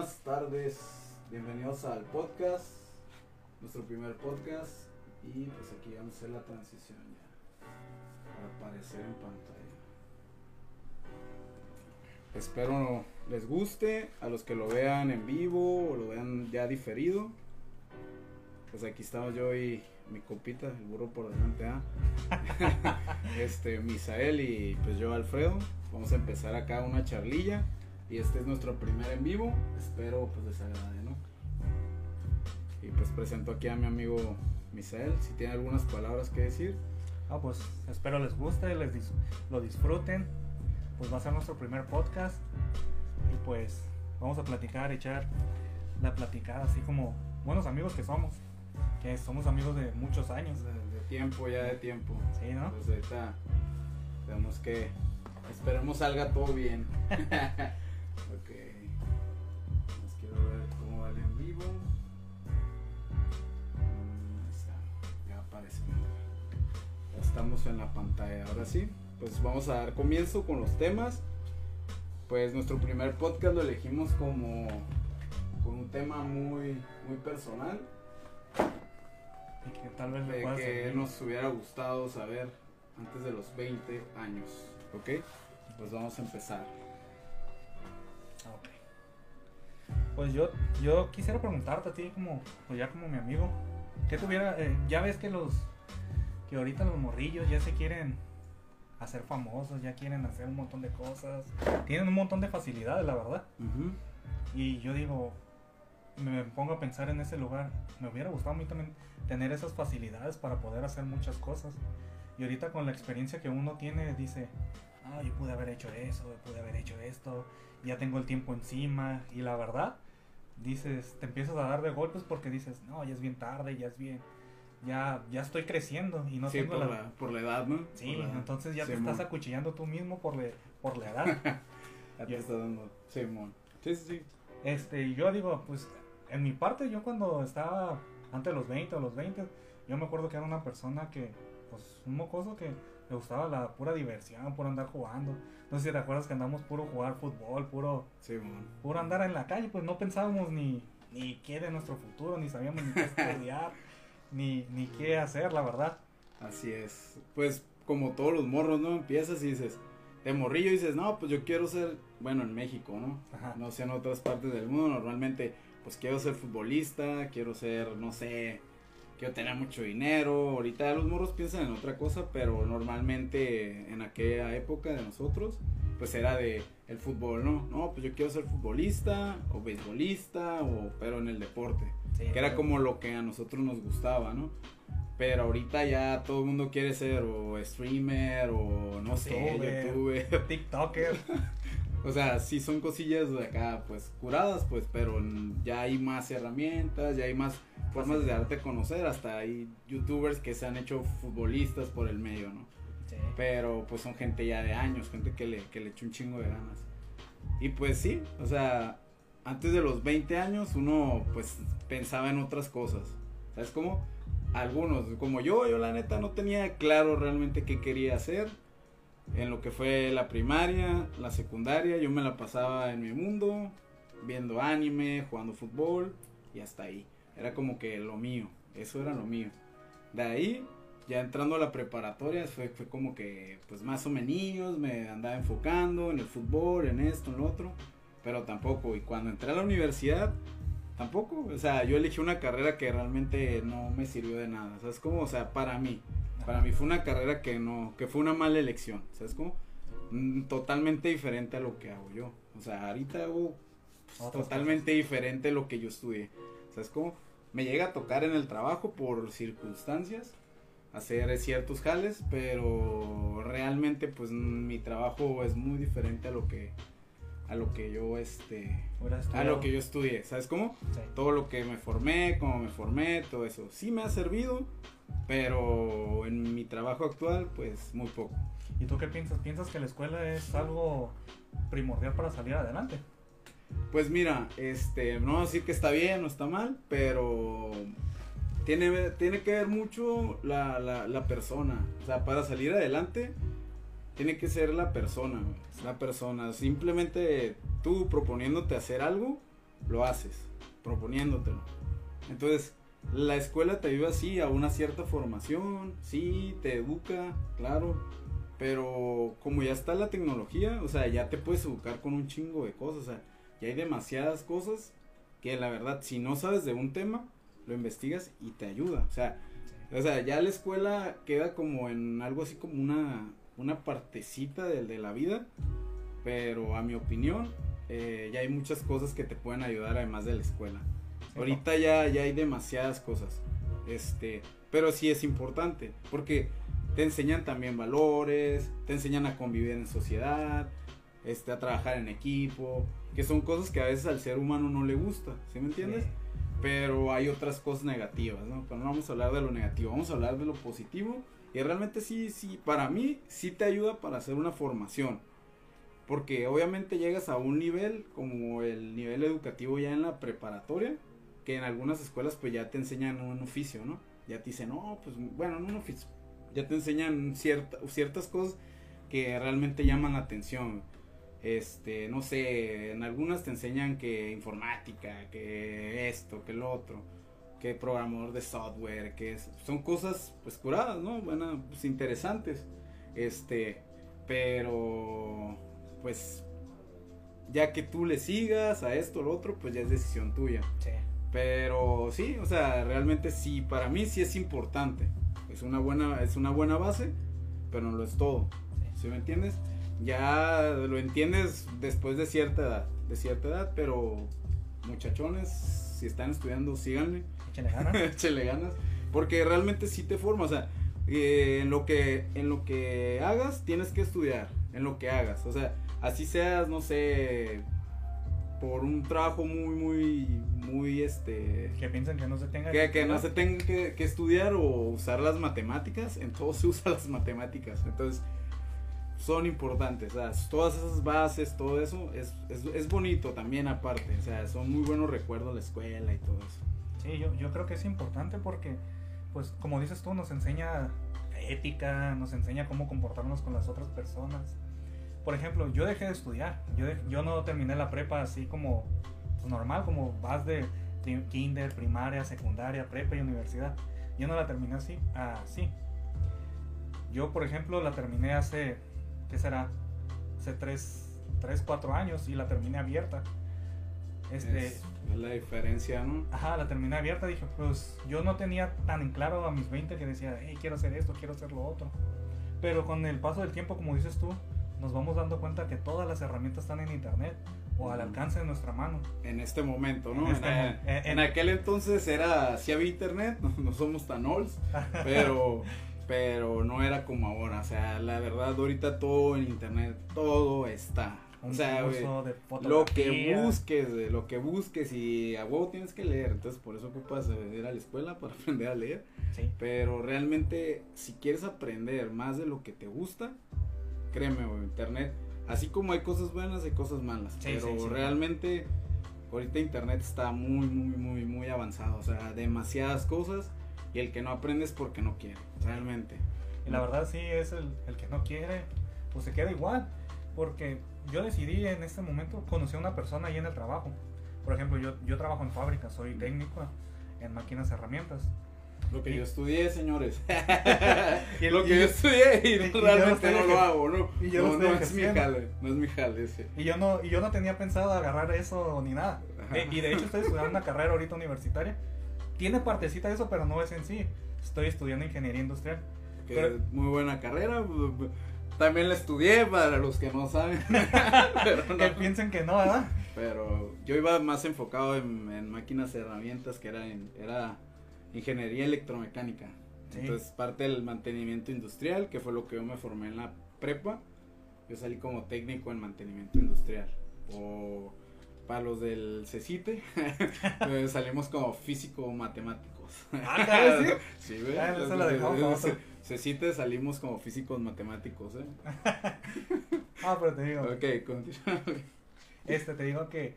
buenas tardes. Bienvenidos al podcast, nuestro primer podcast. Y pues aquí vamos a hacer la transición ya para aparecer en pantalla. Espero les guste a los que lo vean en vivo o lo vean ya diferido. Pues aquí estamos yo y mi copita, el burro por delante, ¿ah? este, Misael y pues yo, Alfredo. Vamos a empezar acá una charlilla. Y este es nuestro primer en vivo. Espero pues les agrade, ¿no? Y pues presento aquí a mi amigo Misael. Si tiene algunas palabras que decir. Ah, pues espero les guste, les lo disfruten. Pues va a ser nuestro primer podcast. Y pues vamos a platicar, echar la platicada así como buenos amigos que somos. Que somos amigos de muchos años. De, tiempo, ya de tiempo. Sí, ¿no? Pues ahorita tenemos que. Esperemos salga todo bien. Ok. Nos quiero ver cómo vale en vivo. Mm, ahí está. Ya aparece. Ya estamos en la pantalla. Ahora sí, pues vamos a dar comienzo con los temas. Pues nuestro primer podcast lo elegimos como con un tema muy muy personal. Y que tal vez le que nos hubiera gustado saber antes de los 20 años. ¿Ok? Pues vamos a empezar. Pues yo, yo quisiera preguntarte a ti como, pues ya como mi amigo, ¿qué tuviera, eh, ya ves que los, que ahorita los morrillos ya se quieren hacer famosos, ya quieren hacer un montón de cosas, tienen un montón de facilidades, la verdad. Y yo digo, me pongo a pensar en ese lugar, me hubiera gustado a mí también tener esas facilidades para poder hacer muchas cosas. Y ahorita con la experiencia que uno tiene, dice, ah, yo pude haber hecho eso, yo pude haber hecho esto, ya tengo el tiempo encima. Y la verdad, dices, te empiezas a dar de golpes porque dices, no, ya es bien tarde, ya es bien, ya, ya estoy creciendo y no sí, tengo por la... la, por la edad, ¿no? Sí, la entonces ya te Simón. estás acuchillando tú mismo por, le- por la edad. Ya te está dando. Simón. Sí, sí, sí. Este, yo digo, pues, en mi parte, yo cuando estaba antes de los 20 o los 20, yo me acuerdo que era una persona que, pues, un mocoso que le gustaba la pura diversión, puro andar jugando. No sé si te acuerdas que andamos puro jugar fútbol, puro, Simón. puro andar en la calle, pues no pensábamos ni, ni qué de nuestro futuro, ni sabíamos ni qué estudiar, ni, ni qué hacer, la verdad. Así es. Pues como todos los morros, ¿no? Empiezas y dices, de morrillo dices, no, pues yo quiero ser, bueno, en México, ¿no? Ajá. No sé, en otras partes del mundo, normalmente, pues quiero ser futbolista, quiero ser, no sé, quiero tener mucho dinero. Ahorita los morros piensan en otra cosa, pero normalmente en aquella época de nosotros, pues era de el fútbol, ¿no? No, pues yo quiero ser futbolista o beisbolista, o, pero en el deporte. Sí, que era como lo que a nosotros nos gustaba, ¿no? Pero ahorita ya todo el mundo quiere ser o streamer o no sé, Youtuber. youtuber. TikToker. o sea, sí son cosillas de acá, pues curadas, pues, pero ya hay más herramientas, ya hay más formas de darte a conocer. Hasta hay youtubers que se han hecho futbolistas por el medio, ¿no? Sí. Pero pues son gente ya de años, gente que le, que le echó un chingo de ganas. Y pues sí, o sea, antes de los 20 años uno pues pensaba en otras cosas. ¿Sabes cómo? Algunos, como yo, yo la neta no tenía claro realmente qué quería hacer. En lo que fue la primaria, la secundaria, yo me la pasaba en mi mundo, viendo anime, jugando fútbol y hasta ahí. Era como que lo mío, eso era lo mío. De ahí ya entrando a la preparatoria fue, como que pues más o menos me andaba enfocando en el fútbol, en esto, en lo otro, pero tampoco. Y cuando entré a la universidad, tampoco. O sea, yo elegí una carrera que realmente no me sirvió de nada. ¿Sabes cómo? O sea, para mí. Para mí fue una carrera que no, que fue una mala elección. ¿Sabes cómo? Mm, Totalmente diferente a lo que hago yo. O sea, ahorita hago pues, totalmente diferente a lo que yo estudié. ¿Sabes cómo? Me llega a tocar en el trabajo por circunstancias hacer ciertos jales, pero realmente pues mi trabajo es muy diferente a lo que a lo que yo este a lo que yo estudié, ¿sabes cómo? Sí. Todo lo que me formé, cómo me formé, todo eso. Sí me ha servido, pero en mi trabajo actual pues muy poco. ¿Y tú qué piensas? ¿Piensas que la escuela es algo primordial para salir adelante? Pues mira, este, no voy a decir que está bien o está mal, pero tiene, tiene que ver mucho la, la, la persona. O sea, para salir adelante, tiene que ser la persona, la persona. Simplemente tú proponiéndote hacer algo, lo haces, proponiéndotelo. Entonces, la escuela te ayuda así a una cierta formación, sí, te educa, claro, pero como ya está la tecnología, o sea, ya te puedes educar con un chingo de cosas, o sea, ya hay demasiadas cosas que la verdad, si no sabes de un tema, lo investigas y te ayuda, o sea, o sea, ya la escuela queda como en algo así como una, una partecita de, de la vida, pero a mi opinión, eh, ya hay muchas cosas que te pueden ayudar además de la escuela. Ahorita ya, ya hay demasiadas cosas. Este, pero sí es importante, porque te enseñan también valores, te enseñan a convivir en sociedad, este, a trabajar en equipo, que son cosas que a veces al ser humano no le gusta, ¿sí me entiendes? Pero hay otras cosas negativas, ¿no? Pero no vamos a hablar de lo negativo, vamos a hablar de lo positivo. Y realmente sí, sí, para mí sí te ayuda para hacer una formación. Porque obviamente llegas a un nivel como el nivel educativo ya en la preparatoria, que en algunas escuelas pues ya te enseñan un oficio, ¿no? Ya te dicen, no, pues bueno, no un oficio. Ya te enseñan cierta, ciertas cosas que realmente llaman la atención. Este, no sé, en algunas te enseñan que informática, que esto, que lo otro, que programador de software, que es, son cosas pues curadas, ¿no? Bueno, pues interesantes. Este, pero pues ya que tú le sigas a esto o lo otro, pues ya es decisión tuya. Sí. Pero sí, o sea, realmente sí, para mí sí es importante. Es una buena, es una buena base, pero no lo es todo. ¿Sí me entiendes? Ya lo entiendes después de cierta edad, de cierta edad, pero muchachones, si están estudiando, síganle. Échale ganas. Échale ganas. Porque realmente sí te forma, o sea, eh, en lo que en lo que hagas tienes que estudiar, en lo que hagas, o sea, así seas, no sé, por un trabajo muy, muy, muy, este... Que piensan que no se tenga que, que no se tenga que, que, estudiar o usar las matemáticas, en todo se usa las matemáticas, entonces son importantes, o sea, todas esas bases, todo eso, es, es, es, bonito también aparte, o sea, son muy buenos recuerdos la escuela y todo eso. Sí, yo, creo que es importante porque, pues, como dices tú, nos enseña ética, nos enseña cómo comportarnos con las otras personas por ejemplo, yo dejé de estudiar. Yo, yo no terminé la prepa así como pues, normal, como vas de, kinder, primaria, secundaria, prepa y universidad. Yo no la terminé así, así. Yo, por ejemplo, la terminé hace, ¿qué será? Hace 3, 3 4 años y la terminé abierta. Este, es la diferencia, ¿no? Ajá, la terminé abierta. Dije, pues yo no tenía tan en claro a mis 20 que decía, hey, quiero hacer esto, quiero hacer lo otro. Pero con el paso del tiempo, como dices tú, nos vamos dando cuenta que todas las herramientas están en internet o al alcance de nuestra mano. En este momento, ¿no? En, este en, aquel entonces era, sí había internet, no, somos tan olds, pero, pero no era como ahora. O sea, la verdad, ahorita todo en internet, todo está. O sea, lo que busques, lo que busques y a huevo tienes que leer. Entonces, por eso ocupas ir a la escuela para aprender a leer. Sí. Pero realmente, si quieres aprender más de lo que te gusta, créeme, internet, así como hay cosas buenas, hay cosas malas, pero realmente ahorita internet está muy, muy, muy, muy avanzado, o sea, demasiadas cosas y el que no aprende es porque no quiere, realmente. Y la verdad sí es el, el que no quiere, pues se queda igual, porque yo decidí en este momento conocer a una persona ahí en el trabajo. Por ejemplo, yo, yo trabajo en fábrica, soy técnico en máquinas y herramientas. Lo que yo estudié, señores. lo que yo estudié y, realmente no lo hago, ¿no? Y yo no, no, es mi jale, no es mi jale ese. Y yo no, y yo no tenía pensado agarrar eso ni nada. y de hecho estoy estudiando una carrera ahorita universitaria. Tiene partecita de eso, pero no es en sí. Estoy estudiando ingeniería industrial. Que muy buena carrera. También la estudié para los que no saben. pero no. Que piensen que no, ¿verdad? Pero yo iba más enfocado en, en máquinas y herramientas, que era, en, era ingeniería electromecánica. Entonces, parte del mantenimiento industrial, que fue lo que yo me formé en la prepa. Yo salí como técnico en mantenimiento industrial. O para los del CECITE, pues salimos como físico-matemáticos. Ah, sí. Sí, CECITE salimos como físicos matemáticos, ¿eh? ah, pero te digo. Ok, continúa. Este, te digo que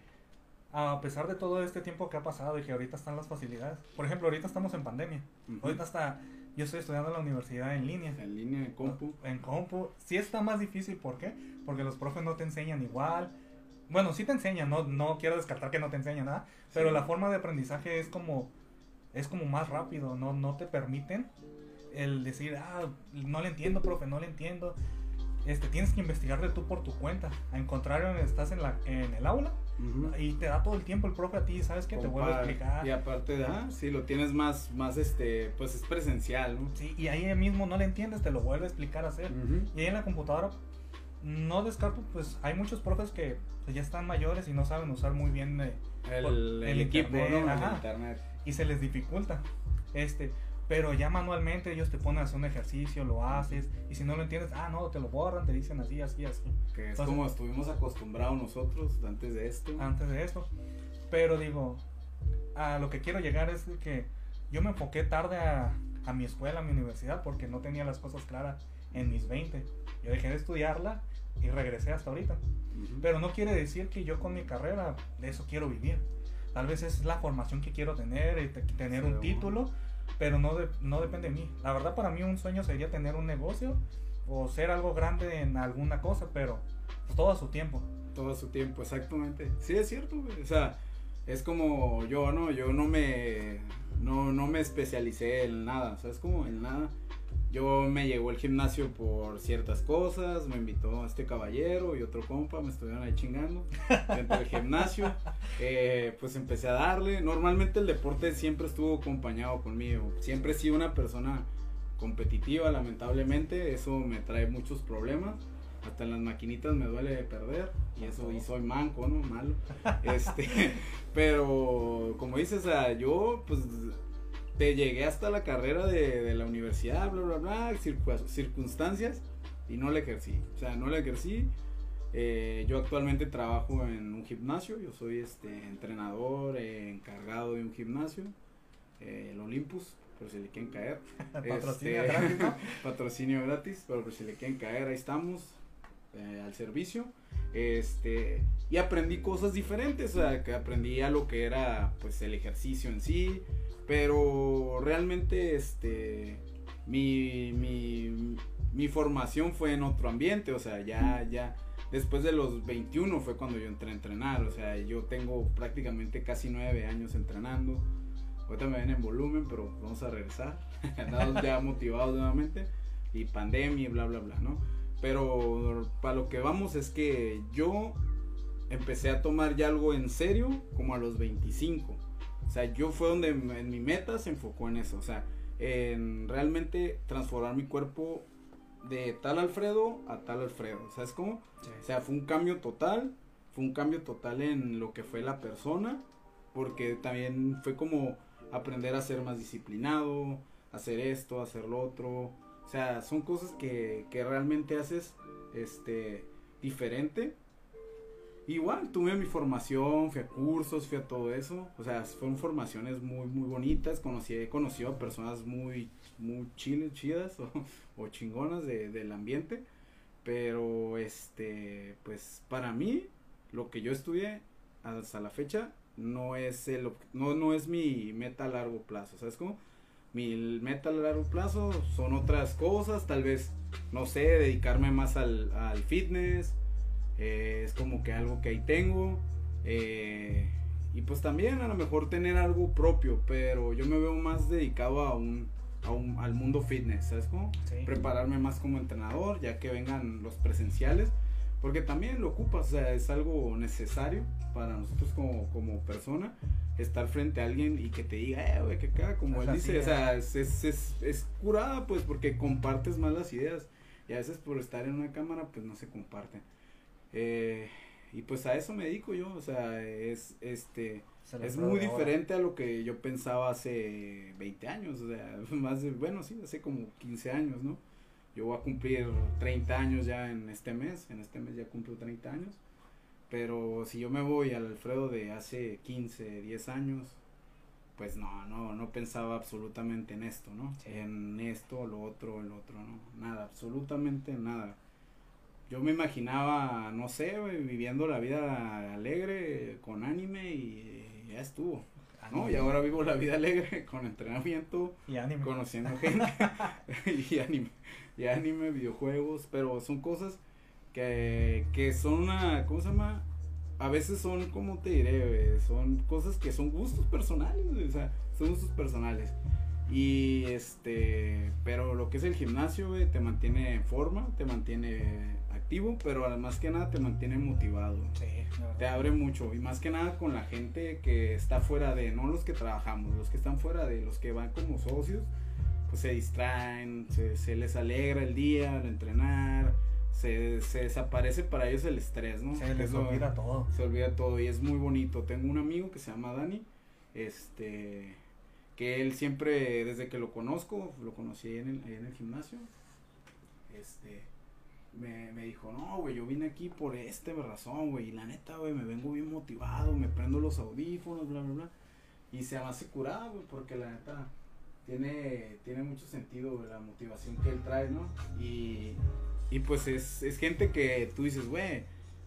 a pesar de todo este tiempo que ha pasado y que ahorita están las facilidades. Por ejemplo, ahorita estamos en pandemia. Ahorita está, yo estoy estudiando en la universidad en línea. En línea, en compu. En compu. Sí está más difícil, ¿por qué? Porque los profes no te enseñan igual. Bueno, sí te enseña, no, no quiero descartar que no te enseña nada, pero Sí. la forma de aprendizaje es como, es como más rápido, no, no te permiten el decir, ah, no le entiendo, profe, no le entiendo. Este, tienes que investigarle tú por tu cuenta. Al contrario, estás en, la, en el aula Ujú. y te da todo el tiempo el profe a ti, ¿sabes qué? Te vuelve a explicar. Y aparte de, ah, sí, lo tienes más, más, este, pues es presencial, ¿no? Sí, y ahí mismo no le entiendes, te lo vuelve a explicar a hacer. Y ahí en la computadora, no descarto, pues hay muchos profes que pues, ya están mayores y no saben usar muy bien eh, El, el el equipo, internet, ¿no? ajá. El internet. y se les dificulta. Este, pero ya manualmente ellos te ponen a hacer un ejercicio, lo haces, y si no lo entiendes, ah, no, te lo borran, te dicen así, así, así, Que es Entonces- como estuvimos acostumbrados nosotros antes de esto. antes de esto. Pero digo, a lo que quiero llegar es que yo me enfoqué tarde a, a mi escuela, a mi universidad, porque no tenía las cosas claras en mis 20. Yo dejé de estudiarla y regresé hasta ahorita. Ujú. Pero no quiere decir que yo con mi carrera de eso quiero vivir. Tal vez es la formación que quiero tener, te- tener Sí, un bueno. título, pero no, de- no depende de mí. La verdad para mí un sueño sería tener un negocio o ser algo grande en alguna cosa, pero pues, todo a su tiempo. todo su tiempo, exactamente. Sí, es cierto. O sea, es como yo, ¿no? Yo no me, no, no me especialicé en nada, ¿sabes? Como en nada. Yo me llegó el gimnasio por ciertas cosas, me invitó este caballero y otro compa, me estuvieron ahí chingando dentro del gimnasio. Eh, pues empecé a darle. Normalmente el deporte siempre estuvo acompañado conmigo. Siempre he sido una persona competitiva, lamentablemente. Eso me trae muchos problemas. Hasta en las maquinitas me duele perder. Y eso, y soy manco, ¿no? Malo. Este, pero como dices, o sea, yo pues te llegué hasta la carrera de, de la universidad, bla, bla, bla, circu- circunstancias, y no la ejercí. O sea, no la ejercí. Eh, yo actualmente trabajo en un gimnasio, yo soy este entrenador eh, encargado de un gimnasio, eh, el Olympus, por si le quieren caer. Patrocinio Este, gratis, ¿no? patrocinio gratis, pero por si le quieren caer, ahí estamos eh, al servicio. Este, y aprendí cosas diferentes, o sea, que aprendí a lo que era pues el ejercicio en sí, pero realmente este mi, mi, mi formación fue en otro ambiente, o sea, ya ya después de los 21 fue cuando yo entré a entrenar, o sea, yo tengo prácticamente casi nueve años entrenando. Ahorita me ven en volumen, pero vamos a regresar. Andamos ya motivados nuevamente. Y pandemia y bla, bla, bla, ¿no? Pero para lo que vamos es que yo empecé a tomar ya algo en serio como a los 25. O sea, yo fue donde en mi meta se enfocó en eso. O sea, en realmente transformar mi cuerpo de tal Alfredo a tal Alfredo. ¿Sabes cómo? O sea, fue un cambio total. Fue un cambio total en lo que fue la persona. Porque también fue como aprender a ser más disciplinado, hacer esto, hacer lo otro. O sea, son cosas que, que realmente haces este diferente. Igual, tuve mi formación, fui a cursos, fui a todo eso. O sea, fueron formaciones muy, muy bonitas. Conocí, he conocido a personas muy, muy chiles, chidas o, o chingonas de- del ambiente. Pero, este, pues para mí, lo que yo estudié hasta la fecha no es el no, no es mi meta a largo plazo, ¿sabes cómo? Mi meta a largo plazo son otras cosas, tal vez, no sé, dedicarme más al, al fitness, eh, es como que algo que ahí tengo, eh, y pues también a lo mejor tener algo propio, pero yo me veo más dedicado a un, a un al mundo fitness, ¿sabes cómo? Sí. prepararme más como entrenador, ya que vengan los presenciales, porque también lo ocupas, o sea, es algo necesario para nosotros como, como persona, estar frente a alguien y que te diga, eh, güey, que acá, como Es él dice, o sea, es, es, es, es curada, pues, porque compartes más las ideas, y a veces por estar en una cámara, pues, no se comparten. Eh, y pues a eso me dedico yo, o sea, es, este, Se es muy ahora. diferente a lo que yo pensaba hace 20 años, o sea, más de, bueno, sí, hace como 15 años, ¿no? Yo voy a cumplir 30 años ya en este mes, en este mes ya cumplo 30 años, pero si yo me voy al Alfredo de hace 15, 10 años, pues no, no, no pensaba absolutamente en esto, ¿no? Sí. En esto, lo otro, el otro, no, nada, absolutamente nada. Yo me imaginaba, no sé, viviendo la vida alegre con anime y ya estuvo. ¿no? Y ahora vivo la vida alegre con entrenamiento, Y anime. conociendo gente y anime, y anime, videojuegos, pero son cosas que, que son una, ¿cómo se llama? a veces son, como te diré? Son cosas que son gustos personales, o sea, son gustos personales. Y este, pero lo que es el gimnasio, te mantiene en forma, te mantiene pero además que nada te mantiene motivado. Sí. Te abre mucho y más que nada con la gente que está fuera de, no los que trabajamos, los que están fuera de, los que van como socios, pues se distraen, se, se les alegra el día al entrenar, se, se desaparece para ellos el estrés, ¿no? Se les olvida todo. se olvida todo y es muy bonito. Tengo un amigo que se llama Dani, este, que él siempre, desde que lo conozco, lo conocí en el, ahí en el gimnasio, este, me, me dijo, no, güey, yo vine aquí por este razón, güey, y la neta, güey, me vengo bien motivado, me prendo los audífonos, bla, bla, bla, y se hace curada, güey, porque la neta tiene, tiene mucho sentido güey, la motivación que él trae, ¿no? Y, y pues es, es gente que tú dices, güey,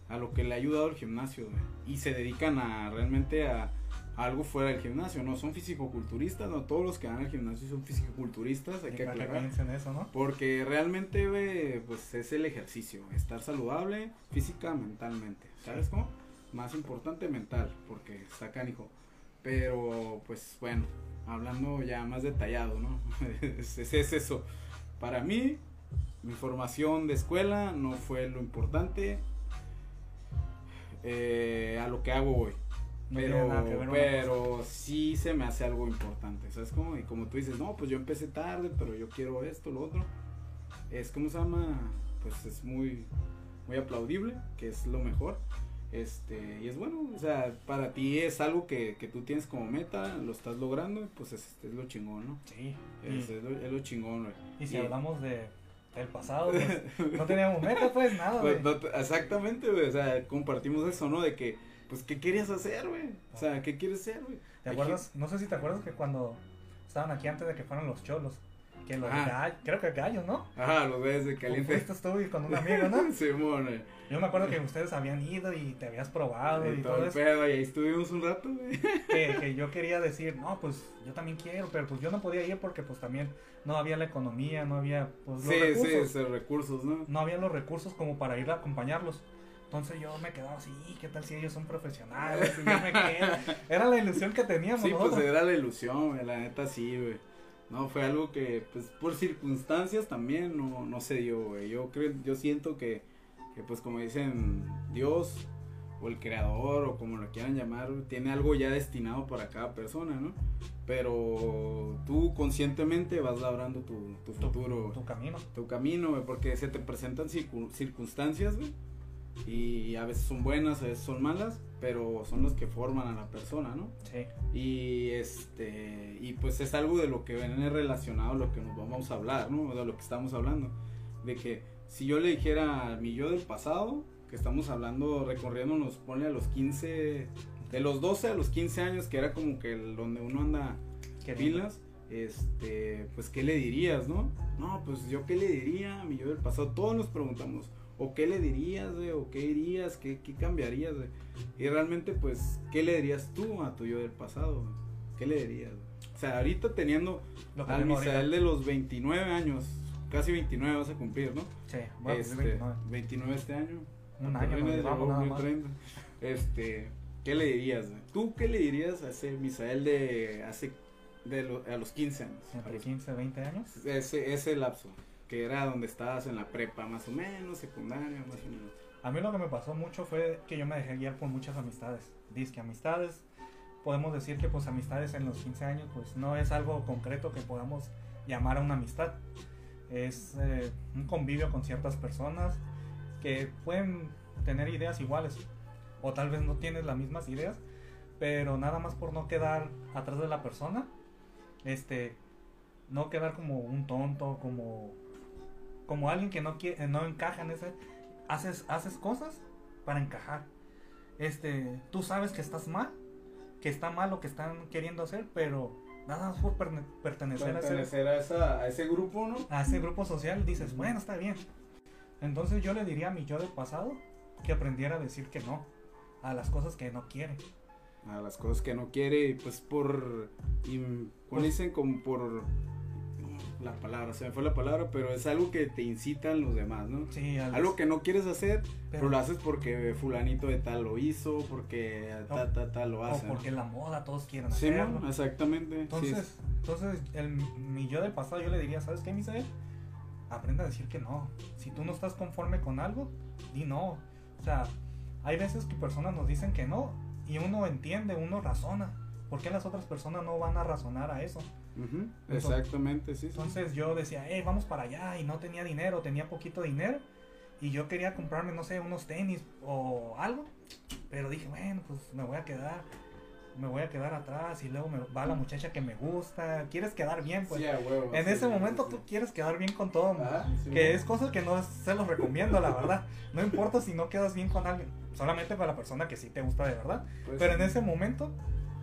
a lo que le ha ayudado el gimnasio, güey, y se dedican a realmente a algo fuera del gimnasio, ¿no? Son fisicoculturistas, no todos los que van al gimnasio son fisicoculturistas, hay Y que aclarar. piensen eso, ¿no? Porque realmente, pues es el ejercicio, estar saludable física, mentalmente, ¿sabes cómo? Más importante mental, porque está canijo. Pero, pues bueno, hablando ya más detallado, ¿no? es, es- es eso. Para mí, mi formación de escuela no fue lo importante eh, a lo que hago hoy. No Pero, pero sí se me hace algo importante, ¿sabes cómo? Y como tú dices, no, pues yo empecé tarde, pero yo quiero esto, lo otro. Es como se llama, pues es muy, muy aplaudible, que es lo mejor. Este, y es bueno, o sea, para ti es algo que, que tú tienes como meta, lo estás logrando, y pues es, es lo chingón, ¿no? Sí. Es, es lo, es lo chingón, güey. y si y- hablamos de, del pasado, pues, no teníamos meta, pues nada, Pues, no te- exactamente, güey, o sea, compartimos eso, ¿no? De que, pues, ¿qué querías hacer, güey? O sea, ¿qué quieres ser, güey? ¿Te acuerdas? No sé si te acuerdas que cuando estaban aquí antes de que fueran los cholos, que los gallos, creo que gallos, ¿no? Ajá, los ves de caliente. Fuiste tú y con un amigo, ¿no? Simón, eh. Yo me acuerdo que ustedes habían ido y te habías probado y Y todo todo el eso. pedo, y ahí estuvimos un rato, güey. Que, que yo quería decir, no, pues yo también quiero, pero pues yo no podía ir porque pues también no había la economía, no había pues, los Sí, recursos. sí, esos recursos, ¿no? No había los recursos como para ir a acompañarlos. Entonces yo me quedaba así, ¿qué tal si ellos son profesionales? Y yo me quedo. Era la ilusión que teníamos Sí, pues era la ilusión, güey, la neta sí, güey. No, fue algo que, pues, por circunstancias también no, no se dio, güey. Yo creo, yo siento que, que, pues, como dicen, Dios o el creador o como lo quieran llamar, tiene algo ya destinado para cada persona, ¿no? Pero tú conscientemente vas labrando tu, tu Tu- futuro, tu camino. tu camino, güey, porque se te presentan circun- circunstancias, güey, y a veces son buenas, a veces son malas, pero son los que forman a la persona, ¿no? Sí. Y este, y pues es algo de lo que viene relacionado a lo que nos vamos a hablar, ¿no? De lo que estamos hablando, de que si yo le dijera a mi yo del pasado, que estamos hablando, recorriéndonos, ponle a los 15, de los 12 a los 15 años, que era como que el, donde uno anda Qué pilas, este, pues qué le dirías, ¿no? No, pues yo qué le diría a mi yo del pasado. Todos nos preguntamos, o qué le dirías, güey, o qué dirías, qué, qué cambiarías, güey. Y realmente, pues, ¿qué le dirías tú a tu yo del pasado? güey? ¿Qué le dirías? güey? O sea, ahorita teniendo Lo al. Misael de los 29 años, casi 29 vas a cumplir, ¿no? Sí, bueno, este, 29. 29 este año. Un año llevamos llegó nada más. 30. Este, ¿qué le dirías? güey? ¿Tú qué le dirías a ese Misael de hace de lo- a los 15 años? Entre los- 15 20 años. ese, ese lapso, que era donde estabas en la prepa, más o menos, secundaria, más o menos. A mí lo que me pasó mucho fue que yo me dejé guiar por muchas amistades. Disque amistades. Podemos decir que pues amistades en los 15 años pues no es algo concreto que podamos llamar a una amistad. Es eh, un convivio con ciertas personas que pueden tener ideas iguales o tal vez no tienes las mismas ideas, pero nada más por no quedar atrás de la persona, este, no quedar como un tonto, como, como alguien que no quiere, no encaja en ese, haces, haces cosas para encajar. Este, tú sabes que estás mal, que está mal lo que están queriendo hacer, pero nada más por pertenecer a ese, a, esa, a ese grupo, ¿no? a ese grupo social, dices, bueno, está bien. Entonces yo le diría a mi yo del pasado que aprendiera a decir que no a las cosas que no quiere. A las cosas que no quiere, y pues por, y, Pues- dicen, como por, la palabra, se me fue la palabra, pero es algo que te incitan los demás, ¿no? Sí, al- Algo que no quieres hacer, pero, Pero- lo haces porque fulanito de tal lo hizo, porque ta, ta, ta lo o hace. ¿no? porque la moda todos quieren Sí, hacerlo. ¿no? exactamente. sí, Entonces, entonces el, mi yo del pasado yo le diría, ¿sabes qué, Misael? Aprende a decir que no. Si tú no estás conforme con algo, di no. O sea, hay veces que personas nos dicen que no y uno entiende, uno razona. ¿Por qué las otras personas no van a razonar a eso? Ujú, Entonces- exactamente, sí. sí. Entonces yo decía, hey, vamos para allá y no tenía dinero, tenía poquito dinero y yo quería comprarme, no sé, unos tenis o algo, pero dije, bueno, pues me voy a quedar, me voy a quedar atrás y luego me va la muchacha que me gusta, quieres quedar bien, pues. Sí, huevo, en sí, ese sí, momento tú quieres quedar bien con todo, Ah, que es cosa que no se los recomiendo, la verdad. No importa si no quedas bien con alguien, solamente para la persona que sí te gusta de verdad. Pues, Pero en ese momento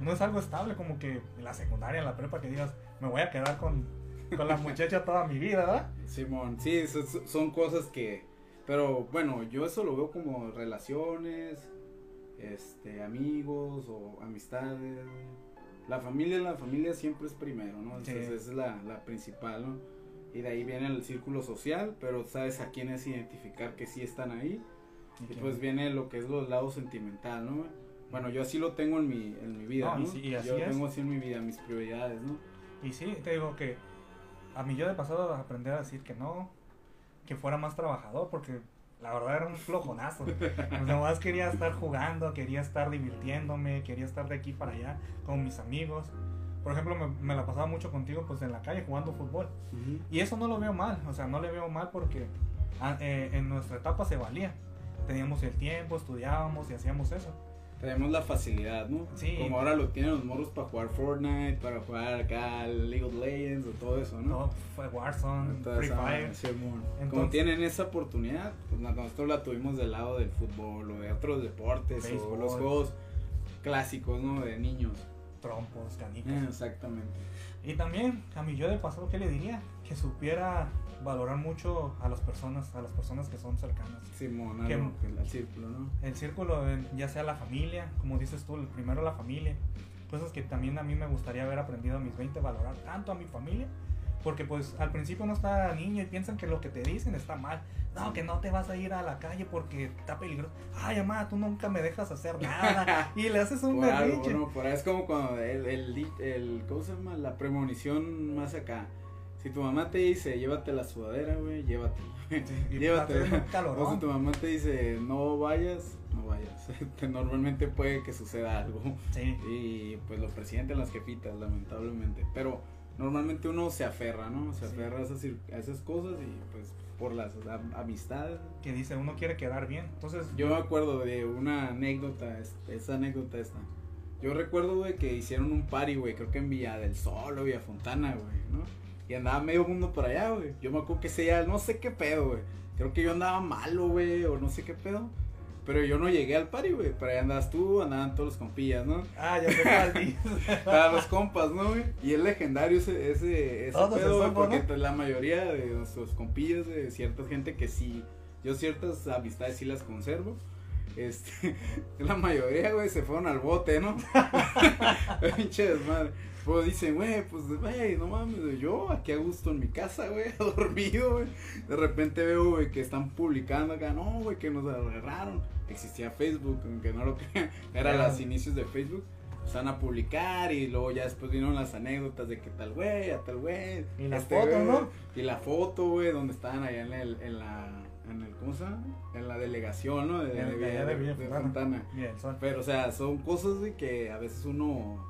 no es algo estable como que en la secundaria, en la prepa, que digas, me voy a quedar con, con la muchacha toda mi vida, ¿verdad? Simón, sí, so- so- son cosas que... Pero bueno, yo eso lo veo como relaciones, este, amigos o amistades. La familia, la familia siempre es primero, ¿no? Entonces Sí. esa es la, la principal, ¿no? Y de ahí viene el círculo social, pero sabes a quiénes identificar que sí están ahí. Y pues viene lo que es los lado sentimental, ¿no? Bueno, yo así lo tengo en mi, en mi vida, No, y ¿no? sí, y así yo es. tengo así en mi vida mis prioridades, ¿no? Y sí, te digo que a mí yo de pasado aprender a decir que no, que fuera más trabajador, porque la verdad era un flojonazo. Pues nomás quería estar jugando, quería estar divirtiéndome, quería estar de aquí para allá con mis amigos. Por ejemplo, me, me la pasaba mucho contigo pues en la calle jugando fútbol. Y eso no lo veo mal, o sea, no le veo mal porque ah, eh, en nuestra etapa se valía. Teníamos el tiempo, estudiábamos y hacíamos eso. Tenemos la facilidad, ¿no? Sí. Como ahora lo tienen los morros para jugar Fortnite, para jugar acá League of Legends o todo eso, ¿no? Fue Warzone, Free esa Fire. madre, Simón. Como Entonces- tienen esa oportunidad, pues nosotros la tuvimos del lado del fútbol o de otros deportes o los juegos clásicos, ¿no? De niños. trompos, canicas. Eh, exactamente. Y también, a mi yo del pasado, ¿qué le diría? Que supiera valorar mucho a las personas, a las personas que son cercanas. Simón, que- al círculo, ¿no? El círculo, ya sea la familia, como dices tú, el primero la familia. Cosas que también a mí me gustaría haber aprendido a mis 20, valorar tanto a mi familia. Porque pues al principio uno está niño y piensan que lo que te dicen está mal. No, que no te vas a ir a la calle porque está peligroso. Ay, mamá, tú nunca me dejas hacer nada. Y le haces un berrinche. ¿no? Por ahí es como cuando el, el, el- ¿cómo se llama? La premonición más acá. Si tu mamá te dice, llévate la sudadera, güey, llévatela. Y Llévatela. O si tu mamá te dice, no vayas, no vayas. Que Normalmente puede que suceda algo. Sí. Y pues lo presienten las jefitas, lamentablemente. Pero normalmente uno se aferra, ¿no? Se Sí. aferra a esas, a esas cosas y pues por las am- amistades. Que dice, uno quiere quedar bien. Entonces, Yo me acuerdo de una anécdota, es- esa anécdota esta. Yo recuerdo, güey, que hicieron un party, güey, creo que en Villa del Sol o Villa Fontana, güey, ¿no? Y andaba medio mundo por allá, güey. Yo me acuerdo que ese día, no sé qué pedo, güey. Creo que yo andaba malo, güey, o no sé qué pedo. Pero yo no llegué al party, güey. Pero ahí andabas tú, andaban todos los compillas, ¿no? ah, ya dices. Para los compas, ¿no, güey? Y es legendario ese, ese, pedo, güey, porque ¿no? la mayoría de nuestros compillas, de cierta gente que sí, yo ciertas amistades sí las conservo. Este, la mayoría, güey, se fueron al bote, ¿no? Pinche desmadre. Pues dicen, güey, pues, güey, no mames, yo aquí a gusto en mi casa, güey, dormido, güey. De repente veo, güey, que están publicando acá, no, güey, que nos agarraron. Existía Facebook, aunque no lo crean, era los inicios de Facebook. Empezaron a publicar y luego ya después vinieron las anécdotas de que tal güey, a tal güey. este Y las fotos, güey, ¿no? Y la foto, güey, donde estaban allá en, el, en la, en el, ¿cómo se llama? En la delegación, ¿no? De, de- de Villa de Fontana. Pero, o sea, son cosas, güey, que a veces uno,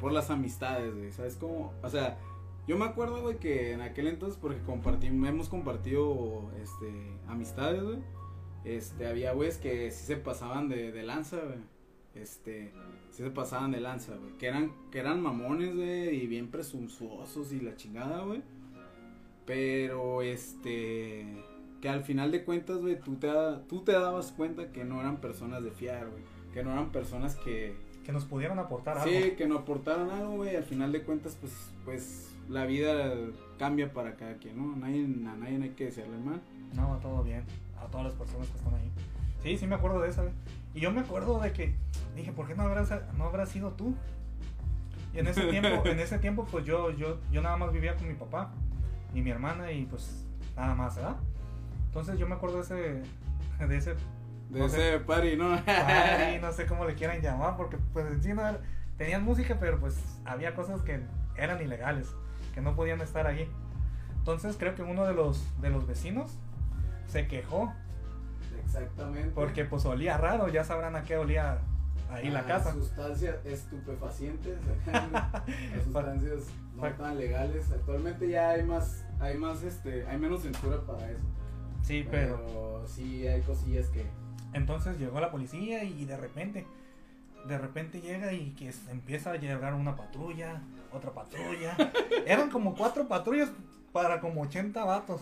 por las amistades, güey, ¿sabes cómo? O sea, yo me acuerdo, güey, que en aquel entonces, porque compartimos, hemos compartido, este, amistades, güey, este, había, güeyes que sí se pasaban de, de lanza, güey, este, sí se pasaban de lanza, güey, que eran, que eran mamones, güey, y bien presuntuosos y la chingada, güey, pero, este, que al final de cuentas, güey, tú te, tú te dabas cuenta que no eran personas de fiar, güey, que no eran personas que, Que nos pudieran aportar algo. sí, que no aportaran algo, güey, al final de cuentas, pues, pues, la vida cambia para cada quien, ¿no? A nadie, a nadie hay que desearle mal. No, todo bien. A todas las personas que están ahí. Sí, sí me acuerdo de esa. güey. Y yo me acuerdo de que dije, ¿por qué no habrás, no habrás sido tú? Y en ese tiempo, en ese tiempo, pues yo, yo, yo nada más vivía con mi papá. y mi hermana y pues nada más, ¿verdad? Entonces yo me acuerdo de ese, de ese De No ese sé. party, ¿no? party, no sé cómo le quieran llamar, porque pues en sí no era- tenían música, pero pues había cosas que eran ilegales, que no podían estar ahí. Entonces creo que uno de los, de los vecinos se quejó, Exactamente. porque pues olía raro, ya sabrán a qué olía ahí la casa. Sustancias estupefacientes, sustancias no tan legales. Actualmente ya hay más, hay más, este, hay menos censura para eso. Sí, pero Pero sí hay cosillas que. entonces llegó la policía y de repente, de repente llega y que empieza a llegar una patrulla, otra patrulla. Eran como cuatro patrullas para como 80 vatos.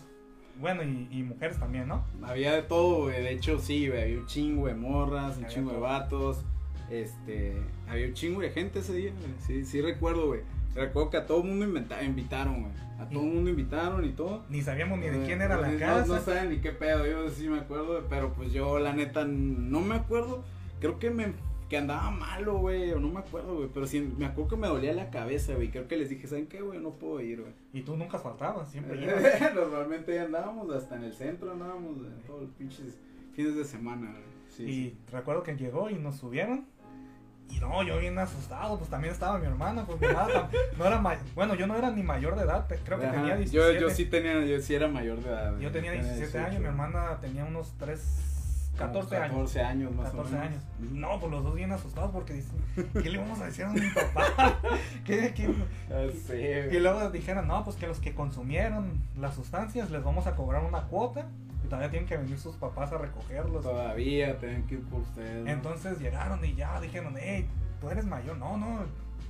Bueno, y, y mujeres también, ¿no? Había de todo, güey. De hecho, sí, güey. Había un chingo de morras, un Había chingo de vatos. Este. Había un chingo de gente ese día, güey. Sí, sí recuerdo, güey. Recuerdo que a todo el mundo invitaron, güey. A todo el mundo invitaron y todo. Ni sabíamos ni de Eh, quién era la no- casa. No, saben ni qué pedo, yo sí me acuerdo, pero pues yo la neta no me acuerdo. Creo que me que andaba malo, güey, o no me acuerdo, güey, pero sí me acuerdo que me dolía la cabeza, güey. Creo que les dije, ¿saben qué, güey? No puedo ir, güey. Y tú nunca faltabas, siempre ibas. Normalmente andábamos hasta en el centro, andábamos en todos los pinches fines de semana, güey. Sí, y sí. recuerdo que llegó y nos subieron. Y no, yo bien asustado, pues también estaba mi hermana, pues mi hermana no era bueno, yo no era ni mayor de edad, creo que Ajá, tenía yo, 17. yo sí tenía, yo sí era mayor de edad. Yo tenía 17 años, mi hermana tenía unos 3, 14 años. 14 años más 14 o menos. años. No, pues los dos bien asustados porque dicen, ¿qué le vamos a decir a mi papá? ¿Qué, qué? Ya sé, Y luego dijeron, no, pues que los que consumieron las sustancias les vamos a cobrar una cuota todavía tienen que venir sus papás a recogerlos. Todavía tienen que ir por ustedes. ¿no? Entonces llegaron y ya dijeron, hey, tú eres mayor. No, no,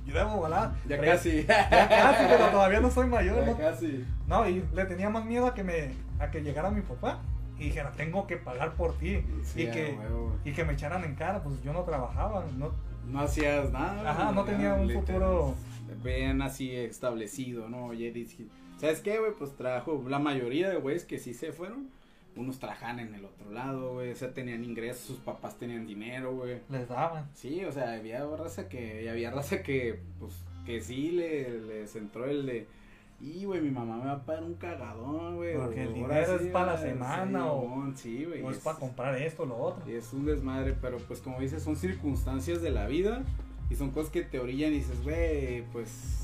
yo debo volar. ya casi. Ya casi, pero todavía no soy mayor, Ya ¿no? casi. No, y le tenía más miedo a que me a que llegara mi papá y dijera, tengo que pagar por ti. Sí, y, que, huevo. y que me echaran en cara, pues yo no trabajaba, no, No hacías nada. Ajá, no tenía un futuro. Bien así establecido, ¿no? Oye, ¿sabes qué, güey? Pues trabajo. La mayoría de güeyes que sí se fueron, unos trabajan en el otro lado, güey. O sea, tenían ingresos, sus papás tenían dinero, güey. les daban. Sí, o sea, había raza que, había raza que, pues, que sí le, les entró el de, y, güey, mi mamá me va a pagar un cagadón, güey. Porque o el dinero es pa' la semana, o- Simón, Sí, güey. O es es- para comprar esto, lo otro. y es un desmadre, pero pues como dices, son circunstancias de la vida y son cosas que te orillan y dices, güey, pues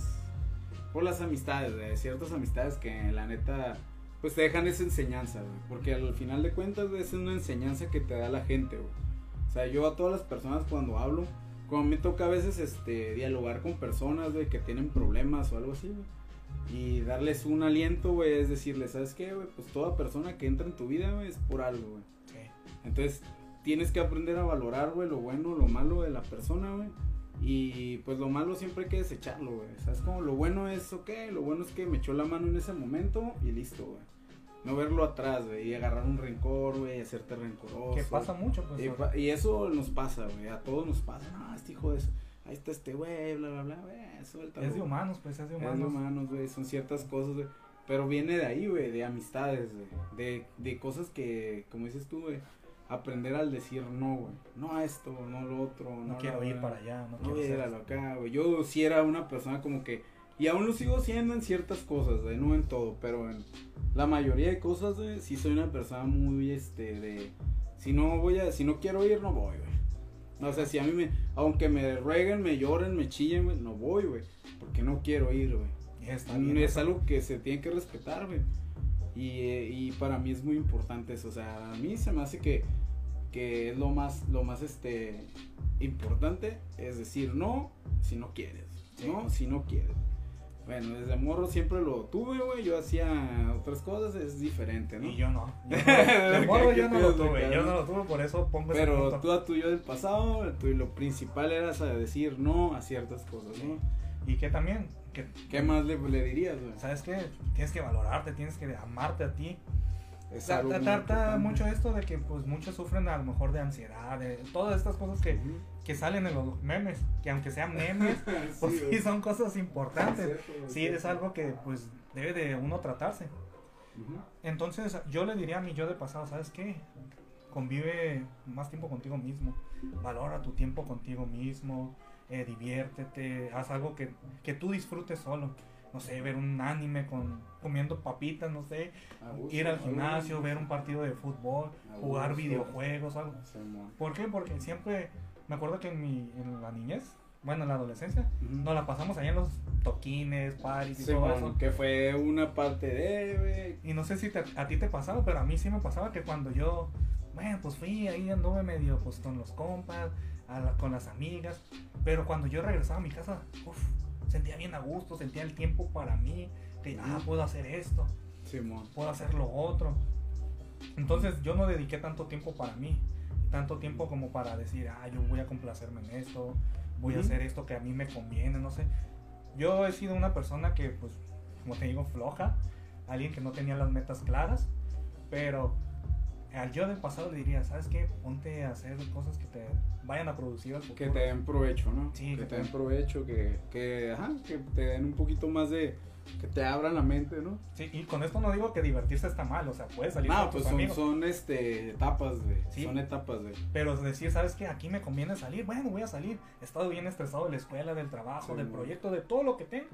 por las amistades, güey, ciertas amistades que la neta, pues te dejan esa enseñanza, güey, porque al final de cuentas, güey, es una enseñanza que te da la gente, güey. O sea, yo a todas las personas cuando hablo, cuando me toca a veces este dialogar con personas, güey, que tienen problemas o algo así, güey. Y darles un aliento, güey, es decirles, ¿sabes qué, güey? Pues toda persona que entra en tu vida, güey, es por algo, güey. Sí. Entonces, tienes que aprender a valorar, güey, lo bueno, lo malo de la persona, güey. Y pues lo malo siempre hay que desecharlo, güey. ¿Sabes cómo? Lo bueno es, ok, lo bueno es que me echó la mano en ese momento y listo, güey. No verlo atrás, güey, y agarrar un rencor, güey, y hacerte rencoroso. Que pasa mucho, pues. Y, pa- y eso nos pasa, güey, a todos nos pasa. No, este hijo de eso, ahí está este güey, bla, bla, bla, güey, suéltalo. es de humanos, pues, es de Es de humanos. humanos, güey, son ciertas cosas, güey. Pero viene de ahí, güey, de amistades, güey. De, de cosas que, como dices tú, güey, aprender al decir no, güey. No a esto, no lo otro. No, No quiero ir para allá, no, No quiero a ir a lo acá, güey. Yo sí era una persona como que, y aún lo sigo siendo en ciertas cosas, güey, no en todo, pero en la mayoría de cosas, güey, sí soy una persona muy, este, de, si no voy a, si no quiero ir, no voy, güey. No, o sea, si a mí me, aunque me rueguen, me lloren, me chillen, güey, no voy, güey, porque no quiero ir, güey. Bien Es algo que se tiene que respetar, güey. Y, eh, y para mí es muy importante eso. O sea, a mí se me hace que, que es lo más, lo más este importante. Es decir, no si no quieres. No si no quieres. Bueno, desde morro siempre lo tuve, güey. Yo hacía otras cosas, es diferente, ¿no? Y yo no. Yo no. De morro ¿Qué yo no lo tuve. Yo no lo tuve, por eso pongo ese Pero punto. tú a tu yo del pasado, tú, lo principal era saber decir no a ciertas cosas, ¿no? Y que también, que, ¿Qué más le, le dirías, güey? ¿sabes qué? Tienes que valorarte, tienes que amarte a ti. Es algo Trata mucho esto de que pues muchos sufren a lo mejor de ansiedad, de todas estas cosas que, que salen en los memes, que aunque sean memes, pues sí, son cosas importantes. Cierto, güey, Sí, cierto. es algo que pues debe de uno tratarse. Entonces yo le diría a mi yo de pasado, ¿sabes qué? Convive más tiempo contigo mismo, valora tu tiempo contigo mismo, eh, diviértete, haz algo que, que tú disfrutes solo. No sé, ver un anime con comiendo papitas, no sé, ir al gimnasio, ver un partido de fútbol, jugar videojuegos, algo. ¿Por qué? Porque siempre me acuerdo que en mi en la niñez, bueno, en la adolescencia, nos la pasamos allá en los toquines, paris y todo Simón, eso. que fue una parte de. Y no sé si te- a ti te pasaba, pero a mí sí me pasaba que cuando yo, bueno, pues fui ahí anduve medio pues con los compas, a la- con las amigas, pero cuando yo regresaba a mi casa, uf, sentía bien a gusto, sentía el tiempo para mí, que ah, puedo hacer esto, Simón. puedo hacer lo otro. Entonces yo no dediqué tanto tiempo para mí, tanto tiempo como para decir, ah, yo voy a complacerme en esto, voy a hacer esto que a mí me conviene, no sé. Yo he sido una persona que, pues, como te digo, floja, alguien que no tenía las metas claras, pero al yo del pasado le diría, ¿sabes qué? Ponte a hacer cosas que te vayan a producir al futuro. Que te den provecho, ¿no? Sí, que que te den provecho, que, que, ajá, que te den un poquito más de, que te abran la mente, ¿no? Sí, y con esto no digo que divertirse está mal, o sea, puedes salir No, con pues tus son, amigos. son este, etapas, güey. Sí. Son etapas, güey. Pero decir, ¿sabes qué? Aquí me conviene salir. Bueno, voy a salir. He estado bien estresado de la escuela, del trabajo, Sí, del proyecto, de todo lo que tengo.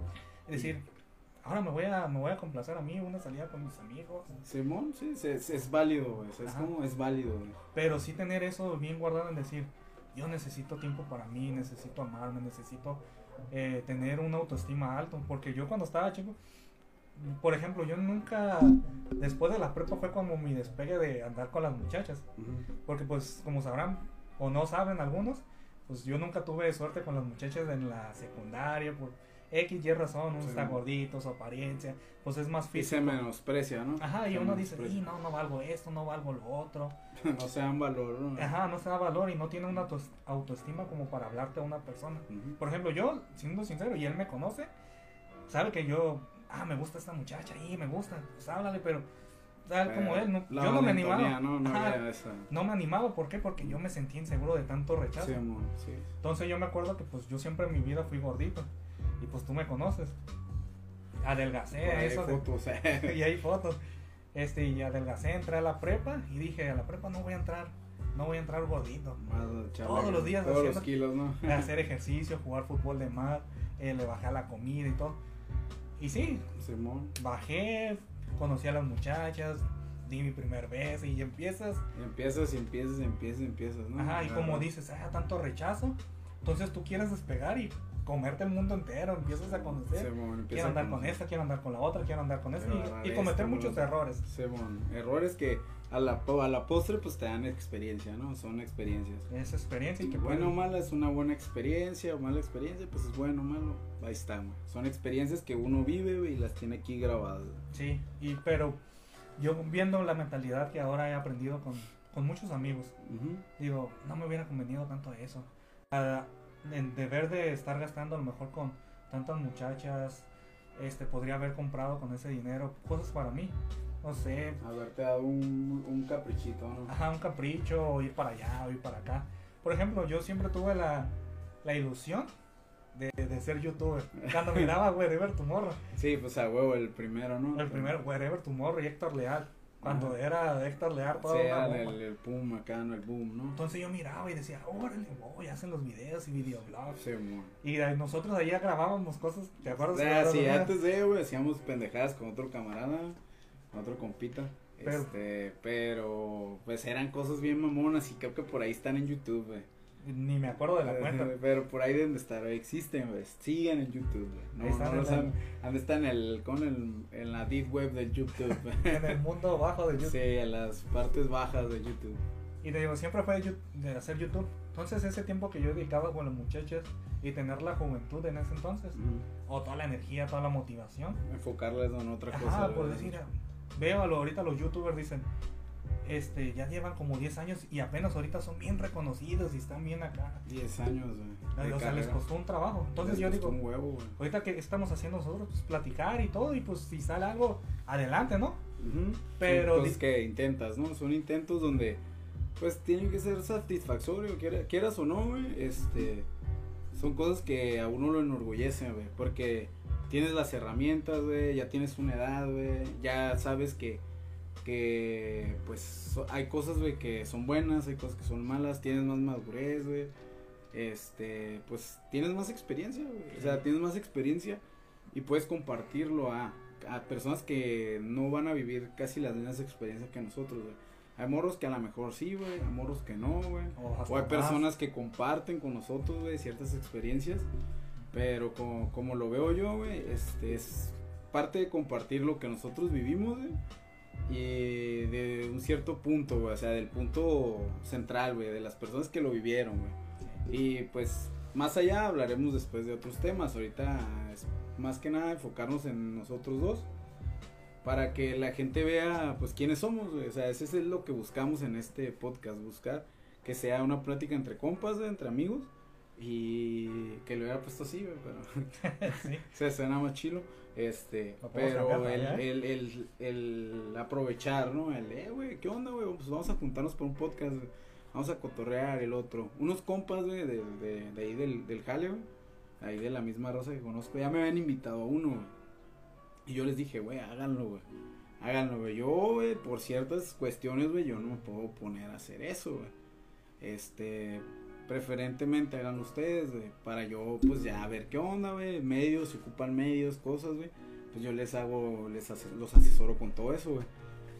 Es decir, ahora me voy a, me voy a complacer a mí, una salida con mis amigos. Simón, sí, es, es, es válido, güey. Es Ajá. como, es válido, güey. Pero sí tener eso bien guardado en decir, yo necesito tiempo para mí, necesito amarme, necesito eh, tener una autoestima alta. Porque yo cuando estaba chico, por ejemplo, yo nunca, después de la prepa fue como mi despegue de andar con las muchachas. Ujú. Porque pues como sabrán o no saben algunos, pues yo nunca tuve suerte con las muchachas en la secundaria por X y razón, uno Sí. está gordito, su apariencia, pues es más Y se físico. menosprecia, ¿no? Ajá, y Se uno dice. "Y no, no valgo esto, no valgo lo otro. no se dan valor, ¿no? Ajá, no se da valor y no tiene una autoestima como para hablarte a una persona. Ujú. Por ejemplo, yo, siendo sincero, y él me conoce, sabe que yo, ah, me gusta esta muchacha, y me gusta, pues háblale, pero tal como Pero él, no- yo no me animaba. No, no Ajá, no me animaba, ¿por qué? Porque yo me sentía inseguro de tanto rechazo. Simón, sí. Entonces yo me acuerdo que pues yo siempre en mi vida fui gordito. Y pues tú me conoces. Adelgacé, Por ahí eso de- fotos, eh. y hay fotos. Este, y adelgacé, entré a la prepa y dije, a la prepa no voy a entrar, no voy a entrar gordito. Echarle Todos los días Todos los haciendo- kilos, ¿no? Hacer ejercicio, jugar fútbol de mar, eh, le bajé a la comida y todo. Y sí, Simón. bajé, conocí a las muchachas, di mi primer beso y empiezas Y empiezas y empiezas y empiezas y empiezas, ¿no? Ajá, y La como dices, ah, tanto rechazo, entonces tú quieres despegar y comerte el mundo entero, empiezas a conocer. Simón, quiero andar con conocer. esta, quiero andar con la otra, quiero andar con esta y- y, cometer muchos errores. Simón, errores que a la, a la postre pues te dan experiencia, ¿no? Son experiencias. Es experiencia y que Bueno o mala es una buena experiencia o mala experiencia, pues es bueno o malo, ahí está, güey. Son experiencias que uno vive y las tiene aquí grabadas. Sí, y, pero yo viendo la mentalidad que ahora he aprendido con, con muchos amigos, Ujú. digo, no me hubiera convenido tanto eso. A- deber de estar gastando a lo mejor con tantas muchachas, este podría haber comprado con ese dinero cosas para mí. No sé, Haberte dado un, un caprichito, ¿no? Ajá, un capricho, o ir para allá, o ir para acá. Por ejemplo, yo siempre tuve la, la ilusión de, de ser youtuber. Cuando miraba Wherever Tomorrow, Sí, pues a huevo el primero, ¿no? el primer Wherever Tomorrow y Héctor Leal. Cuando Ajá. era Héctor Leal, todo Sí, bomba. el, el boom acá, ¿no? El boom, ¿no? Entonces yo miraba y decía, órale, voy, hacen los videos y videoblogs. Simón. Y nosotros allá grabábamos cosas, ¿te acuerdas? Ah, sí, antes de, güey, hacíamos pendejadas con otro camarada, con otro compita. Pero- este, pero, pues eran cosas bien mamonas y creo que por ahí están en YouTube, güey. Ni me acuerdo de la cuenta. Pero por ahí deben de estar, existen, güey. Sigan en YouTube, güey. No, Ahí están no estado en el, con el, en la deep web del YouTube. En el mundo bajo de YouTube. Sí, en las partes bajas de YouTube. Y te digo, siempre fue de, hacer YouTube. Entonces ese tiempo que yo dedicaba con las muchachas y tener la juventud en ese entonces, o toda la energía, toda la motivación. Enfocarles en otra cosa. Ajá, por güey. decir, veo ahorita los youtubers dicen, este, ya llevan como 10 años y apenas ahorita son bien reconocidos y están bien acá. 10 años, güey. o sea, les costó un trabajo. Entonces Les yo costó digo, un huevo, güey. ahorita que estamos haciendo nosotros, pues platicar y todo, y pues si sale algo, adelante, ¿no? Pero Son di- que intentas, ¿no? Son intentos donde, pues, tienen que ser satisfactorio, quiera- quieras o no, güey. Este, son cosas que a uno lo enorgullecen, güey. Porque tienes las herramientas, güey, ya tienes una edad, güey. Ya sabes que, que pues, so- hay cosas, güey, que son buenas, hay cosas que son malas. Tienes más madurez, güey. Este, pues, tienes más experiencia, güey. O sea, tienes más experiencia. y puedes compartirlo a, a personas que no van a vivir casi las mismas experiencias que nosotros, güey. Hay morros que a lo mejor sí, güey, hay morros que no, güey. O, O hay más. personas que comparten con nosotros, güey, ciertas experiencias. Pero como, como lo veo yo, güey, este es parte de compartir lo que nosotros vivimos, güey. Y de un cierto punto, güey, o sea, del punto central, güey, de las personas que lo vivieron, güey. Y pues, más allá hablaremos después de otros temas. Ahorita es más que nada enfocarnos en nosotros dos. Para que la gente vea, pues, quiénes somos, güey. O sea, ese es lo que buscamos en este podcast. Buscar que sea una plática entre compas, güey, entre amigos. Y que lo hubiera puesto así, güey, pero sí. se suena más chilo. Este, pero el, el, el, el aprovechar, ¿no? El, eh, güey, ¿qué onda, güey? Pues vamos a juntarnos por un podcast. Vamos a cotorrear el otro. Unos compas, güey, de, de, de ahí del, del jale, güey. Ahí de la misma raza que conozco. Ya me habían invitado a uno, güey. Y yo les dije, güey, háganlo, güey. Háganlo, güey. Yo, güey, por ciertas cuestiones, güey, yo no me puedo poner a hacer eso, güey. Este, preferentemente hagan ustedes, güey, para yo, pues ya ver qué onda, güey, medios, si ocupan medios, cosas, güey, pues yo les hago, les los asesoro con todo eso, güey.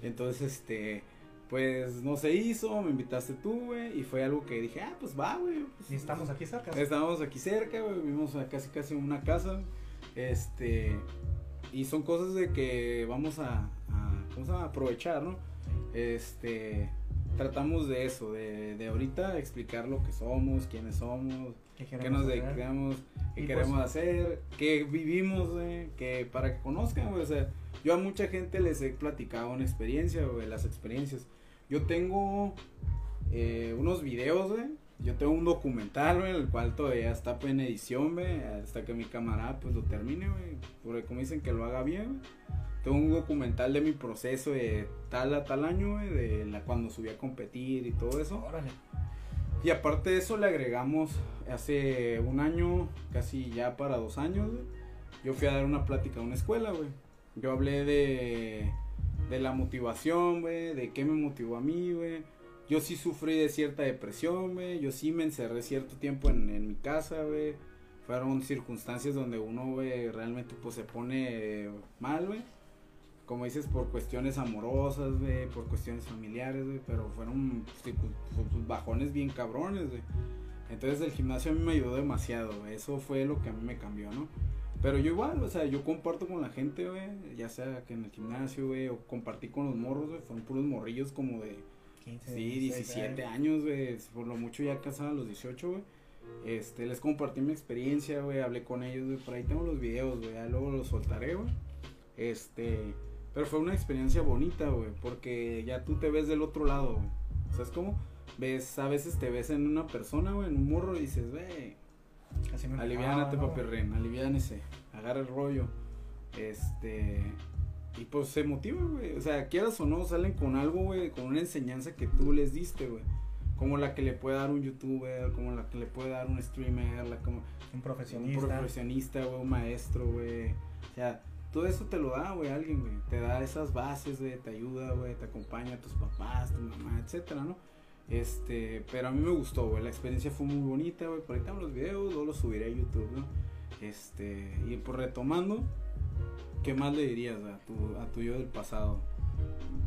Entonces, este, pues no se hizo, me invitaste tú, güey, y fue algo que dije, ah, pues va, güey. pues, Y estamos aquí cerca. Estábamos aquí cerca, güey, vivimos a casi casi en una casa, este, y son cosas de que vamos a, a ¿cómo se llama? aprovechar, ¿no? Este, tratamos de eso, de, de ahorita explicar lo que somos, quiénes somos, qué queremos nos hacer. dedicamos, qué Y queremos pues- hacer, qué vivimos, güey, que para que conozcan, güey, o sea, yo a mucha gente les he platicado una experiencia, güey, las experiencias. Yo tengo eh, unos videos, güey, yo tengo un documental, güey, el cual todavía está pues, en edición, güey, hasta que mi camarada pues lo termine, güey, porque como dicen que lo haga bien, güey. Tengo un documental de mi proceso de tal a tal año, güey, de la cuando subí a competir y todo eso. Órale. Y aparte de eso le agregamos hace un año, casi ya para dos años, yo fui a dar una plática a una escuela, güey. Yo hablé de, de la motivación, güey, de qué me motivó a mí, güey. Yo sí sufrí de cierta depresión, güey. Yo sí me encerré cierto tiempo en, en mi casa, güey. Fueron circunstancias donde uno, güey, realmente pues se pone mal, güey. Como dices, por cuestiones amorosas, güey, por cuestiones familiares, güey, pero fueron circun- pues, bajones bien cabrones, güey. Entonces el gimnasio a mí me ayudó demasiado, güey. Eso fue lo que a mí me cambió, ¿no? Pero yo igual, o sea, yo comparto con la gente, güey, ya sea que en el gimnasio, güey, o compartí con los morros, güey, fueron puros morrillos como de 15, Sí, 16 17 años, güey. Por lo mucho ya casaba a los 18, güey. Este, les compartí mi experiencia, güey. Hablé con ellos, güey. Por ahí tengo los videos, güey. Ya luego los soltaré, güey. Este, pero fue una experiencia bonita, güey. Porque ya tú te ves del otro lado, güey. ¿Sabes cómo? Ves, a veces te ves en una persona, güey, en un morro y dices, güey, Así me aliviánate, ¿no? papirren, aliviánese. Agarra el rollo. Este, y pues se motivan, güey. O sea, quieras o no, salen con algo, güey, con una enseñanza que tú les diste, güey. Como la que le puede dar un youtuber, como la que le puede dar un streamer, la como Un un profesionista. profesionista, güey, un maestro, güey. O sea, todo eso te lo da, güey, alguien, güey. Te da esas bases, güey, te ayuda, güey, te acompaña a tus papás, tu mamá, etcétera, ¿no? Este, pero a mí me gustó, güey, la experiencia fue muy bonita, güey. Por ahí tengo los videos, luego los subiré a YouTube, ¿no? Este, y por retomando, ¿qué más le dirías a tu, a tu yo del pasado?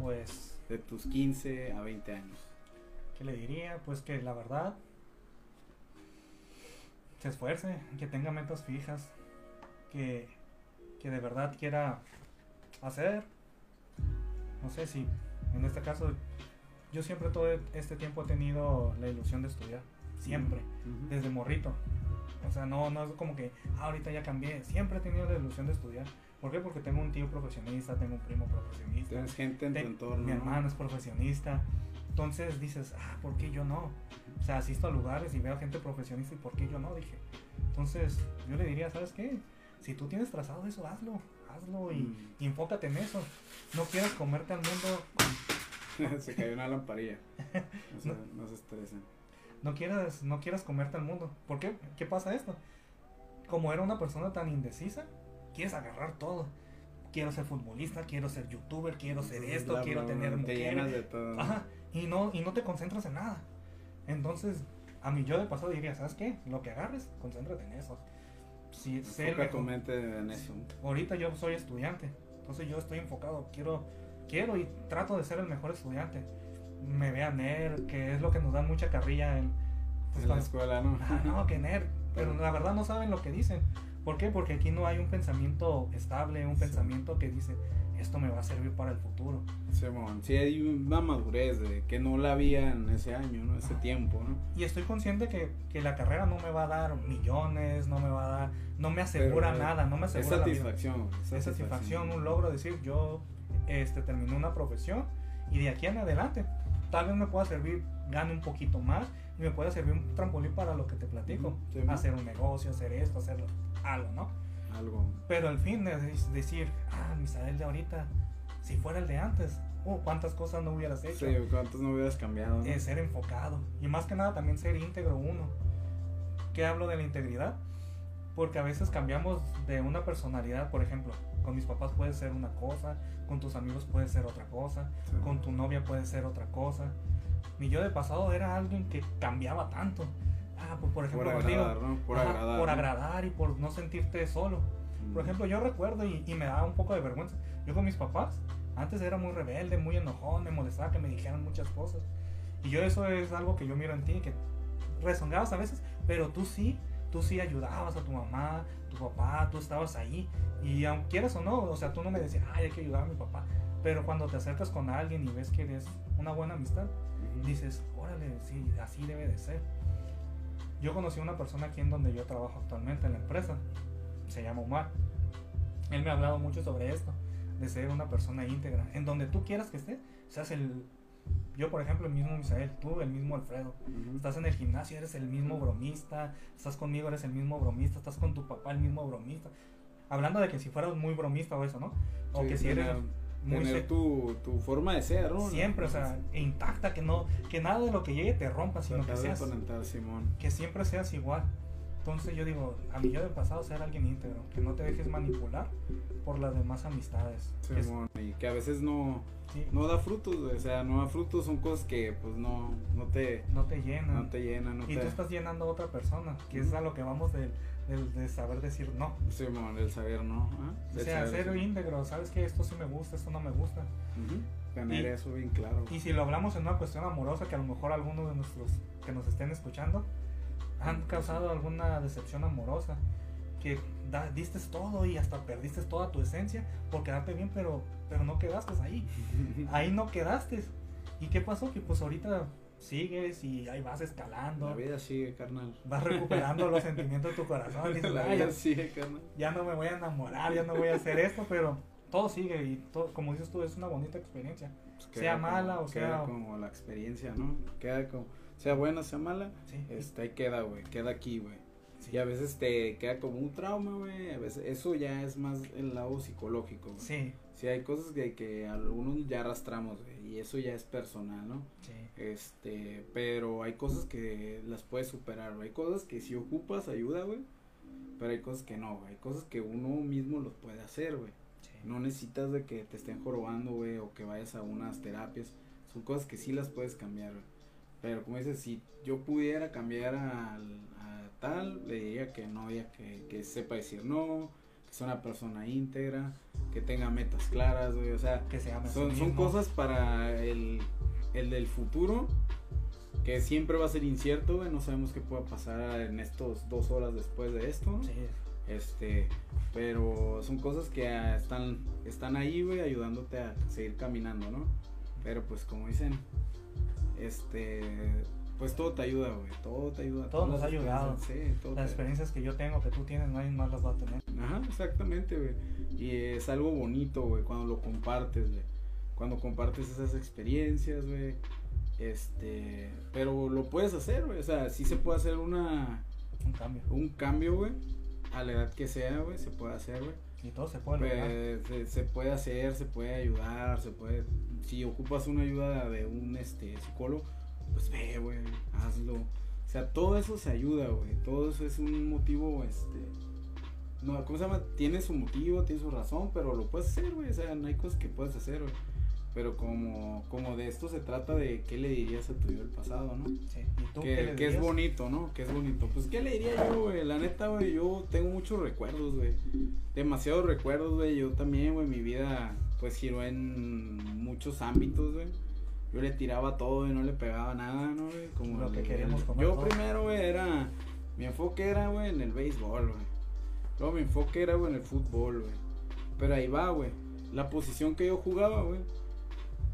Pues, De tus 15 a 20 años. ¿qué le diría? Pues que la verdad se esfuerce, que tenga metas fijas, que, que de verdad quiera hacer. No sé si en este caso yo siempre todo este tiempo he tenido la ilusión de estudiar, siempre, Ujú. desde morrito. O sea, no, no es como que "Ah, ahorita ya cambié, siempre he tenido la ilusión de estudiar. ¿Por qué? Porque tengo un tío profesionista, tengo un primo profesionista. Tienes gente en tu entorno. Mi ¿no? hermano es profesionista. Entonces dices, ah, ¿por qué yo no? O sea, asisto a lugares y veo gente profesionista y ¿por qué yo no? Dije. Entonces yo le diría, ¿sabes qué? Si tú tienes trazado eso, hazlo. Hazlo y, Mm. y enfócate en eso. No quieras comerte al mundo. con- se cayó una lamparilla. O sea, no se estresen. no, quieras, no quieras comerte al mundo. ¿Por qué? ¿Qué pasa esto? Como era una persona tan indecisa, quieres agarrar todo. Quiero ser futbolista, quiero ser youtuber, quiero ser esto, Bla, quiero tener Te mujeres. llenas de todo. Ajá, y no, y no te concentras en nada. Entonces, a mí yo de pasado diría, ¿sabes qué? Lo que agarres, concéntrate en eso. Sí, ser tu mente en eso. Ahorita yo soy estudiante, entonces yo estoy enfocado, quiero, quiero y trato de ser el mejor estudiante. Me vean nerd, que es lo que nos dan mucha carrilla en, pues, en la escuela, ¿no? Ah, no, que nerd. Pero la verdad no saben lo que dicen. ¿Por qué? Porque aquí no hay un pensamiento estable, un Sí. pensamiento que dice, esto me va a servir para el futuro. Simón, sí hay una madurez de que no la había en ese año, ¿no? Ese Ajá. tiempo, ¿no? Y estoy consciente que, que la carrera no me va a dar millones, no me va a dar, no me asegura Pero, nada, no me Es asegura vida. satisfacción. Es satisfacción, un logro, decir, yo este, terminé una profesión y de aquí en adelante tal vez me pueda servir, gane un poquito más y me pueda servir un trampolín para lo que te platico. Sí, hacer un negocio, hacer esto, hacer algo, ¿no? Algo. Pero al fin es decir, ah, Misael de ahorita, si fuera el de antes, uh, cuántas cosas no hubieras hecho. Sí, ¿cuántos no hubieras cambiado? no? Eh, ser enfocado y más que nada también ser íntegro uno. ¿Qué hablo de la integridad? Porque a veces cambiamos de una personalidad, por ejemplo, con mis papás puede ser una cosa, con tus amigos puede ser otra cosa, Sí. con tu novia puede ser otra cosa. Mi yo de pasado era alguien que cambiaba tanto. Ah, pues por ejemplo, Por agradar, ¿no? Por ajá, agradar. por ¿no? agradar y por no sentirte solo. Mm. Por ejemplo, yo recuerdo y, y me daba un poco de vergüenza. Yo con mis papás, antes era muy rebelde, muy enojón, me molestaba que me dijeran muchas cosas. Y yo eso es algo que yo miro en ti, que rezongabas a veces, pero tú sí, tú sí ayudabas a tu mamá, tu papá, tú estabas ahí. Y aunque quieras o no, o sea, tú no me decías, ay, hay que ayudar a mi papá. Pero cuando te acercas con alguien y ves que eres una buena amistad, Ujú. dices, órale, sí, así debe de ser. Yo conocí a una persona aquí en donde yo trabajo actualmente en la empresa, se llama Omar. Él me ha hablado mucho sobre esto, de ser una persona íntegra. En donde tú quieras que esté, seas el... Yo, por ejemplo, el mismo Misael, tú, el mismo Alfredo. Estás en el gimnasio, eres el mismo bromista. Estás conmigo, eres el mismo bromista. Estás con tu papá, el mismo bromista. Hablando de que si fueras muy bromista o eso, ¿no? O Sí, que si eres muy... tener tu, tu forma de ser, ¿no? Siempre, o sea, intacta, que no, que nada de lo que llegue te rompa, sino que Tratar seas, aparentar, Simón. que siempre seas igual. Entonces yo digo, a mí yo del pasado ser alguien íntegro, que no te dejes manipular por las demás amistades. que es- Simón. Y que a veces no, sí, no da frutos, o sea, no da frutos, son cosas que pues no, no te, no te llenan. no te llenan, no y te... tú estás llenando a otra persona, que es a lo que vamos de, de- de saber decir no. Simón, el saber, ¿no? ¿Ah? O El sea, ser sí. íntegro, sabes que esto sí me gusta, esto no me gusta. Tener Y- eso bien claro. Y si lo hablamos en una cuestión amorosa, que a lo mejor algunos de nuestros que nos estén escuchando han causado alguna decepción amorosa, que da- diste todo y hasta perdiste toda tu esencia por quedarte bien, pero, pero no quedaste ahí. Ahí no quedaste. ¿Y qué pasó? Que pues ahorita sigues y ahí vas escalando, La vida sigue, carnal. vas recuperando los sentimientos de tu corazón. Y dices, La "Ay, vida ya, sigue, carnal. ya no me voy a enamorar, ya no voy a hacer esto, pero todo sigue y todo, como dices tú, es una bonita experiencia. Pues Sea queda mala o queda sea- como la experiencia, ¿no? Queda como, sea buena, sea mala, Sí, este, ahí queda, güey, queda aquí, güey. sí. Y a veces te queda como un trauma, güey, a veces, eso ya es más el lado psicológico, güey. Sí, Sí, hay cosas que, que algunos ya arrastramos, güey, y eso ya es personal, ¿no? sí. Este, pero hay cosas que las puedes superar, güey. Hay cosas que si ocupas ayuda, güey, pero hay cosas que no, güey. Hay cosas que uno mismo los puede hacer, güey. sí. No necesitas de que te estén jorobando, güey, o que vayas a unas terapias. Son cosas que sí las puedes cambiar, güey. Pero como dices, si yo pudiera cambiar al- a, tal, le diría que no, ya que, que sepa decir no, sea una persona íntegra, que tenga metas claras, güey. O sea, que se ame sí son, cosas para el, el del futuro que siempre va a ser incierto, güey. No sabemos qué pueda pasar en estos dos horas después de esto. ¿no? Sí, Este, pero son cosas que ah, están, están ahí, güey, ayudándote a seguir caminando, ¿no? Pero pues como dicen, este, pues todo te ayuda, güey, todo te ayuda. Todo nos ha ayudado. Sí, todo las experiencias que yo tengo, que tú tienes, nadie más las va a tener. Ajá, exactamente, güey. Y es algo bonito, güey, cuando lo compartes, güey. Cuando compartes esas experiencias, güey. Este, pero lo puedes hacer, güey. O sea, sí se puede hacer una, Un cambio. un cambio, güey. A la edad que sea, güey, se puede hacer, güey. Y todo se puede lograr. Pues, se, se puede hacer, se puede ayudar, se puede... Si ocupas una ayuda de un este psicólogo, pues ve, güey, hazlo. O sea, todo eso se ayuda, güey. Todo eso es un motivo, este... No, ¿cómo se llama? Tiene su motivo, tiene su razón, pero lo puedes hacer, güey. O sea, no hay cosas que puedes hacer, güey. Pero como, como de esto se trata de qué le dirías a tu yo del pasado, ¿no? Sí. ¿Y tú qué Que, le que es bonito, ¿no? Que es bonito. Pues, ¿qué le diría yo, güey? La neta, güey, yo tengo muchos recuerdos, güey. Demasiados recuerdos, güey. Yo también, güey, mi vida, pues, giró en muchos ámbitos, güey. Yo le tiraba todo y no le pegaba nada, ¿no, güey? Como Lo que queremos comer Yo primero, güey, era... Mi enfoque era, güey, en el béisbol, güey. Luego mi enfoque era, güey, en el fútbol, güey. Pero ahí va, güey. La posición que yo jugaba, güey,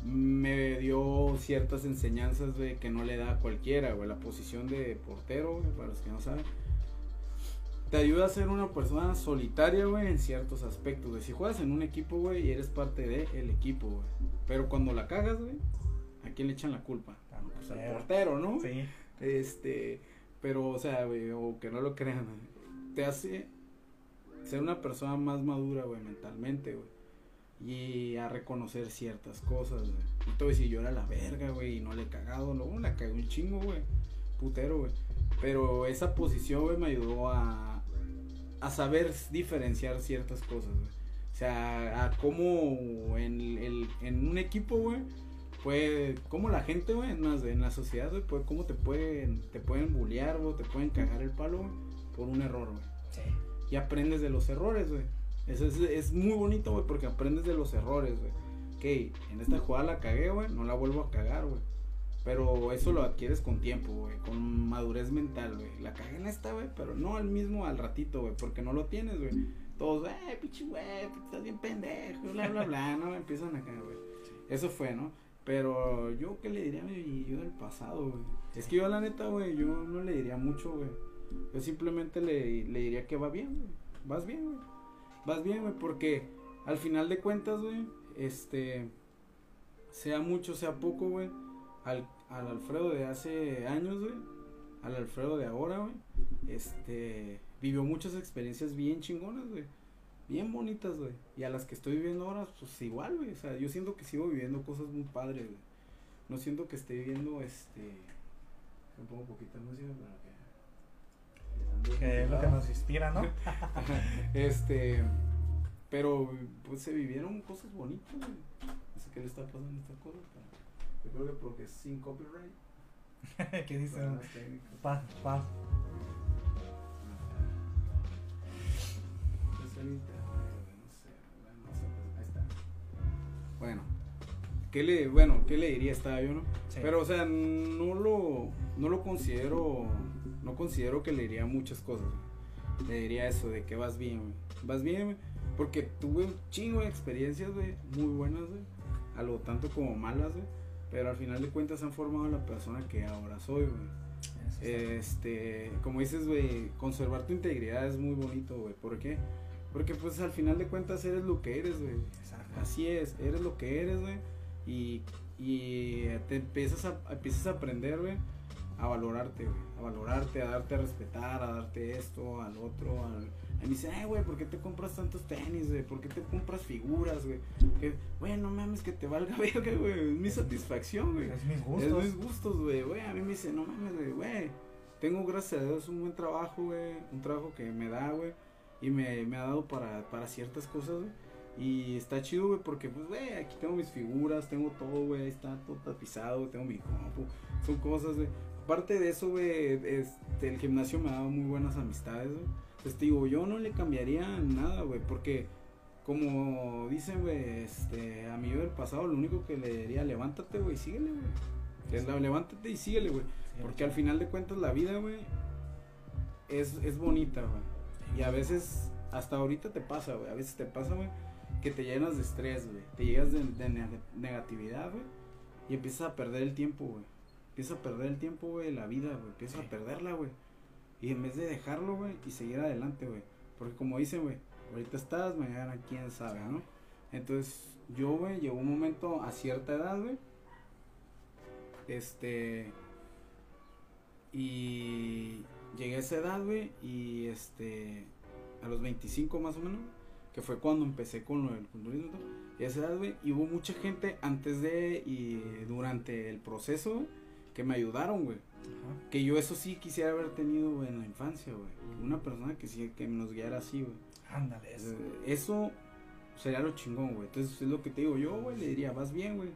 me dio ciertas enseñanzas, güey, que no le da a cualquiera, güey. La posición de portero, güey, para los que no saben. Te ayuda a ser una persona solitaria, güey, en ciertos aspectos, güey. Si juegas en un equipo, güey, y eres parte del equipo, güey. Pero cuando la cagas, güey, ¿a quién le echan la culpa? Al Pues al portero. ¿no? Sí. Este, pero, o sea, güey, o que no lo crean, te hace ser una persona más madura, güey, mentalmente, güey. Y a reconocer ciertas cosas, güey. Voy a decir, yo era la verga, güey, y no le he cagado, no, la cagué un chingo, güey. Putero, güey. Pero esa posición, güey, me ayudó a, a saber diferenciar ciertas cosas, güey. O sea, a cómo en, el, en un equipo, güey, puede, como la gente, güey, en, las- en la sociedad, güey, puede, cómo te pueden, te pueden bullear, güey, te pueden cagar el palo, güey, por un error, güey. Sí. Y aprendes de los errores, güey. Eso es, es muy bonito, güey, porque aprendes de los errores, güey. Ok, en esta jugada la cagué, güey, no la vuelvo a cagar, güey. Pero eso lo adquieres con tiempo, güey, con madurez mental, güey. La cagué en esta, güey, pero no al mismo al ratito, güey, porque no lo tienes, güey. Todos, eh, pinche güey, estás bien pendejo, bla, bla, bla, ¿no? Empiezan acá, güey. Eso fue, ¿no? Pero yo, ¿qué le diría a mi yo del pasado, güey? Es que yo, la neta, güey, yo no le diría mucho, güey. Yo simplemente le, le diría que va bien, güey. Vas bien, güey. Vas bien, güey, porque al final de cuentas, güey, este, sea mucho, sea poco, güey, al, al Alfredo de hace años, güey, al Alfredo de ahora, güey, este, vivió muchas experiencias bien chingonas, güey. Bien bonitas, güey. Y a las que estoy viviendo ahora, pues igual, güey. O sea, yo siento que sigo viviendo cosas muy padres, güey. No siento que esté viviendo, este... Me pongo poquita música para que... Que es lo que nos inspira, ¿no? Este, pero pues se vivieron cosas bonitas, güey. No sé qué le está pasando a esta cosa. pero yo creo que porque es sin copyright. ¿Qué dice? Paz, paz. Bueno, ¿qué le, bueno, ¿qué le diría? Estaba yo, ¿no? Sí. Pero, o sea, no lo, no lo considero, no considero que le diría muchas cosas. Le diría eso de que vas bien, güey. Vas bien, güey. Porque tuve un chingo de experiencias, güey, muy buenas, güey. A lo tanto como malas, güey. Pero al final de cuentas han formado la persona que ahora soy, güey. Este, como dices, güey, conservar tu integridad es muy bonito, güey. ¿Por qué? Porque pues al final de cuentas eres lo que eres, güey. Así es, eres lo que eres, güey. Y, y te empiezas a, empiezas a aprender, güey, a valorarte, güey. A valorarte, a darte a respetar, a darte esto, al otro. Al... Y me dicen, ay, güey, ¿por qué te compras tantos tenis, güey? ¿Por qué te compras figuras, güey? Que, güey, no mames, que te valga verga, güey. Es mi satisfacción, güey. Es mis Es gustos. mis gustos, güey, güey. A mí me dice, no mames, güey, güey. Tengo, gracias a Dios, un buen trabajo, güey. Un trabajo que me da, güey. Y me, me ha dado para, para ciertas cosas, güey. Y está chido, güey, porque, pues, güey, aquí tengo mis figuras, tengo todo, güey. Ahí está todo tapizado, tengo mi compu. Son cosas, güey. Aparte de eso, güey, este, el gimnasio me ha dado muy buenas amistades, güey. Entonces, te digo, yo no le cambiaría nada, güey, porque como dicen, güey, este, a mi yo del pasado, lo único que le diría, levántate, güey, síguele, güey. La- levántate y síguele, güey. Sí, Porque al final de cuentas la vida, güey, es, es bonita, güey. Y a veces, hasta ahorita te pasa, güey. A veces te pasa, güey, que te llenas de estrés, güey. Te llenas de, de ne- negatividad, güey. Y empiezas a perder el tiempo, güey. Empiezas a perder el tiempo, güey, la vida, güey. Empiezas Sí. a perderla, güey. Y en vez de dejarlo, güey, y seguir adelante, güey. Porque como dicen, güey, ahorita estás, mañana quién sabe, ¿no? Entonces, yo, güey, llegó un momento a cierta edad, güey. Este. Y llegué a esa edad, güey, y este. A los 25 más o menos, que fue cuando empecé con lo del culturismo. y todo, Y a esa edad, güey, y hubo mucha gente antes de y durante el proceso, güey, que me ayudaron, güey. Ajá. Que yo eso sí quisiera haber tenido, güey, en la infancia, güey. Una persona que sí, que nos guiara así, güey. Ándale, eso. Eh, Eso sería lo chingón, güey. Entonces es lo que te digo yo, güey, le diría, vas bien, güey.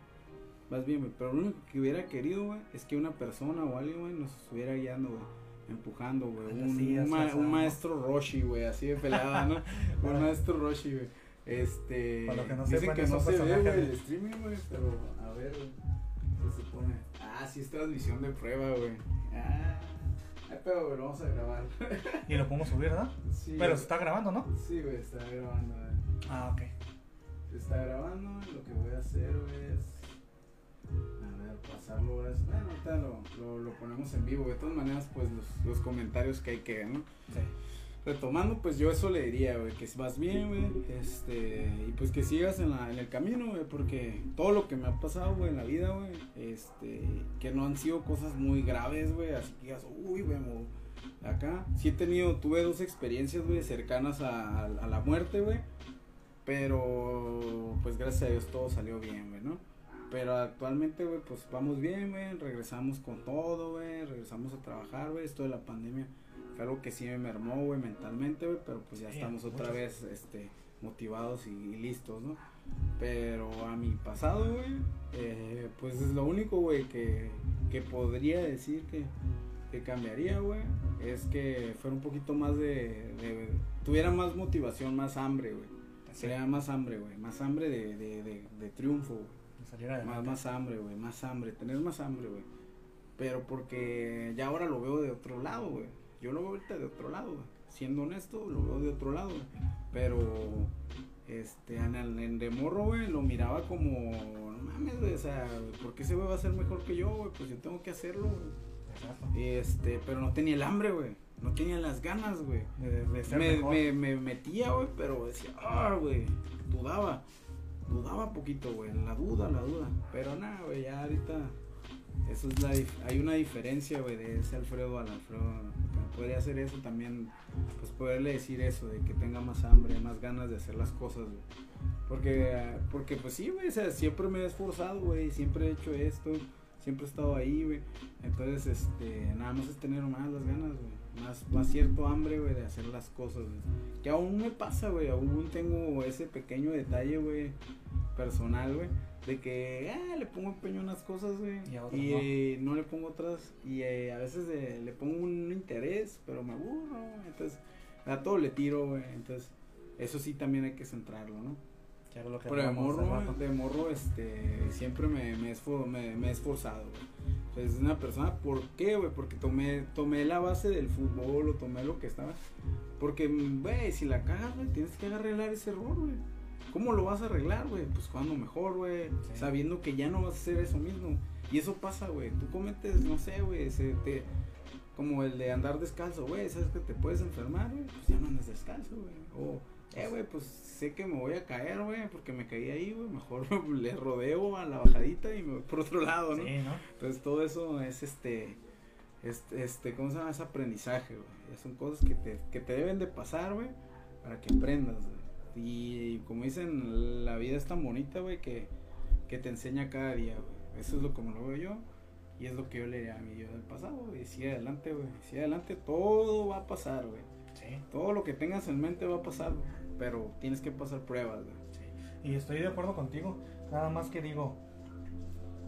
Vas bien, güey. Pero lo único que hubiera querido, güey, es que una persona o alguien, güey, nos estuviera guiando, güey. Empujando, güey. Un, Sí, un, ma- hasta- un maestro Roshi, güey, así de pelada, ¿no? un maestro Roshi, güey. Este. Para que no dicen que no se ve, güey, el streaming, güey, pero a ver. Se supone. Ah, sí, es transmisión de prueba, güey. Ah. Ay, pero, güey, lo vamos a grabar. Y lo podemos subir, ¿verdad? Sí, Pero se está grabando, ¿no? Sí, güey, está grabando, güey. Ah, ok. Está grabando, lo que voy a hacer güey, es. Pasarlo Bueno, ahorita lo, lo, lo ponemos en vivo. De todas maneras, pues los, los comentarios que hay que, ¿no? Sí. Retomando, pues yo eso le diría, güey, que vas bien, güey, este, y pues que sigas en, la, en el camino, güey, porque todo lo que me ha pasado, güey, en la vida, güey, este, que no han sido cosas muy graves, güey, así que digas, uy, güey, mo- acá, sí he tenido, tuve dos experiencias, güey, cercanas a, a- a la muerte, güey, pero, pues gracias a Dios todo salió bien, güey, ¿no? Pero actualmente, güey, pues vamos bien, güey, regresamos con todo, güey, regresamos a trabajar, güey, esto de la pandemia fue algo que sí me mermó, güey, mentalmente, güey, pero pues ya Sí, estamos otra vez, este, motivados y, y listos, ¿no? Pero a mi pasado, güey, eh, pues es lo único, güey, que, que podría decir que, que cambiaría, güey, es que fuera un poquito más de, de- tuviera más motivación, más hambre, güey. Sería más hambre, güey, más hambre de, de, de, de triunfo, güey. Salir Más, adelante. más hambre, güey, más hambre, tener más hambre, güey. Pero porque ya ahora lo veo de otro lado, güey. Yo lo veo ahorita de otro lado, güey. Siendo honesto, lo veo de otro lado, güey. Pero, este, en el en de morro, güey, lo miraba como, no mames, güey, o sea, ¿por qué ese güey va a ser mejor que yo, güey? Pues yo tengo que hacerlo, güey. Este, pero no tenía el hambre, güey. No tenía las ganas, güey. De, de ser Me, mejor. me, me metía, güey, pero decía, ah, güey, dudaba. Dudaba poquito, güey, la duda, la duda. Pero nada, güey, ya ahorita, eso es la, hay una diferencia, güey, de ese Alfredo al Alfredo. Podría hacer eso también, pues poderle decir eso, de que tenga más hambre, más ganas de hacer las cosas, güey. Porque, porque pues sí, güey, o sea, siempre me he esforzado, güey, siempre he hecho esto, siempre he estado ahí, güey. Entonces, este, nada más es tener más las ganas, güey. Más, más cierto hambre, güey, de hacer las cosas, güey. Que aún me pasa, güey, aún tengo ese pequeño detalle, güey, personal, güey. De que, ah, le pongo empeño a unas cosas, güey. Y eh, no. le pongo otras. Y eh, a veces eh, le pongo un interés, pero me aburro. Entonces, a todo le tiro, güey. Entonces, eso sí también hay que centrarlo, ¿no? Que era lo que Pero de morro, de morro, este, siempre me, me, esfor- me, me he esforzado, güey. Es una persona, ¿por qué, güey? Porque tomé, tomé la base del fútbol o tomé lo que estaba. Porque, güey, si la cagas, güey, tienes que arreglar ese error, güey. ¿Cómo lo vas a arreglar, güey? Pues jugando mejor, güey. Sí. Sabiendo que ya no vas a hacer eso mismo. Y eso pasa, güey. Tú cometes, no sé, güey, te... Como el de andar descalzo, güey. ¿Sabes que te puedes enfermar, güey? Pues ya no andas descalzo, güey. O, eh, güey, pues sé que me voy a caer, güey, porque me caí ahí, güey. Mejor le rodeo a la bajadita y me voy por otro lado, ¿no? Sí, ¿no? Entonces todo eso es este, este, este, ¿cómo se llama? Es aprendizaje, güey. Son cosas que te, que te deben de pasar, güey, para que aprendas, güey. Y como dicen, la vida es tan bonita, güey, que, que te enseña cada día, güey. Eso es lo como lo veo yo. Y es lo que yo le diría a mi yo del pasado, güey. Sigue adelante, güey. Sigue adelante, todo va a pasar, güey. Sí, Todo lo que tengas en mente va a pasar, güey. Pero tienes que pasar pruebas, sí. Y estoy de acuerdo contigo. Nada más que digo,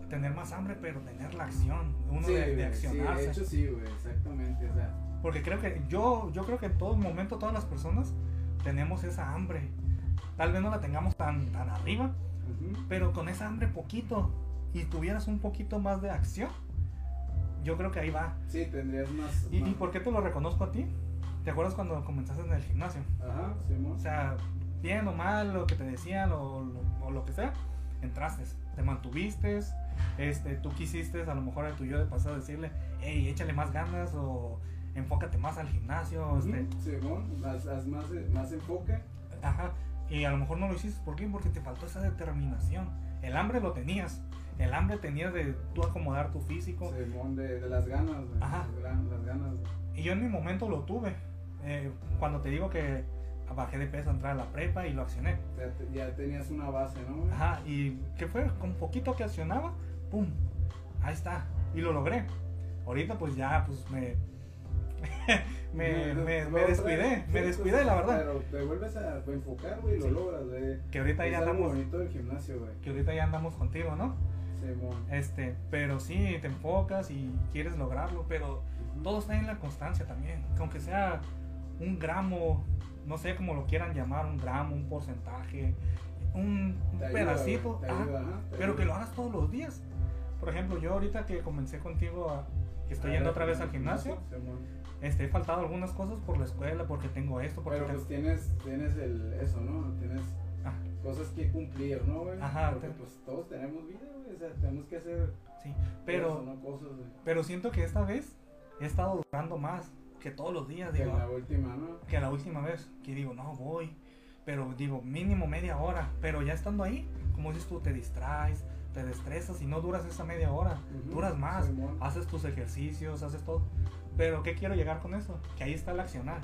tener más hambre, pero tener la acción. Uno de, de accionarse. sí, güey, exactamente. O sea, Porque creo que yo, yo creo que en todo momento todas las personas tenemos esa hambre. Tal vez no la tengamos tan, tan arriba, ujú. pero con esa hambre poquito y tuvieras un poquito más de acción, yo creo que ahí va. Sí, tendrías más. ¿Y, más- y por qué te lo reconozco a ti? ¿Te acuerdas cuando comenzaste en el gimnasio? Ajá, Simón. O sea, bien o mal, lo que te decían o, lo- o lo que sea, entraste, te mantuviste, este, tú quisiste a lo mejor a tu yo de pasado decirle, hey, échale más ganas o enfócate más al gimnasio, este, Ujú, Simón, haz, haz más, más enfoque. ajá, y a lo mejor no lo hiciste, ¿por qué? Porque te faltó esa determinación, el hambre lo tenías, el hambre tenías de tú acomodar tu físico, Simón, de, de las ganas, güey. Ajá. Las, las ganas. y yo en mi momento lo tuve, Eh, cuando te digo que bajé de peso, entrar a la prepa y lo accioné, te- ya tenías una base, ¿no? Ajá, y ¿qué fue? Con poquito que accionaba, ¡pum! Ahí está, y lo logré. Ahorita pues ya, pues me... me, me, me descuidé, sí, me descuidé, la verdad. Pero te vuelves a enfocar, güey, y lo Sí. logras, güey. Que ahorita Es ya andamos, bonito del gimnasio, güey. que ahorita ya andamos contigo, ¿no? Simón. Este, pero sí, te enfocas y quieres lograrlo, pero todo está en la constancia también. que Aunque sea un gramo, no sé cómo lo quieran llamar, un gramo, un porcentaje, un, un Te ayuda, pedacito, ajá, ajá, pero que lo hagas todos los días. Por ejemplo, yo ahorita que comencé contigo, a- que estoy Ah, yendo ya, otra vez al gimnasio, este, he faltado algunas cosas por la escuela, porque tengo esto, porque Pero te- pues tienes, tienes el, eso, ¿no? Tienes Ah, cosas que cumplir, ¿no, güey? Ajá, Porque te- pues todos tenemos vida, güey. O sea, tenemos que hacer sí, pero, ¿no? Cosas, pero siento que esta vez he estado durando más que todos los días, Que digo, la última, ¿no? que la última vez que digo, no voy, pero digo, mínimo media hora, pero ya estando ahí, como dices tú, te distraes, te destresas y no duras esa media hora, Ujú, duras más, haces tus ejercicios, haces todo. Pero ¿qué quiero llegar con eso? Que ahí está el accionar.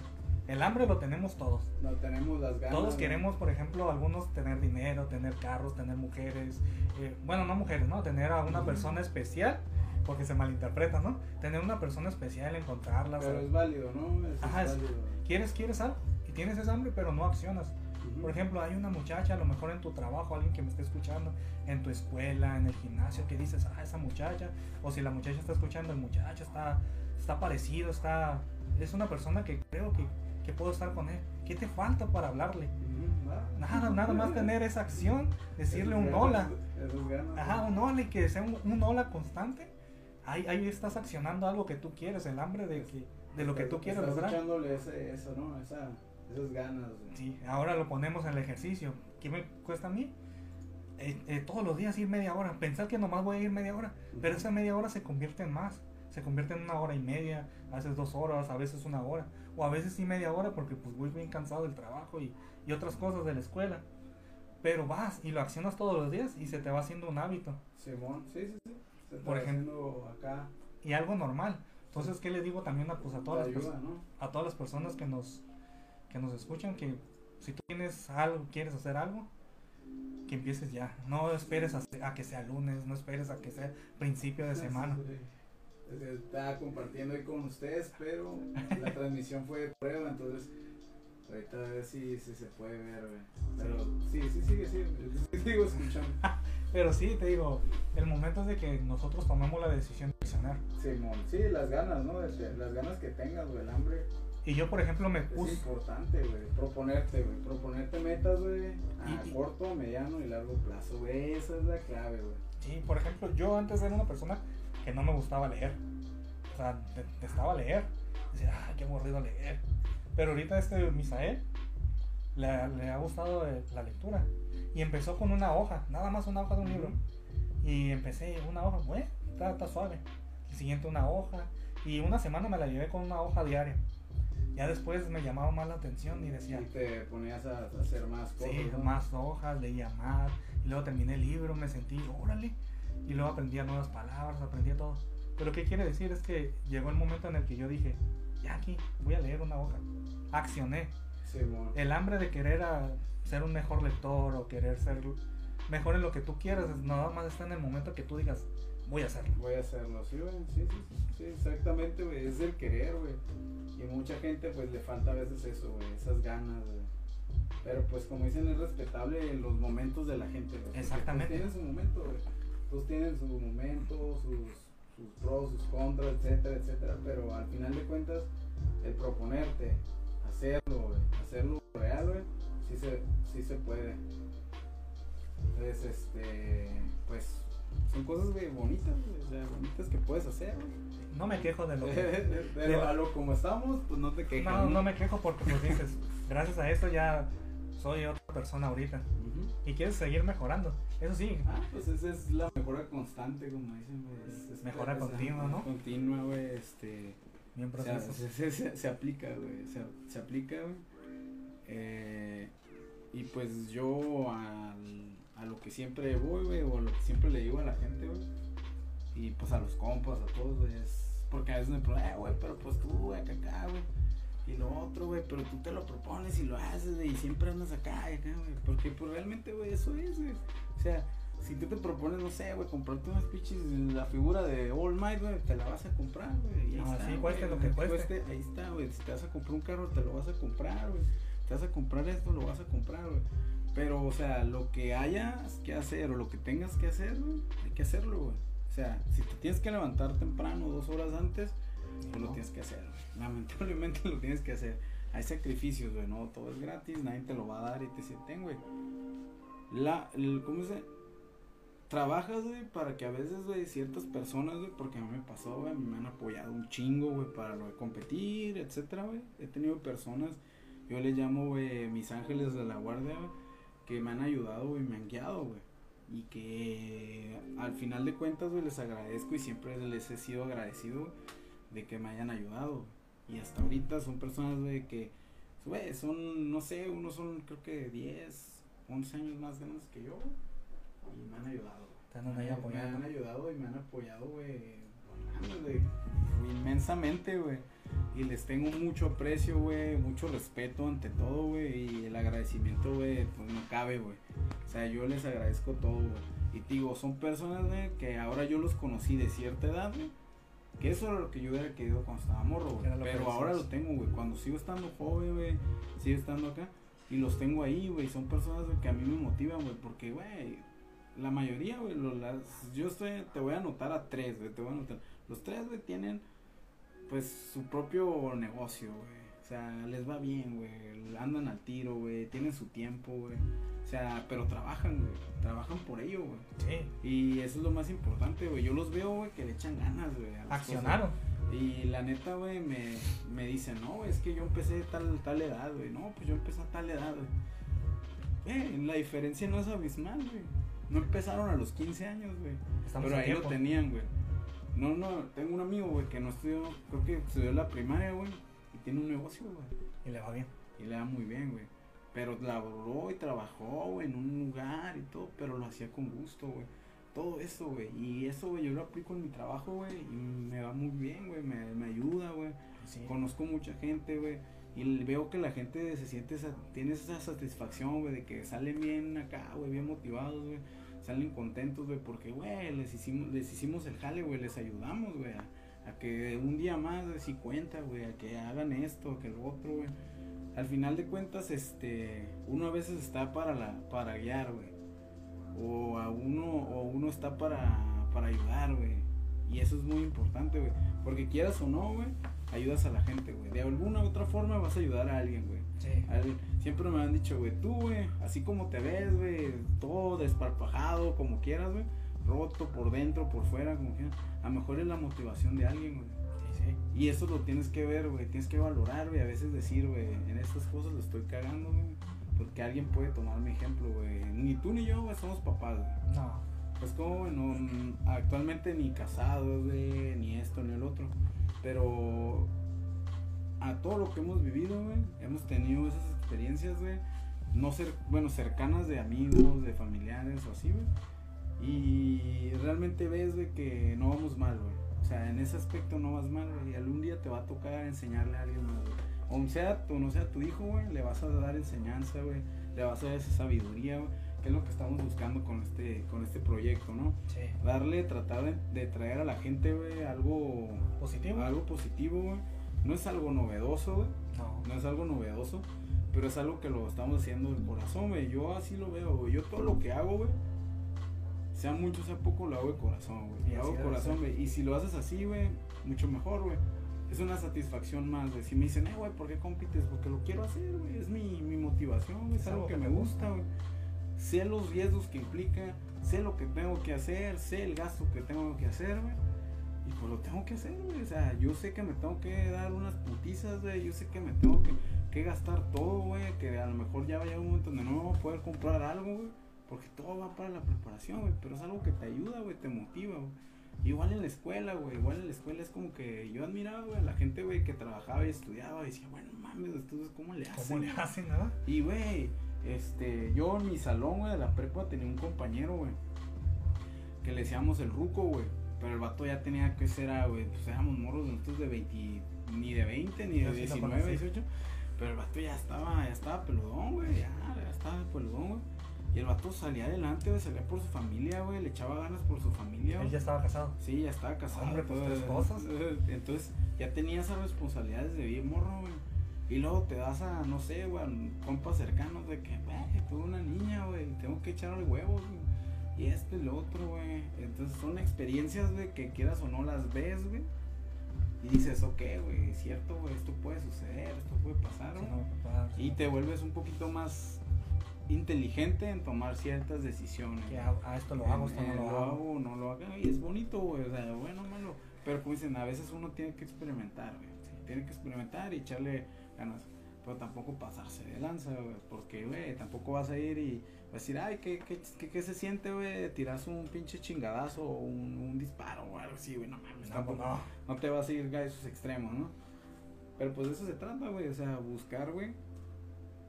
El hambre lo tenemos todos. No tenemos las ganas. Todos queremos, por ejemplo, algunos tener dinero, tener carros, tener mujeres. eh, bueno, no mujeres, ¿no? Tener a una Ujú. persona especial, porque se malinterpreta, ¿no? Tener una persona especial, encontrarla. Pero es válido, ¿no? Eso Ajá, es válido. ¿Quieres, quieres algo? Y tienes esa hambre, pero no accionas. Por ejemplo, hay una muchacha, a lo mejor en tu trabajo, alguien que me esté escuchando, en tu escuela, en el gimnasio, que dices, ah, esa muchacha, o si la muchacha está escuchando, el muchacho está, está parecido, está, es una persona que creo que, que puedo estar con él. ¿Qué te falta para hablarle? Nada, nada más tener esa acción, decirle un hola. Ajá, un hola y que sea un, un hola constante. Ahí, ahí estás accionando algo que tú quieres, el hambre de, que, de lo que tú quieres estás lograr. echándole ese, eso, ¿no? Esa, esas ganas. Sí, ahora lo ponemos en el ejercicio. ¿Qué me cuesta a mí? Eh, eh, todos los días ir media hora. Pensar que nomás voy a ir media hora. Pero esa media hora se convierte en más. Se convierte en una hora y media, a veces dos horas, a veces una hora. O a veces sí media hora porque pues voy bien cansado del trabajo y, y otras cosas de la escuela. Pero vas y lo accionas todos los días y se te va haciendo un hábito. Simón, sí, sí, sí. Por ejemplo, acá. Y algo normal. Entonces, ¿qué le digo también a, pues, a, todas las ayuda? ¿no? a todas las personas que nos que nos escuchan que si tú tienes algo, quieres hacer algo, que empieces ya. No esperes a, a que sea lunes, no esperes a que sea principio de semana. Estaba compartiendo ahí con ustedes, pero la transmisión fue de prueba, entonces ahorita a ver si, si se puede ver. Pero sí, sí, sigue, sí, sí, sigo escuchando. Pero sí, te digo, el momento es de que nosotros tomamos la decisión de accionar. Simón, sí, las ganas, ¿no? Las ganas que tengas, güey, el hambre. Y yo, por ejemplo, me Es puse... importante, güey, proponerte, güey, proponerte metas, güey, a Y- corto, mediano y largo plazo, güey, esa es la clave, güey. Sí, por ejemplo, yo antes era una persona que no me gustaba leer. O sea, detestaba leer. Decía, ah, qué aburrido leer. Pero ahorita este Misael le, le ha gustado eh, la lectura. Y empezó con una hoja, nada más una hoja de un libro. Y empecé una hoja, güey, está, está suave. El siguiente una hoja. Y una semana me la llevé con una hoja diaria. Ya después me llamaba más la atención y decía, Y te ponías a, hacer más cosas. Sí, ¿no? más hojas, leía más. Y luego terminé el libro, me sentí, órale. Y luego aprendía nuevas palabras, aprendía todo. Pero ¿qué quiere decir? Es que llegó el momento en el que yo dije, ya aquí, voy a leer una hoja. Accioné. Simón. El hambre de querer a ser un mejor lector o querer ser mejor en lo que tú quieras, nada más está en el momento que tú digas, voy a hacerlo. Voy a hacerlo, sí, güey, sí, sí, sí, sí, exactamente, güey, es el querer, güey. Y mucha gente, pues, le falta a veces eso, güey, esas ganas, güey. Pero, pues, como dicen, es respetable los momentos de la gente, güey. porque Exactamente. Todos tienen su momento, güey. Todos tienen su momento, sus, sus pros, sus contras, etcétera, etcétera. Pero al final de cuentas, el proponerte, hacerlo, güey, hacerlo real, güey, sí se, sí se puede. Entonces, este, pues, son cosas, güey, bonitas, güey, o sea, bonitas que puedes hacer, güey. No me quejo de lo que... Pero a lo como estamos, pues no te quejas. No, no me quejo porque pues dices, gracias a esto ya soy otra persona ahorita. Y quieres seguir mejorando. Eso sí, Ah, pues esa es la mejora constante, como dicen, güey. es- es- Mejora continua, ¿no? Continua, güey, este... bien O sea, proceso. se, se- se- se aplica, güey, se, se aplica, güey. Eh, y pues yo al- a lo que siempre voy, güey, o a lo que siempre le digo a la gente, güey. Y pues a los compas, a todos, güey, es... Porque a veces me preguntan, eh, güey, pero pues tú, güey, acá, acá, güey. Y lo otro, güey, pero tú te lo propones y lo haces, güey, y siempre andas acá acá, güey. Porque pues realmente, güey, eso es, güey. O sea, si tú te propones, no sé, güey, comprarte unas pinches, la figura de All Might, güey, te la vas a comprar, güey. No, está, sí, cueste lo que cueste. Ahí está, güey. Si te vas a comprar un carro, te lo vas a comprar, güey. Te vas a comprar esto, lo vas a comprar, güey. Pero, o sea, lo que hayas que hacer o lo que tengas que hacer, güey, hay que hacerlo, güey. O sea, si te tienes que levantar temprano, dos horas antes, pues lo No. tienes que hacer, güey. Lamentablemente lo tienes que hacer. Hay sacrificios, güey, no todo es gratis, nadie te lo va a dar y te sienten, güey. La, el- ¿cómo se? Trabajas, güey, para que a veces, güey, ciertas personas, güey, porque a mí me pasó, güey, me han apoyado un chingo, güey, para lo de competir, etcétera, güey. He tenido personas, yo les llamo, güey, mis ángeles de la guardia, que me han ayudado, güey, me han guiado, güey. Y que al final de cuentas, güey, les agradezco y siempre les he sido agradecido de que me hayan ayudado. Y hasta ahorita son personas, güey, que, güey, son, no sé, unos son creo que 10, 11 años más grandes que yo, y me han ayudado. Me ahí. Me han ayudado y me han apoyado, güey, inmensamente, güey. Y les tengo mucho aprecio, güey, mucho respeto ante todo, güey. Y el agradecimiento, güey, pues no cabe, güey. O sea, yo les agradezco todo, güey. Y te digo, son personas, güey, que ahora yo los conocí de cierta edad, güey. Que eso era lo que yo hubiera querido cuando estaba morro, güey. Pero ahora lo tengo, güey. Cuando sigo estando joven, güey, sigo estando acá. Y los tengo ahí, güey. Son personas güey, que a mí me motivan, güey. Porque, güey, la mayoría, güey, yo estoy, te voy a anotar a tres, güey. Te voy a anotar. Los tres, güey, tienen, pues, su propio negocio, güey. O sea, les va bien, güey. Andan al tiro, güey. Tienen su tiempo, güey. O sea, pero trabajan, güey. Trabajan por ello, güey. Sí, Y eso es lo más importante, güey. Yo los veo, güey, que le echan ganas, güey. accionaron. cosas. Y la neta, güey, me, me dicen, no, es que yo empecé tal, tal edad, güey. No, pues yo empecé a tal edad, güey. Eh, la diferencia no es abismal, güey. No empezaron a los 15 años, güey. Pero ahí lo tenían, güey. No, no, tengo un amigo, güey, que no estudió, creo que estudió la primaria, güey. Y tiene un negocio, güey. Y le va bien. Y le da muy bien, güey. Pero laboró y trabajó, güey, en un lugar y todo, pero lo hacía con gusto, güey. Todo eso, güey. Y eso, güey, yo lo aplico en mi trabajo, güey. Y me va muy bien, güey. Me, me ayuda, güey. Sí. Conozco mucha gente, güey. Y veo que la gente se siente, esa- tiene esa satisfacción, güey, de que salen bien acá, güey, bien motivados, güey. Salen contentos, güey, porque, güey, les hicimos, les hicimos el jale, güey, les ayudamos, güey, a, que un día más, si cuenta, güey, a que hagan esto, a que lo otro, güey. Al final de cuentas, este, uno a veces está para la, para guiar, güey. O a uno, o uno está para, para ayudar, güey. Y eso es muy importante, güey. Porque quieras o no, güey, ayudas a la gente, güey. De alguna u otra forma vas a ayudar a alguien, güey. Sí. Al- Siempre me han dicho, güey, tú, güey, así como te ves, güey, todo desparpajado, como quieras, güey, roto por dentro, por fuera, como quieras, a lo mejor es la motivación de alguien, güey. Sí, sí. Y eso lo tienes que ver, güey, tienes que valorar, güey, a veces decir, güey, en estas cosas lo estoy cagando, güey, porque alguien puede tomar mi ejemplo, güey. Ni tú ni yo, güey, somos papás, güey. No. Pues como, no, actualmente ni casados, güey, ni esto, ni el otro. Pero a todo lo que hemos vivido, güey, hemos tenido esas experiencias, güey. No ser, bueno, cercanas de amigos, de familiares o así, güey. Y realmente ves, güey, que no vamos mal, güey. O sea, en ese aspecto no vas mal, güey. Y algún día te va a tocar enseñarle a alguien más, güey. O sea, o no sea tu hijo, güey, le vas a dar enseñanza, güey. Le vas a dar esa sabiduría, güey. Que es lo que estamos buscando con este, con este proyecto, ¿no? Sí. darle, tratar de, de traer a la gente, güey, algo, Positivo. algo positivo, güey. No es algo novedoso, güey. No. No es algo novedoso, pero es algo que lo estamos haciendo del corazón, güey. Yo así lo veo, güey. Yo todo lo que hago, güey, sea mucho, sea poco, lo hago de corazón, güey. Y Lo hago de corazón, güey. Y si lo haces así, güey, mucho mejor, güey. Es una satisfacción más, güey. Si me dicen, eh, güey, ¿por qué compites? Porque lo quiero hacer, güey. Es mi, mi motivación, güey. Es algo que me gusta, güey. Sé los riesgos que implica, sé lo que tengo que hacer, sé el gasto que tengo que hacer, güey. Y pues lo tengo que hacer, güey. O sea, yo sé que me tengo que dar unas putizas, güey. Yo sé que me tengo que, que gastar todo, güey. Que a lo mejor ya vaya un momento donde no voy a poder comprar algo, güey. Porque todo va para la preparación, güey. Pero es algo que te ayuda, güey, te motiva, güey. Igual en la escuela, güey. Igual en la escuela es como que yo admiraba, güey, a la gente, güey, que trabajaba y estudiaba. Y decía, bueno, mames, entonces, ¿cómo le hacen? ¿Cómo le hacen, nada? Y, güey, este, yo en mi salón, güey, de la prepa tenía un compañero, güey, que le decíamos el ruco, güey. Pero el vato ya tenía que ser, ah, güey, pues éramos morros nosotros de 20, ni de 20, ni de Yo sí lo 19, conocí. 18. Pero el vato ya estaba, ya estaba peludón, güey, ya, ya estaba peludón, güey. Y el vato salía adelante, güey, salía por su familia, güey, le echaba ganas por su familia. Él ya estaba casado. Sí, ya estaba casado. Hombre, pues, tres cosas. Entonces, ya tenía esas responsabilidades de bien morro, güey. Y luego te das a, no sé, güey, compas cercanos de que, güey, tuve una niña, güey, tengo que echarle huevos, güey. Y esto y lo otro, güey. Entonces, son experiencias, güey, que quieras o no las ves, güey. Y dices, ok, güey, es cierto, güey, esto puede suceder, esto puede pasar, Sí, güey. no, Y te vuelves un poquito más inteligente en tomar ciertas decisiones. Que a, a esto lo hago, esto no Eh, lo hago. no lo hago. Y es bonito, güey. O sea, bueno, malo. Pero como dicen, a veces uno tiene que experimentar, güey. Tiene que experimentar y echarle ganas. Pero tampoco pasarse de lanza, güey. Porque, güey, tampoco vas a ir y decir, ay, ¿qué, qué, qué, qué se siente, güey? Tiras un pinche chingadazo o un, un disparo o algo así, güey. No mames, No, tampoco. no. No te vas a ir a esos extremos, ¿no? Pero pues de eso se trata, güey. O sea, buscar, güey,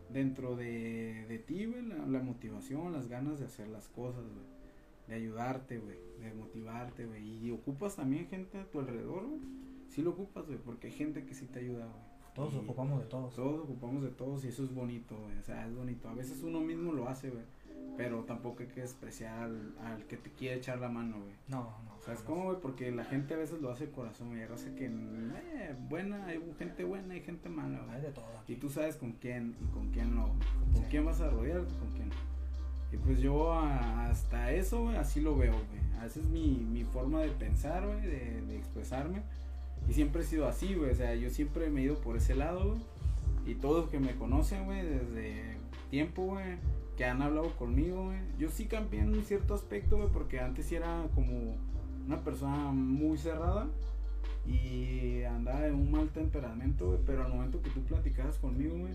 dentro de, de ti, güey, la, la motivación, las ganas de hacer las cosas, güey. De ayudarte, güey. De motivarte, güey. Y ocupas también gente a tu alrededor, güey. Sí lo ocupas, güey, porque hay gente que sí te ayuda, güey. Todos Y ocupamos de todos. Todos ocupamos de todos y eso es bonito, güey. O sea, es bonito. A veces uno mismo lo hace, güey. Pero tampoco hay que despreciar al, al que te quiere echar la mano, güey. No, no. ¿Sabes cómo, güey? Porque la gente a veces lo hace de corazón, güey. Hay raza que, eh, buena, hay gente buena y gente mala, Hay güey. de todo aquí. Y tú sabes con quién y con quién no. Con Sí. quién vas a rodearte, con quién. Y pues yo a- hasta eso, güey, así lo veo, güey. Esa es mi, mi forma de pensar, güey, de, de expresarme. Y siempre he sido así, güey. O sea, yo siempre me he ido por ese lado, güey. Y todos que me conocen, güey, desde tiempo, güey, que han hablado conmigo, güey. Yo sí cambié en un cierto aspecto, güey, porque antes sí era como una persona muy cerrada y andaba en un mal temperamento, güey. Pero al momento que tú platicabas conmigo, güey,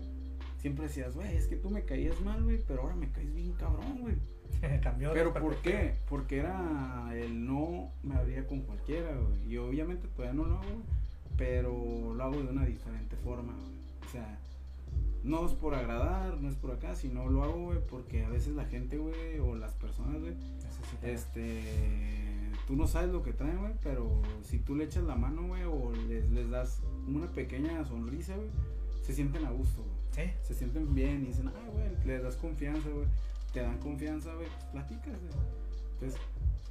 siempre decías, güey, es que tú me caías mal, güey, pero ahora me caes bien cabrón, güey. Cambió de Pero ¿por qué? Porque era el no me abría con cualquiera, güey. Y obviamente todavía no lo hago, pero lo hago de una diferente forma, güey. O sea, no es por agradar, no es por acá, sino lo hago, güey, porque a veces la gente, güey, o las personas, güey, Necesita- este, tú no sabes lo que traen, güey, pero si tú le echas la mano, güey, o les, les das una pequeña sonrisa, güey, se sienten a gusto, güey Sí. se sienten bien y dicen, ay, güey, les das confianza, güey, te dan confianza, güey, pues platicas, güey. Entonces,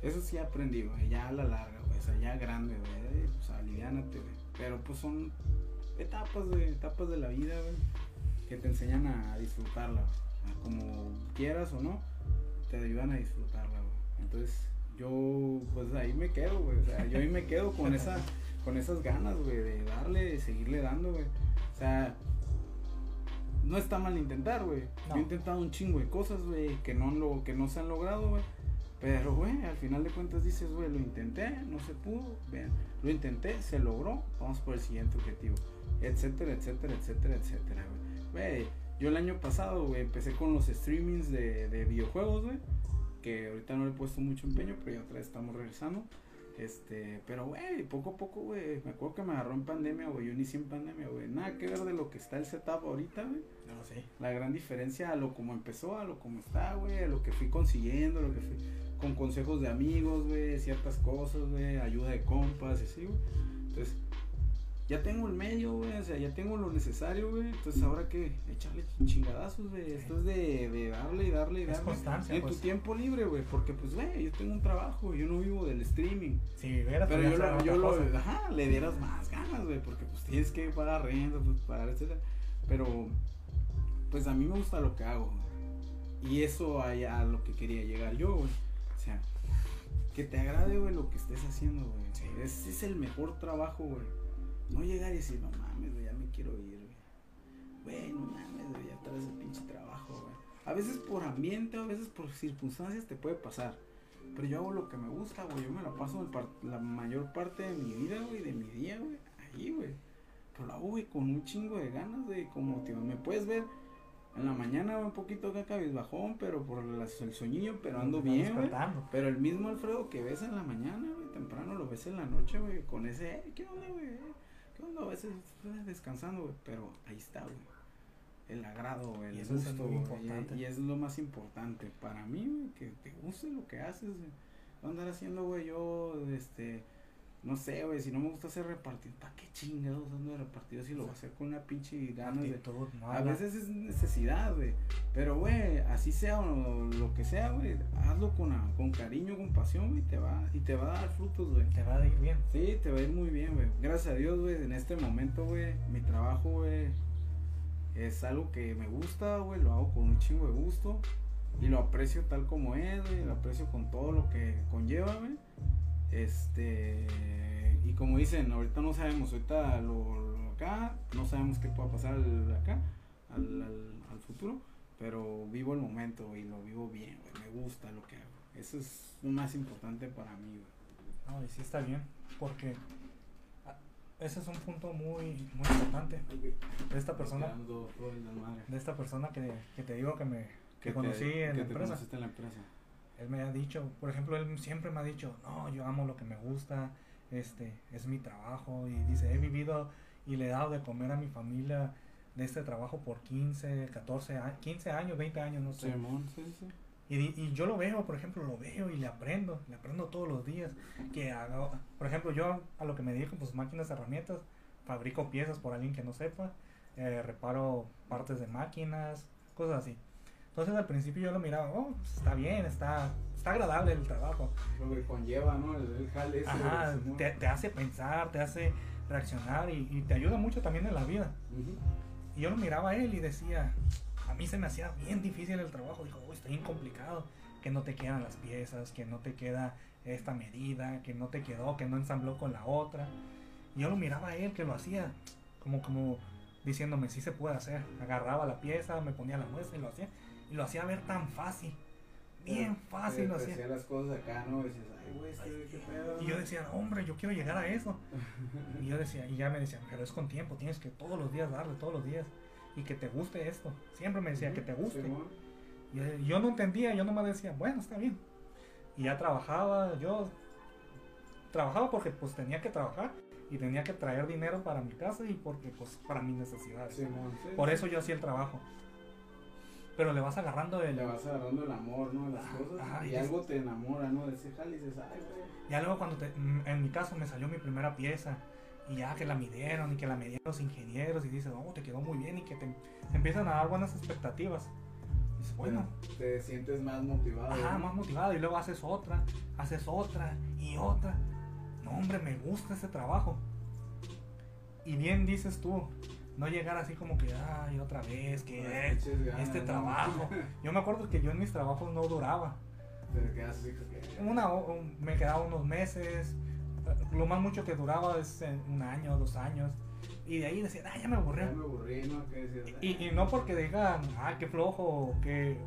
eso sí aprendí, güey, ya a la larga, güey, o sea, ya grande, güey, eh, pues aliviánate, güey. Pero pues son etapas, güey, etapas de la vida, güey, que te enseñan a disfrutarla. A como quieras o no, te ayudan a disfrutarla, güey. Entonces, yo, pues ahí me quedo, güey, o sea, yo ahí me quedo con esa, con esas ganas, güey, de darle, de seguirle dando, güey. O sea, no está mal intentar, güey. No. Yo he intentado un chingo de cosas, güey, que no, lo, que no se han logrado, güey. Pero, güey, al final de cuentas dices, güey, lo intenté, no se pudo, vean, lo intenté, se logró, vamos por el siguiente objetivo, etcétera, etcétera, etcétera, etcétera, güey. Güey, yo el año pasado, güey, empecé con los streamings de, de videojuegos, güey, que ahorita no le he puesto mucho empeño, pero ya otra vez estamos regresando. Este, pero güey, poco a poco, güey, me acuerdo que me agarró en pandemia, güey, yo inicié en pandemia, güey, nada que ver de lo que está el setup ahorita, güey. No, sí. La gran diferencia a lo como empezó, a lo como está, güey, a lo que fui consiguiendo, a lo que fui con consejos de amigos, güey, ciertas cosas, güey, ayuda de compas y así, güey. Entonces, ya tengo el medio, güey, o sea, ya tengo lo necesario, güey. Entonces, ahora que echarle chingadazos, güey. Esto es de, de darle y darle y Es darle. En pues. tu tiempo libre, güey, porque pues, güey, yo tengo un trabajo, yo no vivo del streaming. Si vivieras, Pero yo, lo, yo lo, ajá, le dieras más ganas, güey, porque pues tienes que pagar renta, pues pagar, etcétera. Pero, pues a mí me gusta lo que hago, güey. Y eso a, a lo que quería llegar yo, güey. O sea, que te agrade, güey, lo que estés haciendo, güey. Sí. Ese es el mejor trabajo, güey. No llegar y decir, no mames, güey, ya me quiero ir, güey. Güey, no mames, güey, ya traes el pinche trabajo, güey. A veces por ambiente, a veces por circunstancias te puede pasar. Pero yo hago lo que me gusta, güey. Yo me la paso la mayor parte de mi vida, güey, de mi día, güey. Ahí, güey. Pero lo hago, güey, con un chingo de ganas, güey. Como, tío, me puedes ver en la mañana un poquito acá cabizbajón, pero por el sueñillo, pero ando bien, güey. Pero el mismo Alfredo que ves en la mañana, güey, temprano lo ves en la noche, güey, con ese, "Eh, ¿qué onda, güey? ¿Qué onda? A veces descansando, güey, pero ahí está, güey. El agrado, Y el es gusto, importante. Y, y es lo más importante para mí, güey, que te guste lo que haces, güey. No andar haciendo, güey, yo, este, no sé, güey, si no me gusta hacer repartido, ¿para qué chingados ando de repartido si lo voy a hacer con una pinche ganas de... Actitud A veces es necesidad, güey. Pero, güey, así sea o lo que sea, güey, hazlo con, a- con cariño, con pasión, güey, te va, y te va a dar frutos, güey. te va a ir bien. Sí, te va a ir muy bien, güey. Gracias a Dios, güey, en este momento, güey, mi trabajo, güey, es algo que me gusta, güey, lo hago con un chingo de gusto y lo aprecio tal como es, güey, lo aprecio con todo lo que conlleva, güey. Este, y como dicen, ahorita no sabemos, ahorita lo, lo acá, no sabemos qué pueda pasar al- acá, al, al, al futuro, pero vivo el momento, y lo vivo bien, güey, me gusta lo que hago. Eso es lo más importante para mí, güey. No, y sí está bien, porque ah, ese es un punto muy, muy importante de esta persona, de esta persona que, que te digo que me que conocí en que la te empresa. en la empresa. Él me ha dicho, por ejemplo, él siempre me ha dicho, no, yo amo lo que me gusta, este, es mi trabajo, y dice, he vivido y le he dado de comer a mi familia de este trabajo por 15, 14, a- 15 años, 20 años, no sé. Simón, sí, sí. Y, yo lo veo, por ejemplo, lo veo y le aprendo, le aprendo todos los días. Que haga, por ejemplo, yo a lo que me dedico, pues máquinas, herramientas, fabrico piezas por alguien que no sepa, eh, reparo partes de máquinas, cosas así. Entonces al principio yo lo miraba, oh, pues, está bien, está, está agradable el trabajo. Lo que conlleva, ¿no? El, el jale ese, Ajá, te, te hace pensar, te hace reaccionar y, y te ayuda mucho también en la vida. Ujú. Y yo lo miraba a él y decía, a mí se me hacía bien difícil el trabajo. Dijo, "Uy, está bien complicado. Que no te quedan las piezas, que no te queda esta medida, que no te quedó, que no ensambló con la otra. Y yo lo miraba a él que lo hacía como, como diciéndome, sí se puede hacer. Agarraba la pieza, me ponía la muestra y lo hacía. Y lo hacía ver tan fácil. Bien fácil lo hacía. las cosas acá, ¿no? Y dices, ay, güey, este, qué pedo. Y yo decía, hombre, yo quiero llegar a eso. Y yo decía, y ya me decían, pero es con tiempo, tienes que todos los días darle, todos los días. Y que te guste esto. Siempre me decía, que te guste. Yo, yo no entendía, yo nomás decía, bueno, está bien. Y ya trabajaba, yo trabajaba porque pues tenía que trabajar y tenía que traer dinero para mi casa y porque pues para mis necesidades. Sí. Por eso yo hacía el trabajo. Pero le vas agarrando el... Le vas agarrando el amor, ¿no? Las Ajá, cosas. ajá, y y algo te enamora, ¿no? De ese jale y dices, ay, güey. Ya luego cuando te- mm, en mi caso me salió mi primera pieza y ya que la midieron y que la midieron los ingenieros y dices, oh, te quedó muy bien y que te, te empiezan a dar buenas expectativas. Dices, bueno, Te sientes más motivado. ajá, ¿no? más motivado y luego haces otra, haces otra y otra. No, hombre, me gusta ese trabajo. Y bien dices tú, no llegar así como que, ay, otra vez, que eh, este ¿no? trabajo. Yo me acuerdo que yo en mis trabajos no duraba. Una, me quedaba unos meses. Lo más mucho que duraba es un año, dos años. Y de ahí decía, ah, ya me aburrí. Ya me aburrí, ¿no? Y, y no porque digan, ah, qué flojo, que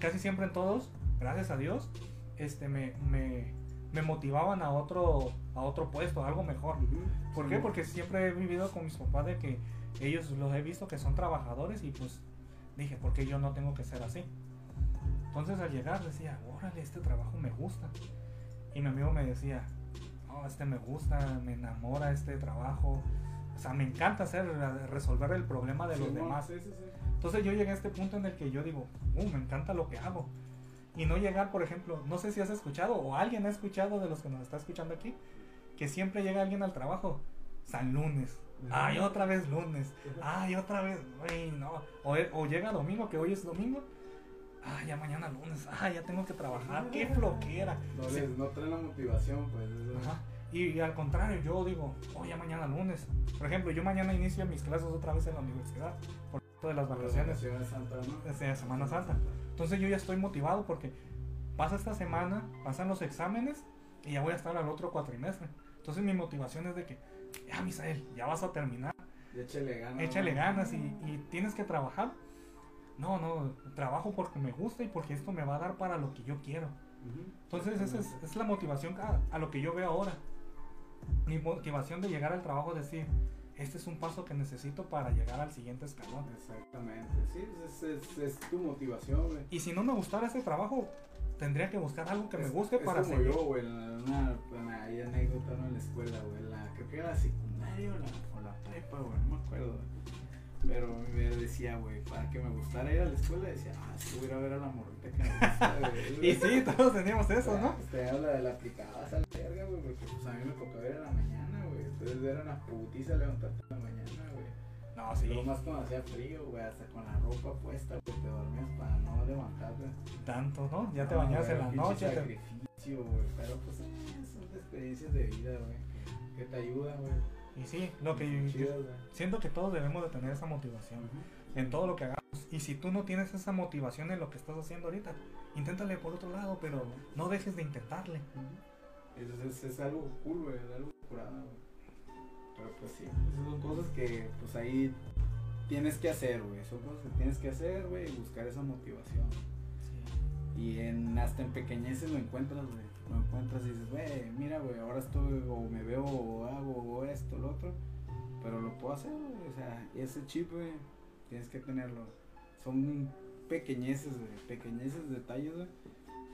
casi siempre en todos, gracias a Dios, este, me, me, me motivaban a otro, a otro puesto, a algo mejor. Ujú. ¿Por qué? Porque siempre he vivido con mis papás de que ellos los he visto que son trabajadores y pues dije, ¿por qué yo no tengo que ser así? Entonces al llegar decía, órale, este trabajo me gusta. Y mi amigo me decía, oh, este me gusta, me enamora este trabajo. O sea, me encanta hacer, resolver el problema de los demás. Sí, sí, sí. Entonces yo llegué a este punto en el que yo digo, uh, me encanta lo que hago. Y no llegar, por ejemplo, no sé si has escuchado o alguien ha escuchado de los que nos está escuchando aquí, que siempre llega alguien al trabajo, San lunes. Ay, otra vez lunes. Ay, otra vez. Ay, no. O, o llega domingo, que hoy es domingo. Ay, ya mañana lunes. Ay, ya tengo que trabajar. Qué floquera. No, Sí. les, no traen la motivación, pues. Ajá. Y, y al contrario, yo digo, oh, ya mañana lunes. Por ejemplo, yo mañana inicio mis clases otra vez en la universidad. Por todas las vacaciones. vacaciones Santa, ¿no? Desde Semana Santa. Entonces yo ya estoy motivado porque pasa esta semana, pasan los exámenes y ya voy a estar al otro cuatrimestre. Entonces mi motivación es de que, ya Misael, ya vas a terminar, Y échale ganas. échale ganas y, y tienes que trabajar. No, no, trabajo porque me gusta y porque esto me va a dar para lo que yo quiero. Entonces esa es, es la motivación a, a lo que yo veo ahora. Mi motivación de llegar al trabajo es decir, este es un paso que necesito para llegar al siguiente escalón. Exactamente. Sí, es, es, es tu motivación, güey. Y si no me gustara ese trabajo, tendría que buscar algo que me guste es para como seguir. yo, güey, una, una anécdota ¿no? en la escuela, güey, la, creo que era la secundaria o la, o la prepa, güey, no me acuerdo. Pero me decía, güey, para que me gustara ir a la escuela, decía, ah, si voy a a ver a la morrita que me gusta, güey. Y sí, todos teníamos eso, ¿no? Te habla de la aplicada, sale, verga, güey, porque pues a mí me tocaba ir en la mañana, güey. Entonces era una putiza levantarte en la mañana, güey. No, sí. Lo más cuando hacía frío, güey, hasta con la ropa puesta, güey, te dormías para no levantarte. Tanto, ¿no? Ya te No, bañabas en la noche. sacrificio, güey, pero pues eh, son experiencias de vida, güey, que, te ayudan, güey. Y sí, lo que Chidas, güey. siento que todos debemos de tener esa motivación en todo lo que hagamos. Y si tú no tienes esa motivación en lo que estás haciendo ahorita, inténtale por otro lado, pero no dejes de intentarle. Es, es, es algo cool, güey, es algo curado, güey. Pero pues sí, esas son cosas que pues ahí tienes que hacer, güey. Son cosas que tienes que hacer, güey, y buscar esa motivación. Y en, hasta en pequeñeces lo encuentras, güey. Lo encuentras y dices, güey, mira, güey, ahora estoy, o me veo, o hago esto, lo otro. Pero lo puedo hacer, güey. O sea, ese chip, güey, tienes que tenerlo. Son pequeñeces, güey. Pequeñeces detalles, güey.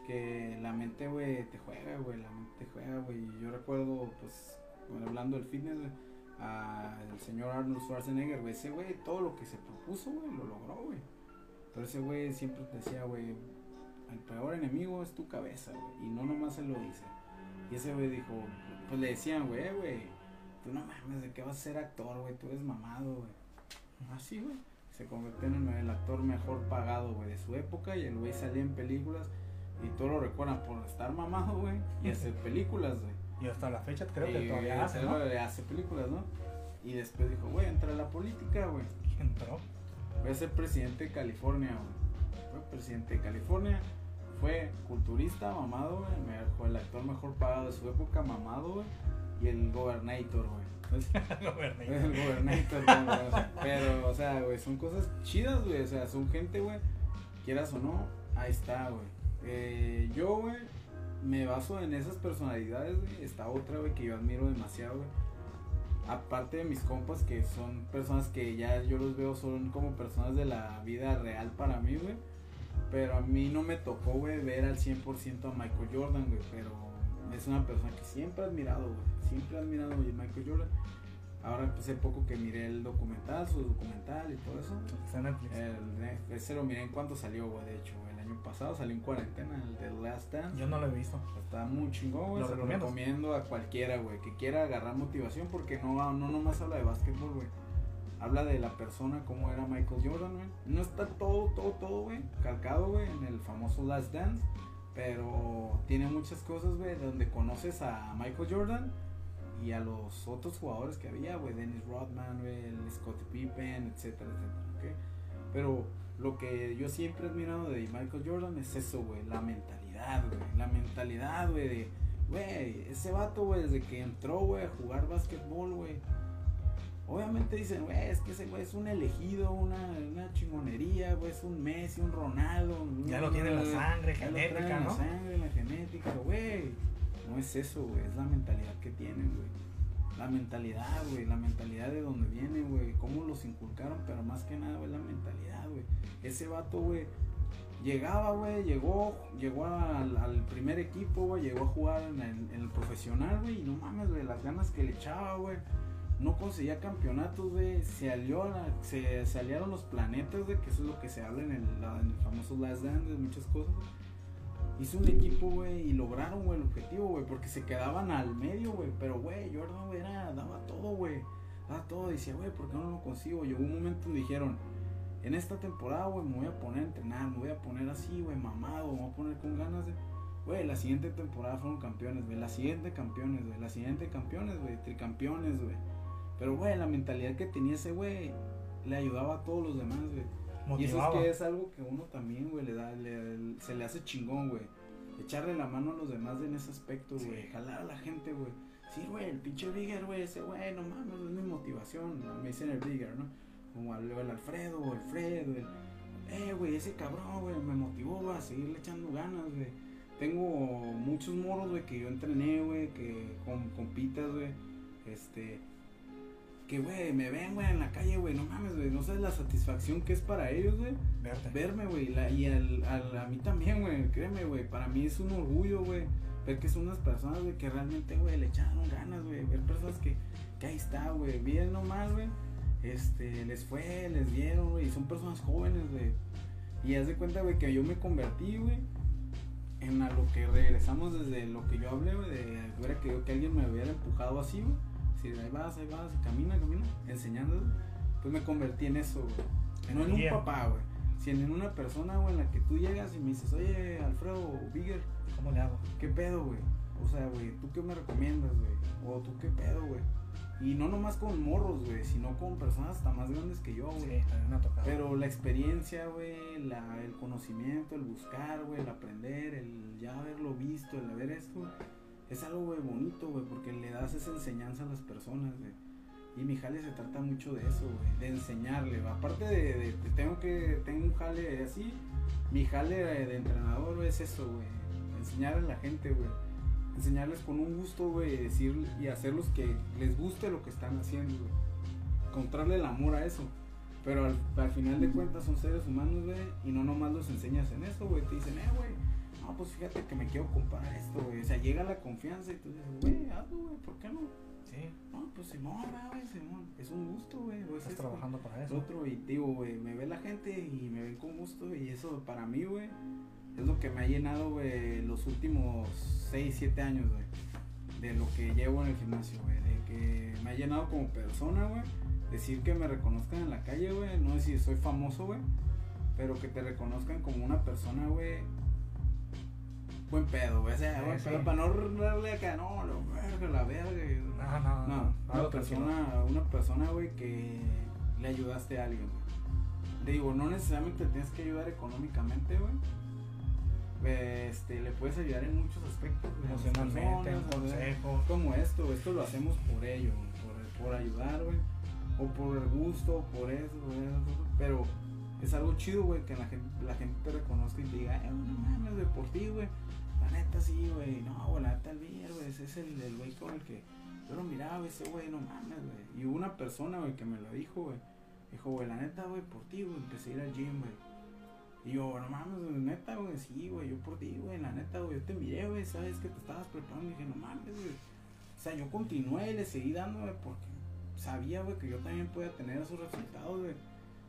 Que la mente, güey, te juega, güey. La mente te juega, güey. Y Yo recuerdo, pues, hablando del fitness, güey. Al señor Arnold Schwarzenegger, güey. Ese güey, todo lo que se propuso, güey, lo logró, güey. Pero ese güey siempre decía, güey, el peor enemigo es tu cabeza, güey. Y no nomás se lo dice. Y ese güey dijo, pues le decían, güey, "Eh, güey, tú no mames, ¿de qué vas a ser actor, güey? Tú eres mamado, güey. Así, güey. Se convirtió en el actor mejor pagado, güey, de su época. Y el güey salía en películas. Y todos lo recuerdan por estar mamado, güey. Y hacer películas, güey. Y hasta la fecha creo Y, que todavía hace, ¿no? hace- películas, ¿no? Y después dijo, güey, entra a la política, güey. Entró. Voy a ser presidente de California, güey. Fue presidente de California. Fue culturista, mamado, güey. el actor mejor pagado de su época, mamado, güey. Y el gobernator, güey. Verde. es el gobernator, güey, Pero, o sea, güey, son cosas chidas, güey. O sea, son gente, güey. Quieras o no, ahí está, güey. Eh, yo, güey, me baso en esas personalidades, güey. Está otra, güey, que yo admiro demasiado, güey. Aparte de mis compas, que son personas que ya yo los veo, son como personas de la vida real para mí, güey. Pero a mí no me tocó, güey, ver al 100% a Michael Jordan, güey. Pero es una persona que siempre he admirado, güey. Siempre he admirado a Michael Jordan. Ahora, pues, hace poco que miré el documental, su documental y todo eso. Está en Netflix. El, ese lo miré en cuanto salió, güey, de hecho, el año pasado salió en cuarentena, el de Last Dance. Yo no lo he visto. Está muy chingón, güey. ¿Lo Se lo recomiendas? recomiendo a cualquiera, güey, que quiera agarrar motivación porque no, no nomás habla de básquetbol, güey. Habla de la persona, cómo era Michael Jordan, güey. No está todo, todo, todo, güey, calcado, güey, en el famoso Last Dance. Pero tiene muchas cosas, güey, donde conoces a Michael Jordan y a los otros jugadores que había, güey, Dennis Rodman, güey, el Scottie Pippen, etcétera, etcétera, ¿ok? Pero lo que yo siempre he admirado de Michael Jordan es eso, güey, la mentalidad, güey, la mentalidad, güey, de, güey, ese vato, güey, desde que entró, güey, a jugar básquetbol, güey. Obviamente dicen, güey, es que ese güey es un elegido, una, una chingonería, güey, es un Messi, un Ronaldo. Ya lo tiene en la sangre, ya lo genética, ¿no? la sangre, la genética, güey. No es eso, güey, es la mentalidad que tienen, güey. La mentalidad, güey, la mentalidad de donde viene, güey, cómo los inculcaron, pero más que nada, güey, la mentalidad, güey. Ese vato, güey, llegaba, güey, llegó, llegó al, primer equipo, güey, llegó a jugar en el, en el profesional, güey, y no mames, güey, las ganas que le echaba, güey. No conseguía campeonatos, güey. Se, alió se, se aliaron los planetas, güey, que eso es lo que se habla en el, en famoso Last Dance, muchas cosas. Hizo un equipo, güey, y lograron, güey, el objetivo, güey, porque se quedaban al medio, güey. Pero, güey, Jordan, güey, daba todo, güey. Daba todo. Decía, güey, ¿por qué no lo consigo? Llegó un momento donde dijeron, en esta temporada, güey, me voy a poner a entrenar, me voy a poner así, güey, mamado, me voy a poner con ganas de... Güey, la siguiente temporada fueron campeones, güey. La siguiente campeones, güey. La siguiente campeones, güey. Tricampeones, güey. Pero, güey, la mentalidad que tenía ese güey le ayudaba a todos los demás, güey. Y eso es que es algo que uno también, güey, le da, le- se le hace chingón, güey. Echarle la mano a los demás en ese aspecto, Sí. güey. Jalar a la gente, güey. Sí, güey, el pinche Bigger, güey, ese güey, no mames, es mi motivación. Me dicen el Bigger, ¿no? Como el, el Alfredo, o el Fred, el... Eh, güey, ese cabrón, güey, me motivó a seguirle echando ganas, güey. Tengo muchos moros, güey, que yo entrené, güey, que con compitas, güey. Este, que, güey, me ven, güey, en la calle, güey, no mames, güey, no sabes la satisfacción que es para ellos, güey, verme, güey, y al, al- a mí también, güey, créeme, güey, para mí es un orgullo, güey, ver que son unas personas, güey, que realmente, güey, le echaron ganas, güey, ver personas que, que ahí está, güey, bien o mal, güey, este, les fue, les dieron, güey, y son personas jóvenes, güey, y haz de cuenta, güey, que yo me convertí, güey, en a lo que regresamos desde lo que yo hablé, güey, de hubiera querido que alguien me hubiera empujado así, güey. Si ahí vas, ahí vas, camina, camina, enseñando, pues me convertí en eso, güey. No en un papá, güey. Sino en una persona, güey, en la que tú llegas y me dices, oye, Alfredo, Bigger, ¿Cómo le hago? ¿qué pedo, güey? O sea, güey, ¿tú qué me recomiendas, güey? O tú qué pedo, güey. Y no nomás con morros, güey, sino con personas hasta más grandes que yo, Sí, güey. también me ha tocado. Pero la experiencia, güey, el conocimiento, el buscar, güey, el aprender, el ya haberlo visto, el haber esto, es algo, güey, bonito, güey, porque le das esa enseñanza a las personas, güey. Y mi jale se trata mucho de eso, güey, de enseñarle, güey. Aparte de, de- de tengo que, tengo un jale así, mi jale de, de entrenador, es eso, güey. Enseñar a la gente, güey. Enseñarles con un gusto, güey, decir y hacerlos que les guste lo que están haciendo, güey. Encontrarle el amor a eso. Pero al, al final de cuentas son seres humanos, güey, y no nomás los enseñas en eso, güey. Te dicen, eh, güey, no, pues fíjate que me quiero comparar esto, güey. O sea, llega la confianza y tú dices, güey, hazlo, güey, ¿por qué no? Sí, No, pues Simón, güey, Simón. Es un gusto, güey. es estás esto. trabajando para Es eso. otro, y digo, güey, me ve la gente y me ven con gusto, y eso para mí, güey, es lo que me ha llenado, güey, los últimos 6, 7 años, güey. De lo que llevo en el gimnasio, güey. De que me ha llenado como persona, güey. Decir que me reconozcan en la calle, güey. No sé si soy famoso, güey. Pero que te reconozcan como una persona, güey. Buen pedo, güey. O sea, buen sí. pedo. Para no darle acá, no, lo verga, la verga. No, no, No, algo una tranquilo. persona, una persona, güey, que le ayudaste a alguien, güey. Digo, no necesariamente te tienes que ayudar económicamente, güey. Este, le puedes ayudar en muchos aspectos, Emocionalmente, un consejo. Como esto, esto lo hacemos por ello, por, por ayudar, güey. O por el gusto, por eso, güey. eso, Pero es algo chido, güey, que la gente, la gente te reconozca y te diga, eh, no mames, güey, por ti, güey. La neta sí, güey. No, güey, la neta el güey. Ese es el, güey con el que yo lo miraba, ese güey, no mames, güey. Y una persona, güey, que me lo dijo, güey. Dijo, güey, la neta, güey, por ti, güey, empecé a ir al gym, güey. Y yo, no mames, güey, neta, güey, sí, güey, yo por ti, güey, la neta, güey, yo te miré, güey, sabes que te estabas preparando. Y dije, no mames, güey. O sea, yo continué y le seguí dando, güey, porque sabía, güey, que yo también podía tener esos resultados, güey.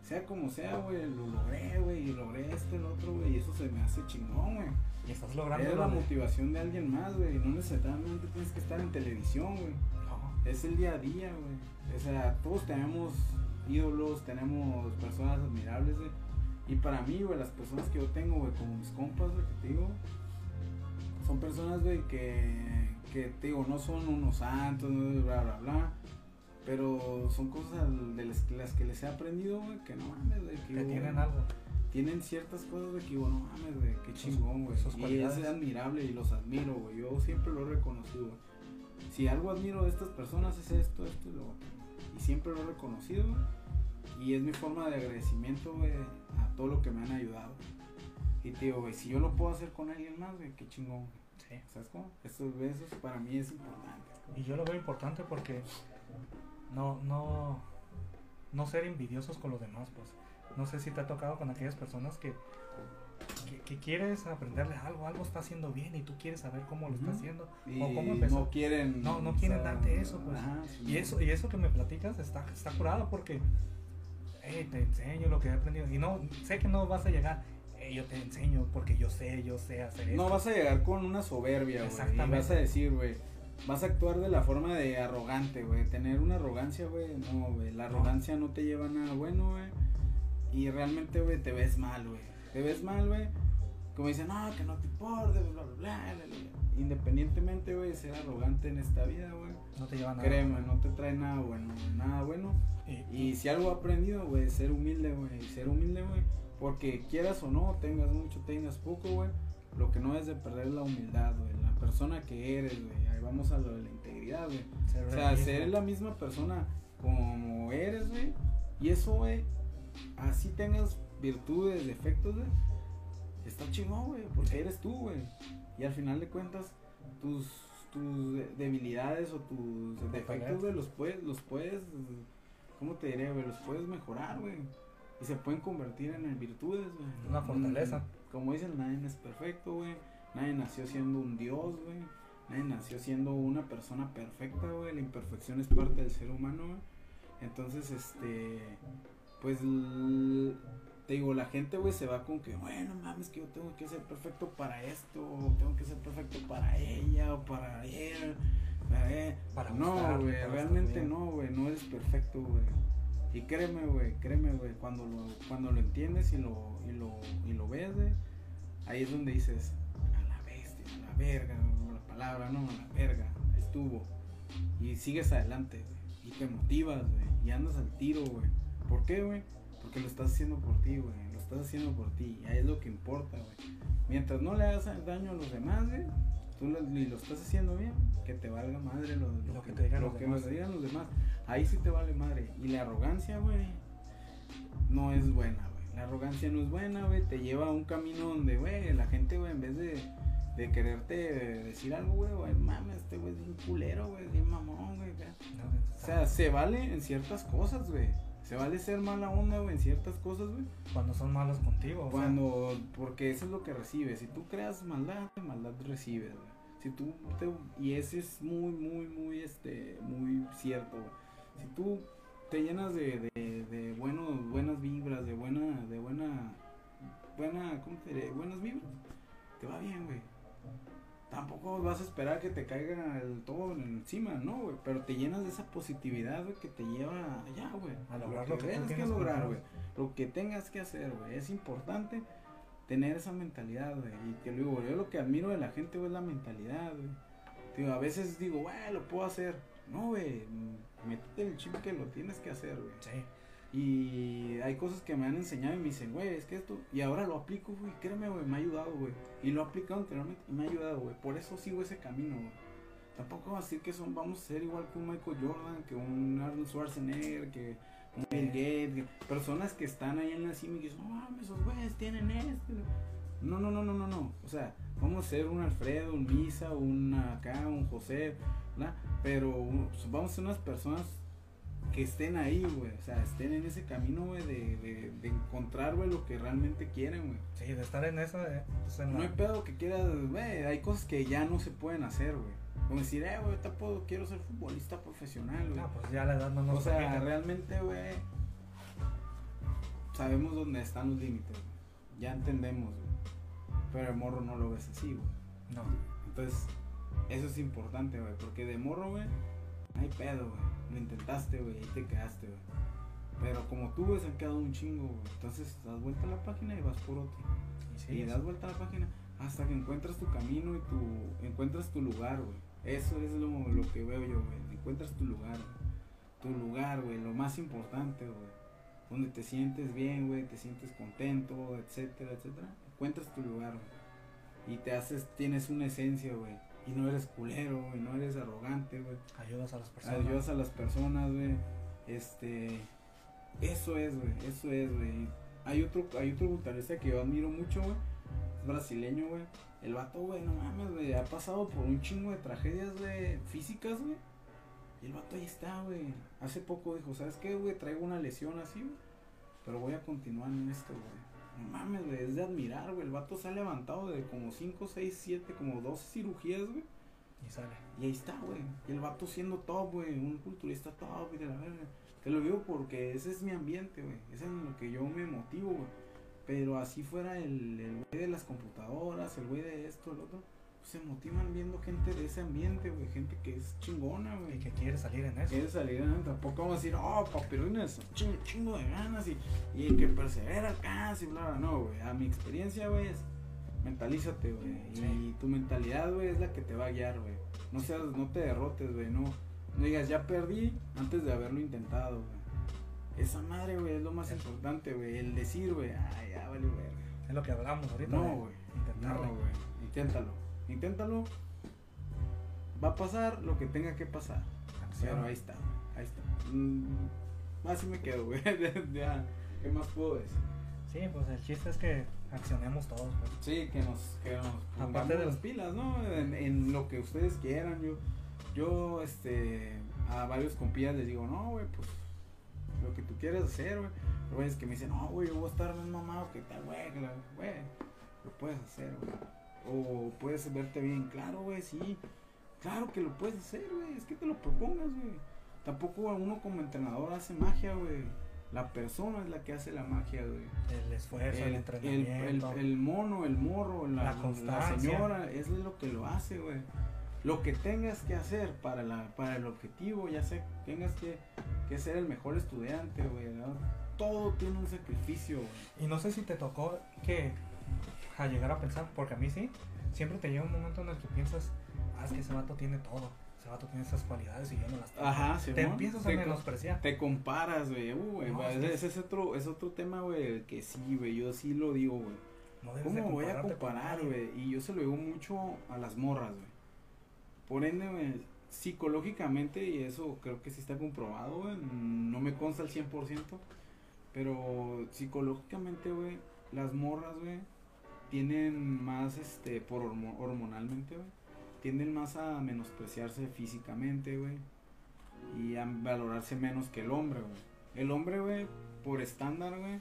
Sea como sea, güey, lo logré, güey, y logré esto y lo otro, güey, y eso se me hace chingón, güey. Y estás logrando Es la motivación de alguien más, güey. No necesariamente tienes que estar en televisión, güey. No, Es el día a día, güey. O sea, todos tenemos ídolos, tenemos personas admirables, güey. Y para mí, güey, las personas que yo tengo, güey, como mis compas, güey, que te digo, son personas, güey, que, que te digo, no son unos santos, no bla, bla, bla. Pero son cosas de las, las que les he aprendido, güey, que no mames, güey. Que tienen algo. tienen ciertas cosas, güey, que digo, no mames, güey, qué chingón, güey. Y cualidades. es admirable y los admiro, güey. Yo siempre lo he reconocido, güey. Si algo admiro de estas personas es esto, esto y lo otro. Y siempre lo he reconocido, güey. Y es mi forma de agradecimiento, güey, a todo lo que me han ayudado. Y te digo, güey, si yo lo puedo hacer con alguien más, güey, qué chingón. Sí. ¿Sabes cómo? Estos besos para mí es importante. Y yo lo veo importante porque no, no, no ser envidiosos con los demás, pues. No sé si te ha tocado con aquellas personas que, que, que quieres aprenderle algo, algo está haciendo bien y tú quieres saber cómo lo está haciendo. Y O cómo empezó. no quieren... No, no o quieren sea, darte eso, pues. ajá, sí, Y eso, y eso que me platicas está, está curado porque hey, te enseño lo que he aprendido. Y no, sé que no vas a llegar, "Hey, yo te enseño porque yo sé, yo sé hacer esto. No vas a llegar con una soberbia, güey. Y vas a decir, güey. Vas a actuar de la forma de arrogante, güey. Tener una arrogancia, güey. No, güey. La arrogancia no te lleva a nada bueno, güey. Y realmente, güey, te ves mal, güey. Te ves mal, güey. Como dicen, no, que no te importe, bla, bla, bla, bla, bla, bla. Independientemente, güey, ser arrogante en esta vida, güey. No te lleva nada. Créeme, no te trae nada bueno, nada bueno. Y, Y si algo he aprendido, güey, ser humilde, güey. Ser humilde, güey. Porque quieras o no, tengas mucho, tengas poco, güey. Lo que no es de perder la humildad, güey. La persona que eres, güey. Ahí vamos a lo de la integridad, güey. ser O sea, ser la misma persona como eres, güey. Y eso, güey, así tengas virtudes, defectos, güey. Está chingón, güey. Porque eres tú, güey. Y al final de cuentas, tus, tus de- debilidades o tus defectos, güey, los puedes, los puedes, ¿cómo te diré, güey? Los puedes mejorar, güey. Y se pueden convertir en virtudes, güey. Una fortaleza. Mm, Como dicen, nadie es perfecto, güey. Nadie nació siendo un dios, güey. Nadie nació siendo una persona perfecta, güey. La imperfección es parte del ser humano, güey. Entonces, este, pues, te digo, la gente, güey, se va con que, bueno, mames, que yo tengo que ser perfecto para esto, tengo que ser perfecto para ella o para él. Para no, güey, realmente no, güey, no eres perfecto, güey. Y créeme, güey, créeme, güey, cuando lo, cuando lo entiendes y lo, y lo, y lo ves, güey, ahí es donde dices, a la bestia, a la verga, la palabra, no, a la verga, estuvo. Y sigues adelante, güey, y te motivas, güey, y andas al tiro, güey. ¿Por qué, güey? Porque lo estás haciendo por ti, güey, lo estás haciendo por ti, y ahí es lo que importa, güey. Mientras no le hagas daño a los demás, güey, tú lo, y lo estás haciendo bien, que te valga madre lo, lo, que, te digan, lo los, que demás. digan los demás. Ahí sí te vale madre. Y la arrogancia, güey, no es buena, güey. La arrogancia no es buena, güey. Te lleva a un camino donde, güey, la gente, güey, en vez de, de quererte decir algo, güey, güey, mames, este güey es un culero, güey, es mamón, güey. o sea, se vale en ciertas cosas, güey. Se vale ser mala onda, güey, en ciertas cosas, güey. Cuando son malos contigo, Cuando, porque eso es lo que recibes. Si tú creas maldad, maldad recibes, güey. Si tú te, y ese es muy, muy, muy, este, muy cierto, Si tú te llenas de, de, de buenos, buenas vibras, de buena, de buena, buena, ¿cómo te diré? Buenas vibras, te va bien, güey. Tampoco vas a esperar que te caiga el todo encima, no, güey. Pero te llenas de esa positividad, güey, que te lleva allá, güey. A lograr lo que, lo que tengas que lograr, güey. Lo que tengas que hacer, güey. Es importante tener esa mentalidad, güey. Y te digo, yo lo que admiro de la gente, güey, es la mentalidad, güey. Digo, a veces digo, güey, lo puedo hacer. No, güey, métete el chip que lo tienes que hacer, güey. Sí. Y hay cosas que me han enseñado y me dicen, güey, es que esto. Y ahora lo aplico, güey. Créeme, güey, me ha ayudado, güey. Y lo he aplicado anteriormente y me ha ayudado, güey. Por eso sigo ese camino, güey. Tampoco va a decir que son, vamos a ser igual que un Michael Jordan, que un Arnold Schwarzenegger, que personas que están ahí en la cima y dicen, no mames, esos güeyes tienen esto. No, no, no, no, no, no. O sea, vamos a ser un Alfredo, un Misa, un acá, un José, ¿verdad? Pero vamos a ser unas personas que estén ahí, güey. O sea, estén en ese camino, güey, de, de, encontrar, güey, lo que realmente quieren, güey. Sí, de estar en eso, eh, pues, No hay pedo que quieras, güey. Hay cosas que ya no se pueden hacer, güey. Como decir, eh, güey, puedo, quiero ser futbolista profesional, güey. Ah, pues ya la edad no nos O sea, realmente, güey, sabemos dónde están los límites, Ya entendemos, güey. Pero el morro no lo ves así, güey. No. Entonces, eso es importante, güey. Porque de morro, güey, no hay pedo, güey. Lo intentaste, güey, y te quedaste, güey. Pero como tú, güey, se han quedado un chingo, güey. Entonces, das vuelta a la página y vas por otro. Y, y das vuelta a la página hasta que encuentras tu camino y tu encuentras tu lugar, güey. Eso es lo, lo que veo yo, güey. Encuentras tu lugar, tu lugar, güey, lo más importante, güey. Donde te sientes bien, güey, te sientes contento, etcétera, etcétera. Encuentras tu lugar, güey. Y te haces, tienes una esencia, güey. Y no eres culero, güey, no eres arrogante, güey. Ayudas a las personas. Ayudas a las personas, güey. Este, eso es, güey, eso es, güey. Hay otro, hay otro guitarrista que yo admiro mucho, güey. Es brasileño, güey el vato, güey, no mames, güey, ha pasado por un chingo de tragedias, güey, físicas, güey. Y el vato ahí está, güey. Hace poco dijo, ¿sabes qué, güey? Traigo una lesión así, güey. Pero voy a continuar en esto, güey. No mames, güey, es de admirar, güey. El vato se ha levantado de como 5, 6, 7, como 12 cirugías, güey. Y sale. Y ahí está, güey. Y el vato siendo top, güey. Un culturista top y de la verga. Te lo digo porque ese es mi ambiente, güey. Ese es en lo que yo me motivo, güey. Pero así fuera el, el güey de las computadoras, el güey de esto, el otro, se motivan viendo gente de ese ambiente, güey, gente que es chingona, güey. Y que quiere salir en eso. Quiere salir en eso. Tampoco vamos a decir, oh, papirines, chingo, chingo de ganas y, y que persevera alcanza y bla, bla, no, güey. A mi experiencia, güey, es mentalízate, güey. Y tu mentalidad, güey, es la que te va a guiar, güey. No seas, no te derrotes, güey, no. No digas, ya perdí antes de haberlo intentado, güey. Esa madre, güey, es lo más importante, güey. El decir, güey, ay, ya vale, güey. Es lo que hablamos ahorita. No, güey. No, güey. Inténtalo. Inténtalo. Va a pasar lo que tenga que pasar. Pero ahí está, ahí está. Mm, así me quedo, güey. ya, ¿qué más puedo decir? Sí, pues el chiste es que accionemos todos. Pues. Sí, que nos, que nos Aparte de las pilas, ¿no? En, en, lo que ustedes quieran. Yo, yo, este, a varios compías les digo, no, güey, pues lo que tú quieres hacer, güey. Pero es que me dicen, no, güey, yo voy a estar más mamado que tal, güey, güey. Lo puedes hacer, güey. O puedes verte bien, claro, güey, sí. Claro que lo puedes hacer, güey. Es que te lo propongas, güey. Tampoco uno como entrenador hace magia, güey. La persona es la que hace la magia, güey. El esfuerzo, el, El, el, entrenamiento. el- el mono, el morro, la, La la señora, es lo que lo hace, güey. Lo que tengas que hacer para, la, para el objetivo, ya sé, tengas que, que ser el mejor estudiante, güey. ¿no? Todo tiene un sacrificio, güey. Y no sé si te tocó que a llegar a pensar, porque a mí sí, siempre te llega un momento en el que piensas, ah, es que ese vato tiene todo, ese vato tiene esas cualidades y yo no las tengo. Ajá, Te empiezas a Te menospreciar. Te comparas, güey. Uh, No, es ese es otro, es otro tema, güey, que sí, güey. Yo sí lo digo, güey. No ¿Cómo voy a comparar, güey? Y yo se lo digo mucho a las morras, güey. Por ende, güey, psicológicamente, y eso creo que sí está comprobado, güey. No me consta al 100%, pero psicológicamente, güey, las morras, güey, tienen más, este, por hormo- hormonalmente, güey, tienden más a menospreciarse físicamente, güey, y a valorarse menos que el hombre, güey. El hombre, güey, por estándar, güey,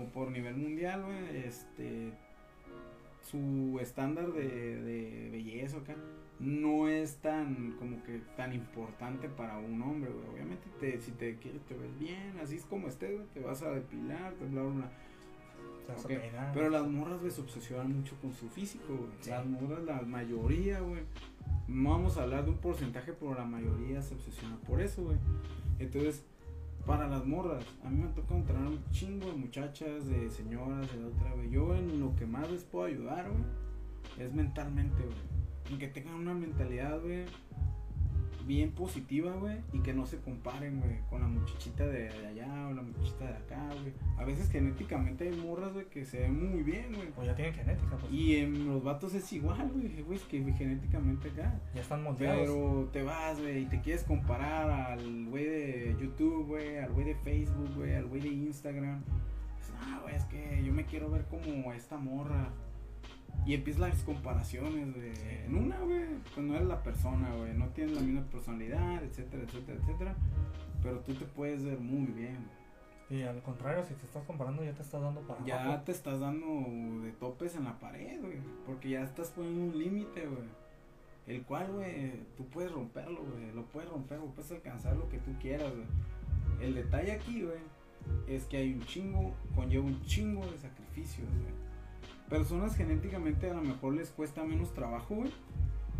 o por nivel mundial, güey, este, su estándar de, de belleza acá no es tan, como que, tan importante para un hombre, güey. Obviamente, te, si te quieres, te ves bien, así es como estés, güey, te vas a depilar, te bla, bla, bla. Pero las morras, güey, se obsesionan mucho con su físico, güey. Sí. Las morras, la mayoría, güey. No vamos a hablar de un porcentaje, pero la mayoría se obsesiona por eso, güey. Entonces, para las morras, a mí me toca entrenar un chingo de muchachas, de señoras, de otra, güey. Yo en lo que más les puedo ayudar, güey, es mentalmente, güey. En que tengan una mentalidad, güey, bien positiva, güey, y que no se comparen, güey, con la muchachita de allá o la muchachita de acá, güey. A veces genéticamente hay morras, güey, que se ven muy bien, güey. O ya tienen genética, pues. Y en los vatos es igual, güey, güey, es que genéticamente acá. ya están moldeados. Pero te vas, güey, y te quieres comparar al güey de YouTube, güey, al güey de Facebook, güey, al güey de Instagram. Ah, güey, es que yo me quiero ver como esta morra. Y empiezas las comparaciones, güey. En una, güey, pues no eres la persona, güey. No tienes la misma personalidad, etcétera, etcétera, etcétera. Pero tú te puedes ver muy bien. Y al contrario, si te estás comparando, ya te estás dando para Ya abajo. te estás dando de topes en la pared, güey. Porque ya estás poniendo un límite, güey. El cual, güey, tú puedes romperlo, güey. Lo puedes romper, güey. Puedes alcanzar lo que tú quieras, güey. El detalle aquí, güey, es que hay un chingo, conlleva un chingo de sacrificios, güey. Personas genéticamente a lo mejor les cuesta menos trabajo, güey.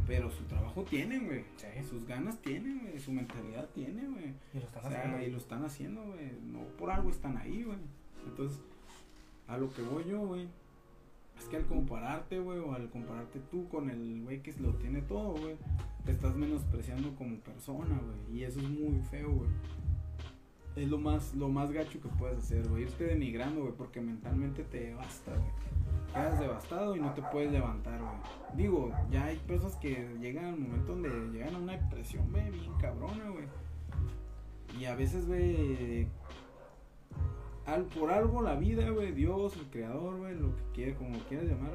Pero su trabajo tienen, güey. Sí. Sus ganas tienen, güey. Su mentalidad tiene, güey. Y lo están O sea, haciendo. y lo están haciendo, güey. No por algo están ahí, güey. Entonces, a lo que voy yo, güey. Es que al compararte, güey, o al compararte tú con el güey que lo tiene todo, güey, te estás menospreciando como persona, güey. Y eso es muy feo, güey. Es lo más, lo más gacho que puedes hacer, güey. Irte denigrando, güey, porque mentalmente te devasta, güey. Quedas devastado y no te puedes levantar, güey. Digo, ya hay personas que llegan al momento donde llegan a una depresión, güey, bien cabrona, güey. Y a veces, güey, al, por algo la vida, güey, Dios, el creador, güey, lo que quiera, como quieras llamar,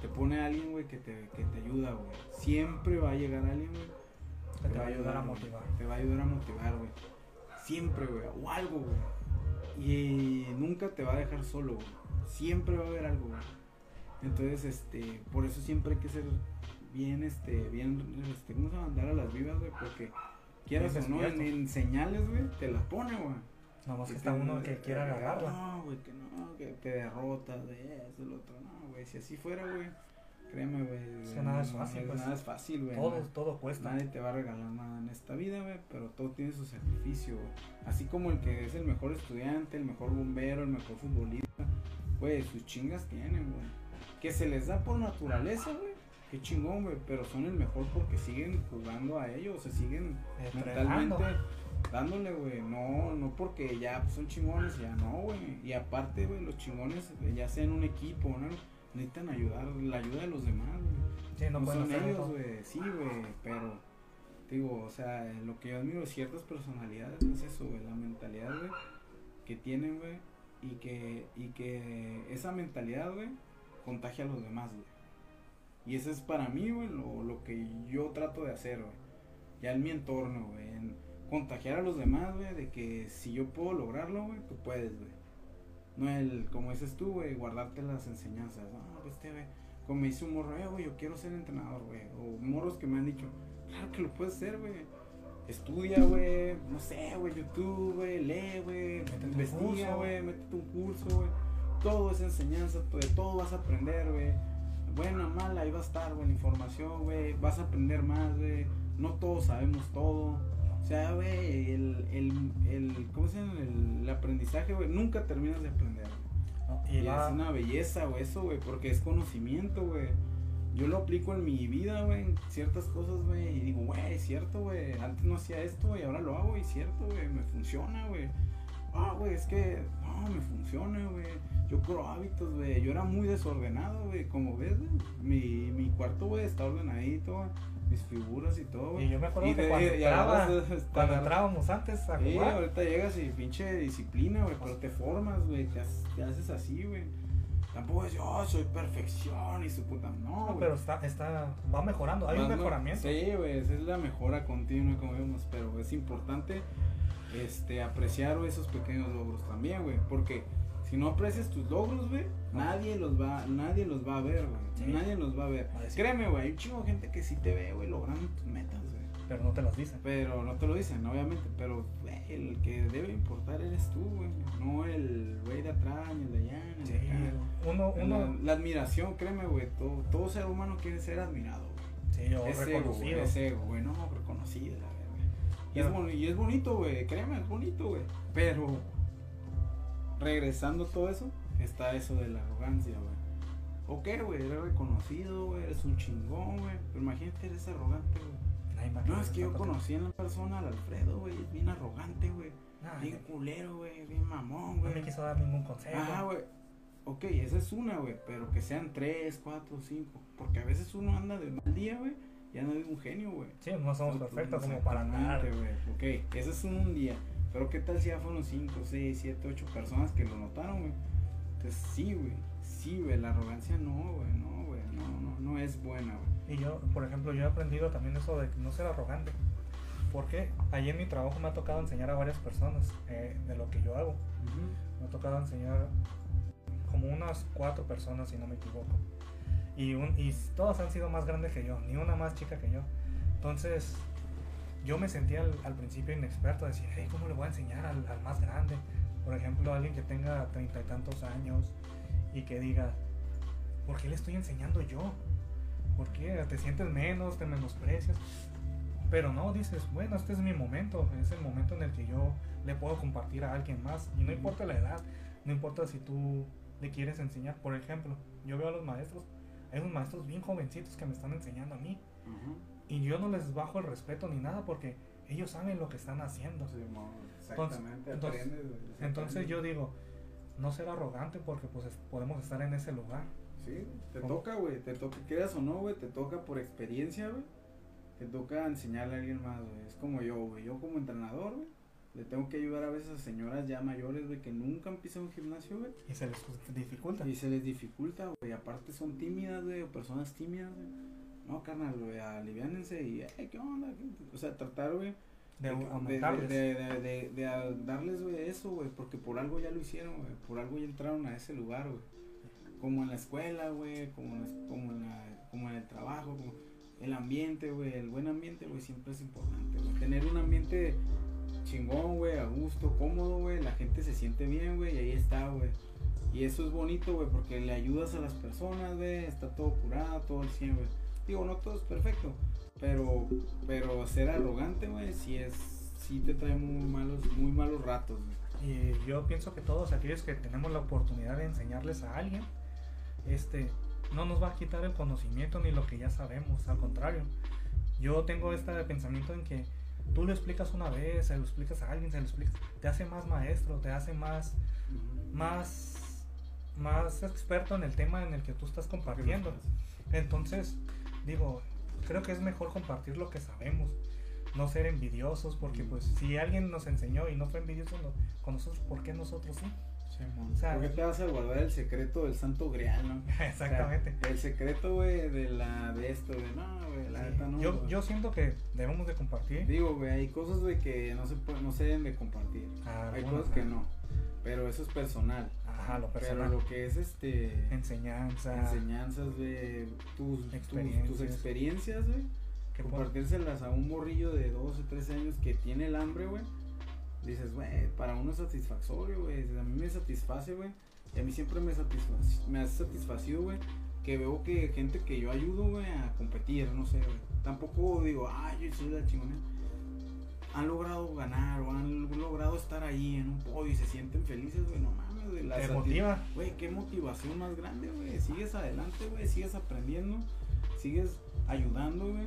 te pone a alguien, güey, que te, que te ayuda, güey. Siempre va a llegar alguien, güey, que te va a ayudar a motivar. Te va a ayudar a motivar, güey. Siempre, güey, o algo, güey. Y nunca te va a dejar solo, güey. Siempre va a haber algo, güey. Entonces, este, por eso siempre hay que ser bien, este, bien, este, ¿cómo se llama? Andar a las vivas, güey, porque quieras o no, en, señales, güey, te la pone, güey. Nada más que está uno que quiere agarrarla. No, güey, que no, que te derrotas de eso, el otro. No, güey, si así fuera, güey, créeme, güey. Es que nada es fácil, pues. Nada es fácil, güey. Todo, todo cuesta. Nadie te va a regalar nada en esta vida, güey, pero todo tiene su sacrificio, güey. Así como el que es el mejor estudiante, el mejor bombero, el mejor futbolista, güey, sus chingas tienen, güey. Que se les da por naturaleza, güey. Qué chingón, güey, pero son el mejor porque siguen jugando a ellos, se siguen Entrenando. mentalmente dándole, güey. No, no porque ya son chingones, ya no, güey. Y aparte, güey, los chingones, eh, ya sea en un equipo, ¿no? Necesitan ayudar, la ayuda de los demás, güey. Sí, no, No, son ellos, güey. Sí, güey, pero digo, o sea, lo que yo admiro de ciertas personalidades es eso, güey, la mentalidad, güey, que tienen, güey, y que y que esa mentalidad, güey, contagia a los demás, güey. Y eso es para mí, güey, lo, lo que yo trato de hacer, güey. Ya en mi entorno, güey, en contagiar a los demás, güey, de que si yo puedo lograrlo, güey, tú puedes, güey. No el, como dices tú, güey, guardarte las enseñanzas. No, pues este, güey, como me dice un morro, eh, güey, yo quiero ser entrenador, güey. O morros que me han dicho, claro que lo puedes hacer, güey. estudia, güey, no sé, güey, YouTube, güey, lee, güey, investiga, güey, métete un curso, güey. Todo es enseñanza, de todo vas a aprender, güey. Buena, mala, ahí va a estar, güey, la información, güey. Vas a aprender más, güey. No todos sabemos todo. O sea, güey, el, el, el, ¿cómo se llama? El, el aprendizaje, güey, nunca terminas de aprender. ¿no? Y, va, es una belleza, güey, eso, güey, porque es conocimiento, güey. Yo lo aplico en mi vida, güey, en ciertas cosas, güey, y digo, güey, es cierto, güey, antes no hacía esto y ahora lo hago y es cierto, güey, me funciona, güey. Ah, güey, es que, no, me funciona, güey. Yo creo hábitos, güey. Yo era muy desordenado, güey, como ves, güey. Mi, mi cuarto, güey, está ordenadito, güey. Mis figuras y todo, güey. y yo me acuerdo Y que de- cuando, y entraba, agarras, cuando entrábamos antes a Sí, jugar, ahorita llegas y pinche disciplina, güey, pero te formas, güey, te, haces- te haces así, güey. Tampoco es, oh, soy perfección y su puta, no, no, pero está, está, va mejorando, hay un mejoramiento. Sí, güey, es la mejora continua, como vemos, pero es importante este, apreciar esos pequeños logros también, güey, porque si no aprecias tus logros, güey, nadie los va, nadie los va a ver, güey, Sí. nadie los va a ver. Créeme, güey, hay un chingo de gente que sí te ve, güey, logrando tus metas, güey. Pero no te las dicen. Pero no te lo dicen, obviamente. Pero, güey, el que debe importar eres tú, güey. No el güey de atrás, ni el de allá, ni el Sí, de acá. uno, La, uno, la admiración, créeme, güey. Todo, todo ser humano quiere ser admirado, güey. sí, o Es ego, güey. reconocido. Es ego, güey. No, reconocido, la. Y, es, y bonito, güey. Créeme, es bonito, güey. Pero, regresando todo eso, está eso de la arrogancia, güey. Ok, güey, eres reconocido, güey, eres un chingón, güey. Pero imagínate, eres arrogante, güey. No, es que yo conocí en la persona al Alfredo, güey, es bien arrogante, güey. Ah, Bien culero, güey, bien mamón, no güey. me quiso dar ningún consejo. Ajá, güey. Ok, esa es una, güey, pero que sean tres, cuatro, cinco. Porque a veces uno anda de mal día, güey, y anda de un genio, güey. Sí, no somos perfectos como para. Exactamente, güey. Ok, ese es un día. Pero qué tal si ya fueron cinco, seis, siete, ocho personas que lo notaron, güey. Entonces sí, güey. Sí, güey, la arrogancia no, güey, no, güey. No, no, no es buena, güey. Y yo, por ejemplo, yo he aprendido también eso de no ser arrogante. Porque allí en mi trabajo me ha tocado enseñar a varias personas eh, de lo que yo hago. Me ha tocado enseñar como unas cuatro personas, si no me equivoco. Y, un, y todas han sido más grandes que yo, ni una más chica que yo. Entonces, yo me sentía al, al principio inexperto, decir, hey, ¿cómo le voy a enseñar al, al más grande? Por ejemplo, alguien que tenga treinta y tantos años y que diga, ¿por qué le estoy enseñando yo? ¿Por qué? ¿Te sientes menos? ¿Te menosprecias? Pero no, dices, bueno, este es mi momento, es el momento en el que yo le puedo compartir a alguien más. Y no importa la edad, no importa si tú le quieres enseñar. Por ejemplo, yo veo a los maestros, hay unos maestros bien jovencitos que me están enseñando a mí. Y yo no les bajo el respeto ni nada porque ellos saben lo que están haciendo. Sí, exactamente. entonces- aprendes, Entonces yo digo, no ser arrogante porque pues es- podemos estar en ese lugar. Sí, te ¿Cómo? toca, güey, te toca, quieras o no, güey, te toca por experiencia, güey. Te toca enseñarle a alguien más, güey. Es como yo, güey. Yo como entrenador, güey, le tengo que ayudar a veces a señoras ya mayores, güey, que nunca han pisado un gimnasio, güey. Y se les dificulta. Y se les dificulta, güey. Aparte son tímidas, güey, o personas tímidas, güey. No, carnal, güey, aliviánense y, "Ey, ¿qué onda? O sea, tratar, güey, De, de, de, de, de, de- de a- darles, güey, eso, güey, porque por algo ya lo hicieron, güey, por algo ya entraron a ese lugar, güey. Como en la escuela, güey, como, como, en la- como en el trabajo, como el ambiente, güey, el buen ambiente, güey, siempre es importante, güey. Tener un ambiente chingón, güey, a gusto, cómodo, güey, la gente se siente bien, güey, y ahí está, güey. Y eso es bonito, güey, porque le ayudas a las personas, güey, está todo curado, todo el 100, güey. Digo, no todo es perfecto, pero, pero ser arrogante, güey, sí es, sí te trae muy malos, muy malos ratos, güey. Y yo pienso que todos aquellos que tenemos la oportunidad de enseñarles a alguien, este, no nos va a quitar el conocimiento ni lo que ya sabemos, al contrario. Yo tengo este pensamiento en que tú lo explicas una vez, se lo explicas a alguien, se lo explicas, te hace más maestro, te hace más, más, más experto en el tema en el que tú estás compartiendo. Entonces, digo, creo que es mejor compartir lo que sabemos, no ser envidiosos, porque pues si alguien nos enseñó y no fue envidioso no- con nosotros, ¿por qué nosotros sí? O sea, ¿Por qué te vas a guardar el secreto del santo grial, no? Exactamente. O sea, el secreto, güey, de la, de esto, de no, güey, la Sí. neta no. yo, güey. yo siento que debemos de compartir. Digo, güey, hay cosas, güey, que no se, puede- no se deben de compartir. Ah, hay cosas que ah. no. Pero eso es personal. Ajá, lo Pero personal. lo que es, este... Enseñanza. enseñanzas, güey, tus, tus, tus Experiencias. experiencias, güey, ¿Qué pon- compartírselas a un morrillo de 12, 13 años que tiene el hambre, güey. Dices, güey, para uno es satisfactorio, güey. A mí me satisface, güey. Y a mí siempre me, satisfac me ha satisfacido, güey. Que veo que gente que yo ayudo, güey, a competir, no sé, güey. Tampoco digo, ay, yo soy la chingona. Han logrado ganar o han logrado estar ahí en un podio y se sienten felices, güey. No mames, güey. Te motiva. Güey, qué motivación más grande, güey. Sigues adelante, güey. Sigues aprendiendo. Sigues ayudando, güey.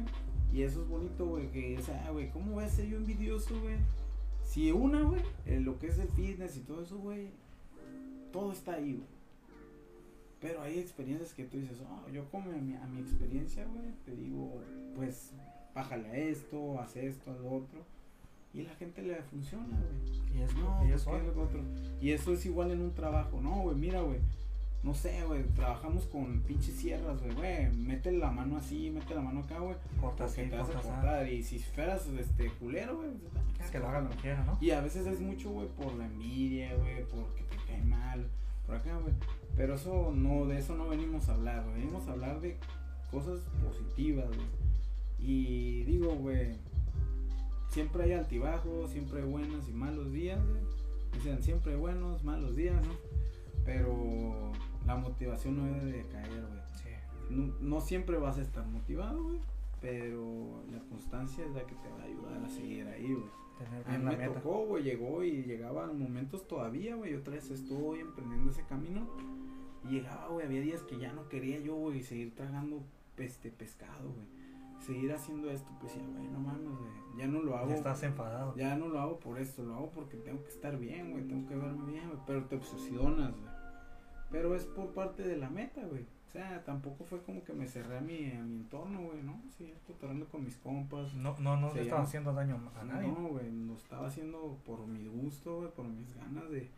Y eso es bonito, güey. Que, o sea, güey, ¿cómo voy a ser yo envidioso, güey? Si una, güey, en lo que es el fitness y todo eso, güey, todo está ahí, güey. Pero hay experiencias que tú dices, oh, yo como a mi, a mi experiencia, güey, te digo, pues, bájale a esto, haz esto, haz lo otro. Y la gente le funciona, güey. Y es, No, y es ¿qué es lo otro? Y eso es igual en un trabajo. No, güey, mira, güey. No sé, güey. Trabajamos con pinches sierras, güey, güey. Mete la mano así, mete la mano acá, güey. corta así, te vas a cortar. Y si fueras, este, culero, güey. pues, Es que lo haga lo que quiera, ¿no? Y a veces es mucho, güey, por la envidia, güey. Porque te cae mal. Por acá, güey. Pero eso no, de eso no venimos a hablar, güey. Venimos a hablar de cosas positivas, güey. Y digo, güey, siempre hay altibajos, siempre hay buenos y malos días, güey. Dicen, siempre buenos, malos días, ¿no? Pero la motivación no debe de caer, güey. Sí. No, no siempre vas a estar motivado, güey. Pero la constancia es la que te va a ayudar a seguir ahí, güey. A mí me meta. tocó, güey, llegó y llegaban momentos todavía, güey. Otra vez estuve emprendiendo ese camino. Y llegaba, güey, había días que ya no quería yo, güey, seguir tragando este pescado, güey. Seguir haciendo esto, pues ya, güey, no mames, güey. Ya no lo hago. Ya estás enfadado. Ya no lo hago por esto, lo hago porque tengo que estar bien, güey, tengo que verme bien, güey, pero te obsesionas, güey. Pero es por parte de la meta, güey. O sea, tampoco fue como que me cerré a mi, a mi entorno, güey, ¿no? Sí, cotorreando con mis compas. No, no, no le estaba haciendo daño a nadie. No, güey, lo estaba haciendo por mi gusto, güey, por mis ganas de,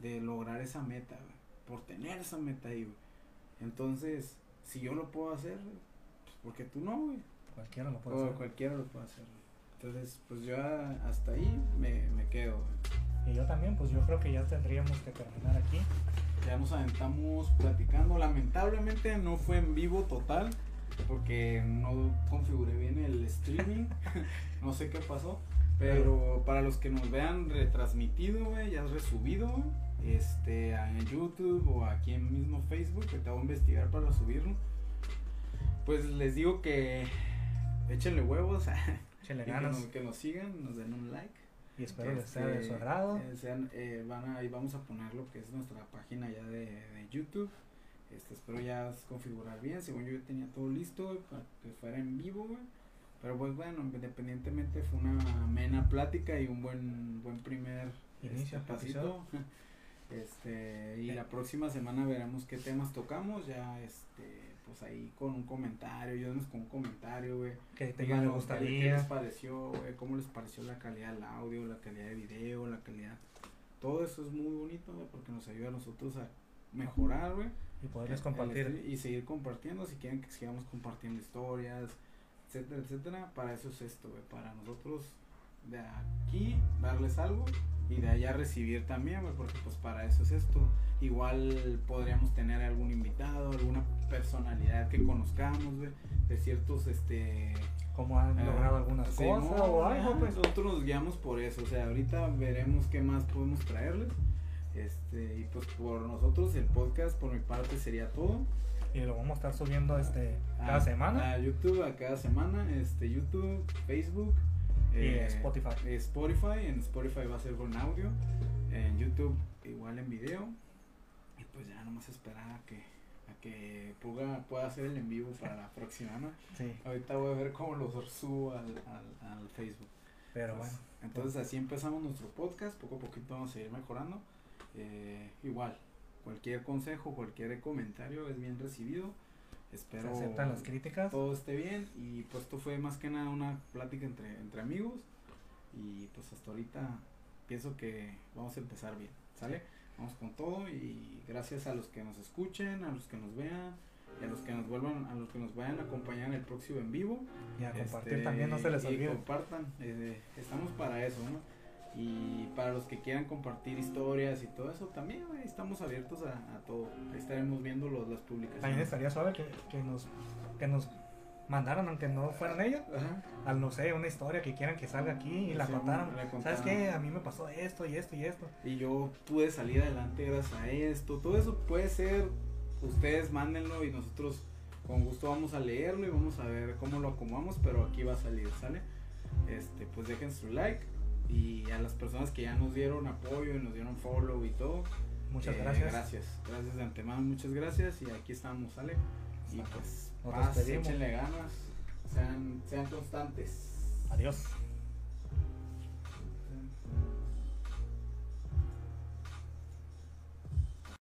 de lograr esa meta, güey. Por tener esa meta ahí, güey. Entonces, si yo lo puedo hacer, pues porque tú no, güey. Cualquiera lo puede O hacer. cualquiera lo puede hacer, güey. Entonces, pues yo hasta ahí me, me quedo, güey. Y yo también, pues yo creo que ya tendríamos que terminar aquí. Ya nos aventamos platicando. Lamentablemente no fue en vivo total. Porque no configuré bien el streaming. no sé qué pasó. Pero para los que nos vean retransmitido, güey, ya es resubido, Este, en YouTube o aquí en mismo Facebook, que te voy a investigar para subirlo. Pues les digo que échenle huevos. Échenle que ganas. nos, que nos sigan, nos den un like. Y espero sea de Este, su agrado. eh, sean, eh, van a, ahí vamos a poner lo que es nuestra página ya de, de YouTube. Este, espero ya configurar bien. Según yo ya tenía todo listo para que fuera en vivo. Pero pues bueno, independientemente fue una amena plática y un buen buen primer Inicio, este, pasito. Este, y la próxima semana veremos qué temas tocamos. Ya este, pues ahí con un comentario, ayúdenos con un comentario, güey. Que te Díganos le qué- gustaría. ¿Qué les pareció, güey? ¿Cómo les pareció la calidad del audio, la calidad de video, la calidad? Todo eso es muy bonito, güey, porque nos ayuda a nosotros a mejorar, güey. y poderles compartir. y seguir compartiendo, si quieren que sigamos compartiendo historias, etcétera, etcétera. Para eso es esto, güey. Para nosotros de aquí darles algo y de allá recibir también, güey, porque pues para eso es esto. Igual podríamos tener algún invitado, alguna personalidad que conozcamos, güey, de ciertos, este... Cómo han Ah, logrado algunas sí, cosas no, o algo, pues. Nosotros nos guiamos por eso, o sea, ahorita veremos qué más podemos traerles. Este, y pues por nosotros el podcast por mi parte sería todo. Y lo vamos a estar subiendo este cada A- semana. A YouTube a cada semana, este YouTube, Facebook eh, Spotify. Spotify, en Spotify va a ser con audio, en YouTube igual en video. Y pues ya nomás esperar a que a que pueda, pueda hacer el en vivo para la próxima, ¿no? Sí, Ahorita voy a ver cómo los subo al, al, al Facebook. pero Pues, bueno. Entonces así empezamos nuestro podcast, poco a poquito vamos a ir mejorando. Eh, igual, cualquier consejo, cualquier comentario es bien recibido. Se Espero aceptan las críticas. todo esté bien y pues esto fue más que nada una plática entre, entre amigos y pues hasta ahorita pienso que vamos a empezar bien, ¿sale? Vamos con todo y gracias a los que nos escuchen, a los que nos vean y a los que nos vuelvan, a los que nos vayan a acompañar en el próximo en vivo. Y a compartir Este, también, no se les y olvide. compartan, eh, estamos para eso, ¿no? Y para los que quieran compartir historias y todo eso, también güey, estamos abiertos a, a todo. Ahí estaremos viendo los, las publicaciones. También estaría suave que, que nos que nos mandaran, aunque no fueran ellos, Ajá. al no sé, una historia que quieran que salga aquí y la contaran. la ¿Sabes contaran. qué? A mí me pasó esto y esto y esto. Y yo pude salir adelante gracias a esto. Todo eso puede ser, ustedes mándenlo y nosotros con gusto vamos a leerlo y vamos a ver cómo lo acomodamos, pero aquí va a salir, ¿sale? Este, pues dejen su like y a las personas que ya nos dieron apoyo y nos dieron follow y todo. Muchas eh, gracias. Gracias, gracias de antemano, muchas gracias y aquí estamos, ¿sale? Y pues, despedimos. échenle ganas, sean, sean constantes. Adiós.